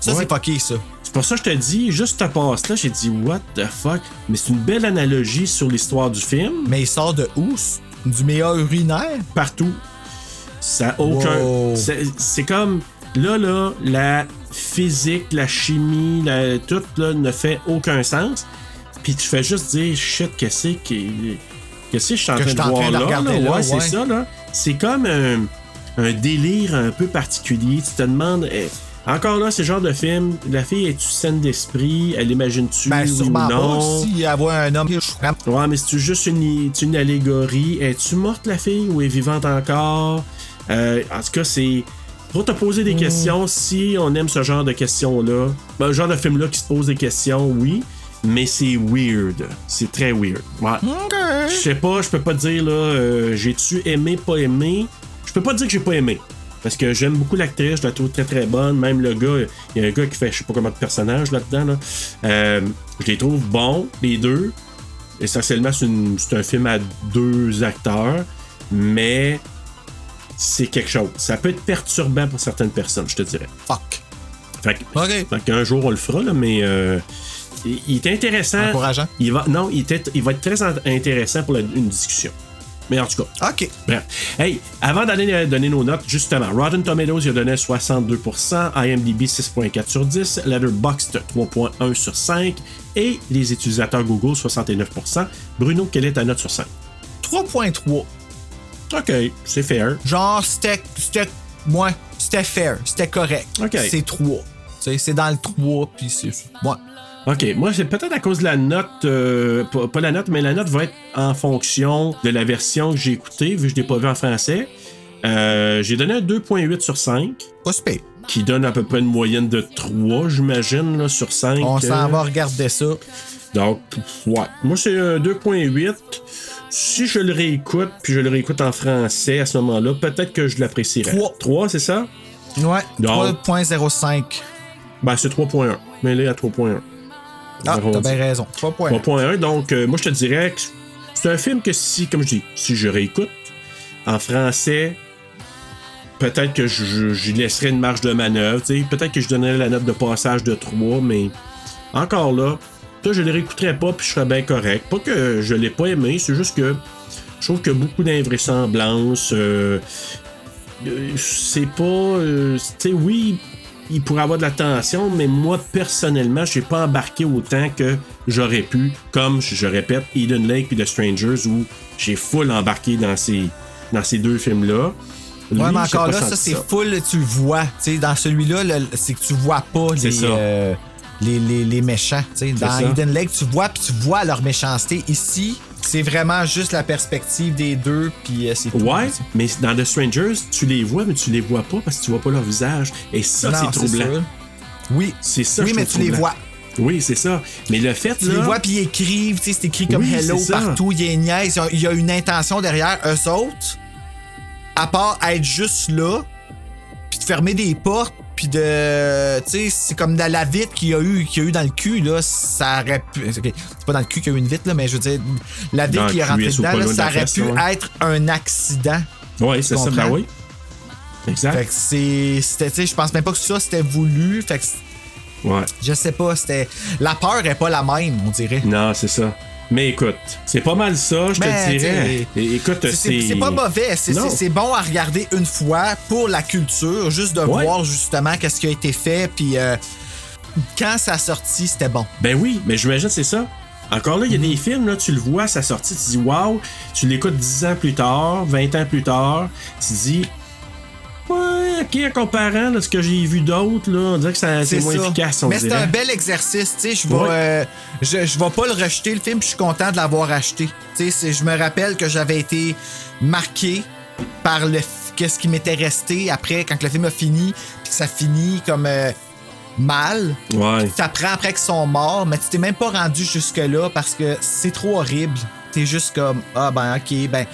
S3: Ça, c'est fucké, ça.
S1: C'est pour ça que je te dis, juste ta passe-là, j'ai dit, what the fuck? Mais c'est une belle analogie sur l'histoire du film.
S3: Mais il sort de où? Du méa urinaire?
S1: Partout. Ça aucun.
S3: Wow.
S1: c'est- comme. Là, là, la physique, la chimie, la- tout, là, ne fait aucun sens. Puis tu fais juste dire, shit, qu'est-ce qui. Qu'est-ce que je suis en
S3: Que
S1: train de voir
S3: train de
S1: là? là?
S3: là,
S1: Ouais, c'est ça, là. C'est comme un, un délire un peu particulier. Tu te demandes, eh, Encore là, c'est le genre de film, la fille est-tu saine d'esprit, elle imagine-tu
S3: Ben, sûrement
S1: ou
S3: pas.
S1: non?
S3: Si elle voit un homme qui
S1: Ouais, mais c'est juste une, une allégorie? Es-tu morte la fille ou est vivante encore? Euh, en tout cas, c'est pour te poser
S3: Hmm.
S1: des questions. Si on aime ce genre de questions-là, ben, le genre de film-là qui se pose des questions, oui, mais c'est weird. C'est très weird. Ouais. Je sais pas, je peux pas dire là, euh, j'ai-tu aimé, pas aimé? Je peux pas dire que j'ai pas aimé. Parce que j'aime beaucoup l'actrice, je la trouve très très bonne. Même le gars, il y a un gars qui fait je sais pas comment de personnage là-dedans. Là. Euh, je les trouve bons, les deux. Essentiellement, c'est, un film à deux acteurs, mais c'est quelque chose. Ça peut être perturbant pour certaines personnes, je te dirais.
S3: Fuck.
S1: Fait, qu'un jour on le fera, là, mais euh, il, il est intéressant.
S3: Encourageant.
S1: Il va, non, il, va être très intéressant pour la- une discussion. Mais en tout cas,
S3: OK.
S1: Bref. Hey, avant d'aller euh, donner nos notes, justement, Rotten Tomatoes, il a donné 62%, IMDb 6.4 sur 10, Letterboxd 3.1 sur 5 et les utilisateurs Google 69%. Bruno, quelle est ta note sur 5?
S3: 3.3.
S1: OK, c'est fair.
S3: Genre, c'était. C'était. Moi, c'était fair. C'était correct.
S1: OK.
S3: C'est 3. Tu sais, c'est dans le 3, puis c'est. Ouais.
S1: OK, moi, c'est peut-être à cause de la note, euh, pas, pas la note, mais la note va être en fonction de la version que j'ai écoutée, vu que je l'ai pas vu en français. Euh, j'ai donné un 2.8 sur 5,
S3: Pas super.
S1: qui donne à peu près une moyenne de 3, j'imagine, là, sur 5.
S3: On s'en
S1: euh.
S3: va regarder ça.
S1: Donc, ouais. Moi, c'est un 2.8. Si je le réécoute, puis je le réécoute en français à ce moment-là, peut-être que je l'apprécierais.
S3: Trois.
S1: 3, c'est ça?
S3: Ouais.
S1: Donc-
S3: 3.05.
S1: Ben, c'est 3.1. Mais là, à 3.1.
S3: Ah, t'as bien raison. 3.1.
S1: 3.1. Donc, euh, moi, je te dirais que c'est un film que si, comme je dis, si je réécoute en français, peut-être que je, je- laisserais une marge de manœuvre. Peut-être que je donnerais la note de passage de 3, mais encore là, ça, je le réécouterais pas, puis je serais bien correct. Pas que je l'ai pas aimé, c'est juste que je trouve a beaucoup d'invraisemblances. euh, euh, c'est pas. euh, tu sais, oui, il pourrait avoir de la tension, mais moi, personnellement, je n'ai pas embarqué autant que j'aurais pu. Comme, je, répète, Eden Lake et The Strangers, où j'ai full embarqué dans ces, dans ces deux films-là. Lui,
S3: Ouais, mais
S1: j'ai
S3: encore là, ça, c'est full, tu le vois. Dans celui-là, c'est que tu vois pas les, euh, les, les, les méchants. Dans
S1: ça.
S3: Eden Lake, tu vois, puis tu vois leur méchanceté. Ici, c'est vraiment juste la perspective des deux, puis euh, c'est tout.
S1: Ouais, mais dans The Strangers, tu les vois, mais tu les vois pas parce que tu vois pas leur visage. Et ça, c'est troublant.
S3: Oui.
S1: C'est ça,
S3: Oui, mais tu les vois.
S1: Oui, c'est ça. Mais le fait,
S3: Tu
S1: là,
S3: les vois, puis ils écrivent, tu sais, c'est écrit comme
S1: Oui,
S3: Hello partout, il y a une niaise, il y a une intention derrière eux autres, à part être juste là, puis de fermer des portes, puis de. Tu sais, c'est comme dans la vitre qu'il y a eu, qu'il y a eu dans le cul, là, ça aurait pu. C'est pas dans le cul qu'il y a eu une vitre, là, mais je veux dire, la vitre qui est rentrée dedans, là, ça aurait pu
S1: ouais.
S3: être un accident.
S1: ouais, c'est ça, ben oui. Exact.
S3: Fait que c'est. c'était- Tu sais, je pense même pas que ça c'était voulu. Fait que
S1: Ouais.
S3: je sais pas, c'était. La peur est pas la même, on dirait.
S1: Non, c'est ça. Mais écoute, c'est pas mal ça, je
S3: Ben,
S1: te dirais. Écoute,
S3: C'est- pas mauvais, c'est- bon à regarder une fois pour la culture, juste de
S1: Ouais.
S3: voir justement qu'est-ce qui a été fait, puis euh, quand ça a sorti, c'était bon.
S1: Ben oui, mais j'imagine que c'est ça. Encore là, il y a
S3: Mm.
S1: des films, là, tu le vois sa sortie, tu dis waouh, tu l'écoutes 10 ans plus tard, 20 ans plus tard, tu dis Ouais, ok, en comparant là, ce que j'ai vu d'autres, on dirait que c'est moins
S3: ça.
S1: efficace, on
S3: Mais c'est un bel exercice, tu sais. Je vais,
S1: Ouais.
S3: euh, je, je vais pas le rejeter le film, puis je suis content de l'avoir acheté. Tu sais, je me rappelle que j'avais été marqué par le qu'est-ce qui m'était resté après quand le film a fini, puis que ça finit comme euh, mal.
S1: Ouais.
S3: T'apprends après qu'ils sont morts, mais tu t'es même pas rendu jusque-là parce que c'est trop horrible. T'es juste comme ah ben ok ben.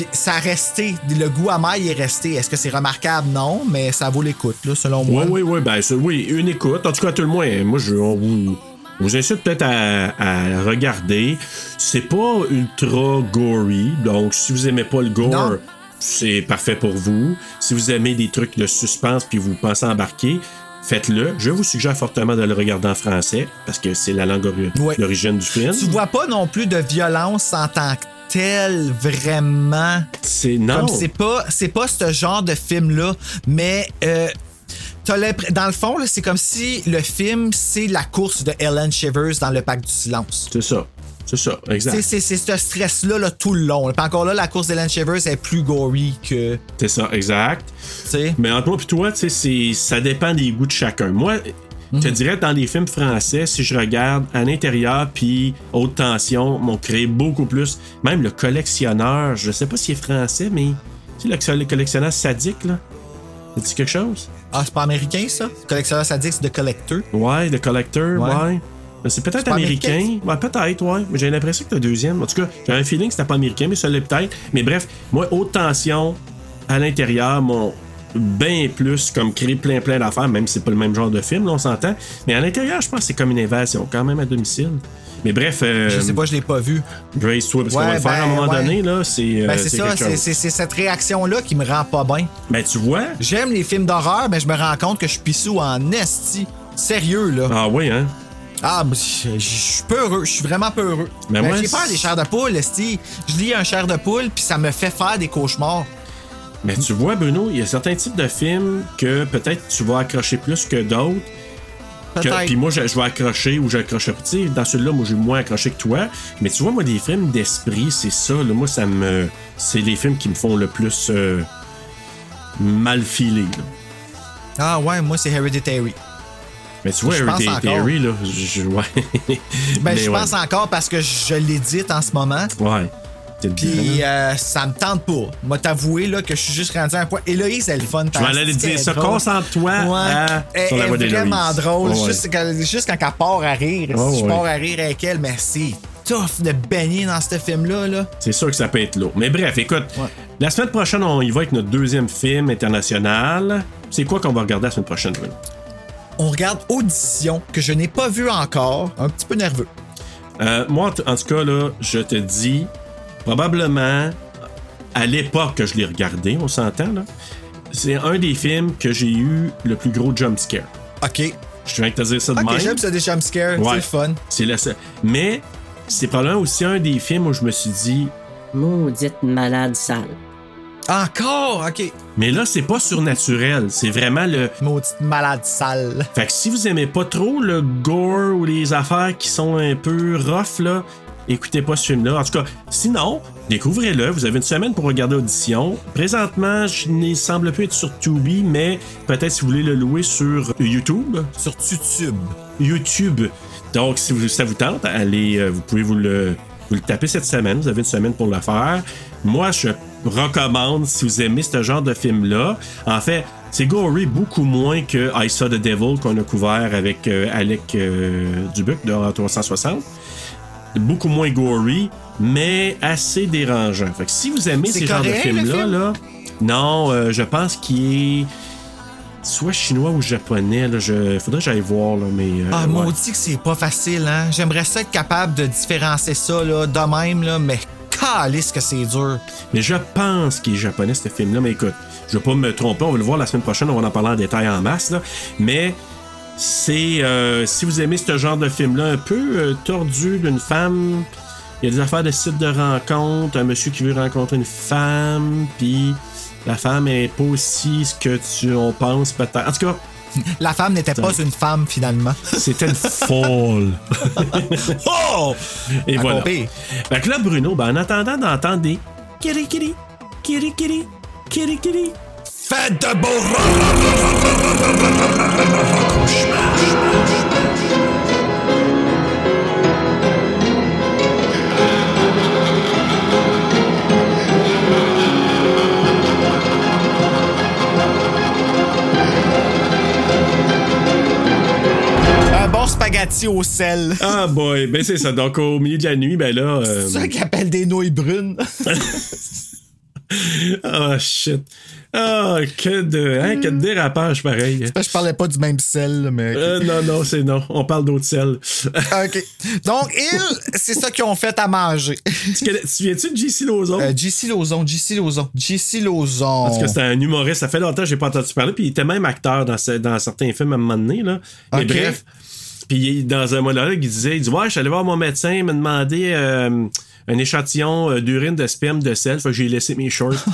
S3: Puis ça a resté, le goût amer il est resté. Est-ce que c'est remarquable? Non, mais ça vaut l'écoute là, selon moi.
S1: Oui, oui, oui, ben oui, une écoute. En tout cas, tout le moins, moi, je, on vous, on vous incite peut-être à, à regarder. C'est pas ultra gory, donc si vous aimez pas le gore,
S3: Non.
S1: c'est parfait pour vous. Si vous aimez des trucs de suspense puis vous pensez embarquer, faites-le. Je vous suggère fortement de le regarder en français parce que c'est la langue d'origine du film.
S3: Tu vois pas non plus de violence en tant que telle vraiment.
S1: C'est non.
S3: C'est pas c'est pas ce genre de film là, mais euh, dans le fond c'est comme si le film c'est la course de Ellen Shivers dans le Parc du silence.
S1: C'est ça. C'est ça, exact.
S3: c'est- ce stress-là là, tout le long. Puis encore là, la course d'Hélène Shivers est plus gory que.
S1: C'est ça, exact. Mais entre moi et toi, tu sais, c'est- ça dépend des goûts de chacun. Moi, je
S3: Mhm.
S1: te dirais, dans les films français, si je regarde à l'intérieur puis haute tension, m'ont créé beaucoup plus. Même le collectionneur, je sais pas s'il est français, mais tu sais, le collectionneur sadique, là. As-tu quelque chose?
S3: Ah, c'est pas américain, ça? Collectionneur sadique, c'est de collecteur.
S1: Ouais, The Collector,
S3: Ouais.
S1: ouais. Mais C'est peut-être américain.
S3: américain,
S1: Ouais, peut-être, ouais. Mais j'ai l'impression que le deuxième. En tout cas, j'ai un feeling que c'était pas américain, mais ça l'est peut-être. Mais bref, moi, haute tension à l'intérieur m'ont bien plus comme créé plein plein d'affaires, même si c'est pas le même genre de film, là, on s'entend. Mais à l'intérieur, je pense que c'est comme une invasion, quand même à domicile. Mais bref, euh,
S3: Je sais pas, je l'ai pas vu.
S1: Grace, toi, parce qu'on va le faire à un
S3: ben,
S1: moment
S3: ouais.
S1: donné, là, c'est. euh,
S3: Ben, c'est ça, c'est cette réaction-là qui me rend pas bien.
S1: Ben, tu vois.
S3: J'aime les films d'horreur, mais je me rends compte que je suis pissou en esti. Sérieux, là.
S1: Ah oui, hein?
S3: Ah, mais je suis peureux. Je suis vraiment peureux.
S1: Ben,
S3: Ben,
S1: moi,
S3: J'ai peur des chairs de poule, esti. Je lis un chair de poule, puis ça me fait faire des cauchemars.
S1: Mais tu vois, Bruno, il y a certains types de films que peut-être tu vas accrocher plus que d'autres. Puis moi, je, je vais accrocher ou j'accroche pas. Tu sais, dans celui-là, moi, j'ai moins accroché que toi. Mais tu vois, moi, des films d'esprit, c'est ça. Là, moi, ça me. C'est les films qui me font le plus euh, mal filer. là.
S3: Ah ouais, moi, c'est Hereditary.
S1: Mais tu vois, Hereditary, là. Je, je- ouais.
S3: Ben,
S1: Mais
S3: je
S1: ouais.
S3: pense encore parce que je l'édite en ce moment.
S1: Ouais.
S3: Puis euh, ça me tente pas. Moi, t'avouer là, que je suis juste rendu à un point. Héloïse, elle est le fun.
S1: Je vais aller dire ça. Concentre-toi
S3: Ouais. Elle
S1: sur la voix d'Héloïse.
S3: vraiment drôle.
S1: Ouais.
S3: Juste, quand, juste quand elle part à rire. Si je pars à rire avec elle, tough de baigner dans ce film-là. Là.
S1: C'est sûr que ça peut être lourd. Mais bref, écoute,
S3: Ouais.
S1: la semaine prochaine, on y va avec notre deuxième film international. C'est quoi qu'on va regarder la semaine prochaine, Bruno?
S3: On regarde Audition, que je n'ai pas vu encore. Un petit peu nerveux.
S1: Euh, moi, en tout cas, là, je te dis, probablement, à l'époque que je l'ai regardé, on s'entend, là, c'est un des films que j'ai eu le plus gros jump scare.
S3: OK.
S1: Je viens de te dire ça de
S3: OK,
S1: même.
S3: j'aime ça des jump scares. C'est
S1: Ouais.
S3: le fun.
S1: C'est la seule. Mais c'est probablement aussi un des films où je me suis dit,
S4: Maudite malade sale.
S3: Encore? OK.
S1: mais là, c'est pas surnaturel. C'est vraiment le.
S3: Maudite malade sale.
S1: Fait que si vous aimez pas trop le gore ou les affaires qui sont un peu rough, là, écoutez pas ce film-là. En tout cas, sinon, découvrez-le. Vous avez une semaine pour regarder Audition. Présentement, je ne semble plus être sur Tubi, mais peut-être si vous voulez le louer sur YouTube.
S3: Sur YouTube.
S1: YouTube. Donc, si vous- ça vous tente, allez, euh, vous pouvez vous le, vous le taper cette semaine. Vous avez une semaine pour le faire. Moi, je recommande, si vous aimez ce genre de film-là, en fait, c'est gory beaucoup moins que I Saw the Devil qu'on a couvert avec euh, Alec euh, Dubuc de 360. Beaucoup moins gory, mais assez dérangeant. Fait que si vous aimez ces genres de films-là,
S3: film?
S1: là, non, euh, je pense qu'il est soit chinois ou japonais. Là, je, faudrait que j'aille voir, là, mais. euh,
S3: Ah,
S1: ouais.
S3: maudit que c'est pas facile, hein. J'aimerais ça être capable de différencier ça, là, de même, là, mais calisse que c'est dur.
S1: Mais je pense qu'il est japonais, ce film-là. Mais écoute, je vais pas me tromper. On va le voir la semaine prochaine. On va en parler en détail en masse. Là. Mais c'est. euh, si vous aimez ce genre de film-là, un peu euh, tordu d'une femme. Il y a des affaires de site de rencontre. Un monsieur qui veut rencontrer une femme. Puis la femme est pas aussi ce que tu on pense peut-être. En tout cas,
S3: La femme n'était pas une femme, finalement.
S1: c'était une folle.
S3: oh!
S1: Et
S3: À
S1: voilà. Fait que là, Bruno, ben, en attendant d'entendre des kiri kiri, kiri kiri, kiri kiri,
S3: Faites de beaux Spaghetti au sel.
S1: Ah boy, ben c'est ça. Donc au milieu de la nuit, ben là. euh,
S3: C'est ça qu'ils appellent des nouilles brunes.
S1: Ah shit. Ah, que de. Hein, que de dérapage pareil.
S3: Je parlais pas du même sel, mais.
S1: Euh, non, non, c'est non. On parle d'autre sel.
S3: OK. Donc, ils, c'est ça qu'ils ont fait à manger.
S1: tu viens-tu de JC Lozon?
S3: Euh, JC Lozon, JC Lozon, JC Lozon.
S1: Parce que c'était un humoriste. Ça fait longtemps que j'ai pas entendu parler. Puis il était même acteur dans, ce- dans certains films à un moment donné. Là. Mais bref. Puis dans un monologue, il disait, il dit, ouais, je suis allé voir mon médecin, il m'a demandé euh, un échantillon euh, d'urine, de sperme, de sel. Que j'ai laissé mes shorts.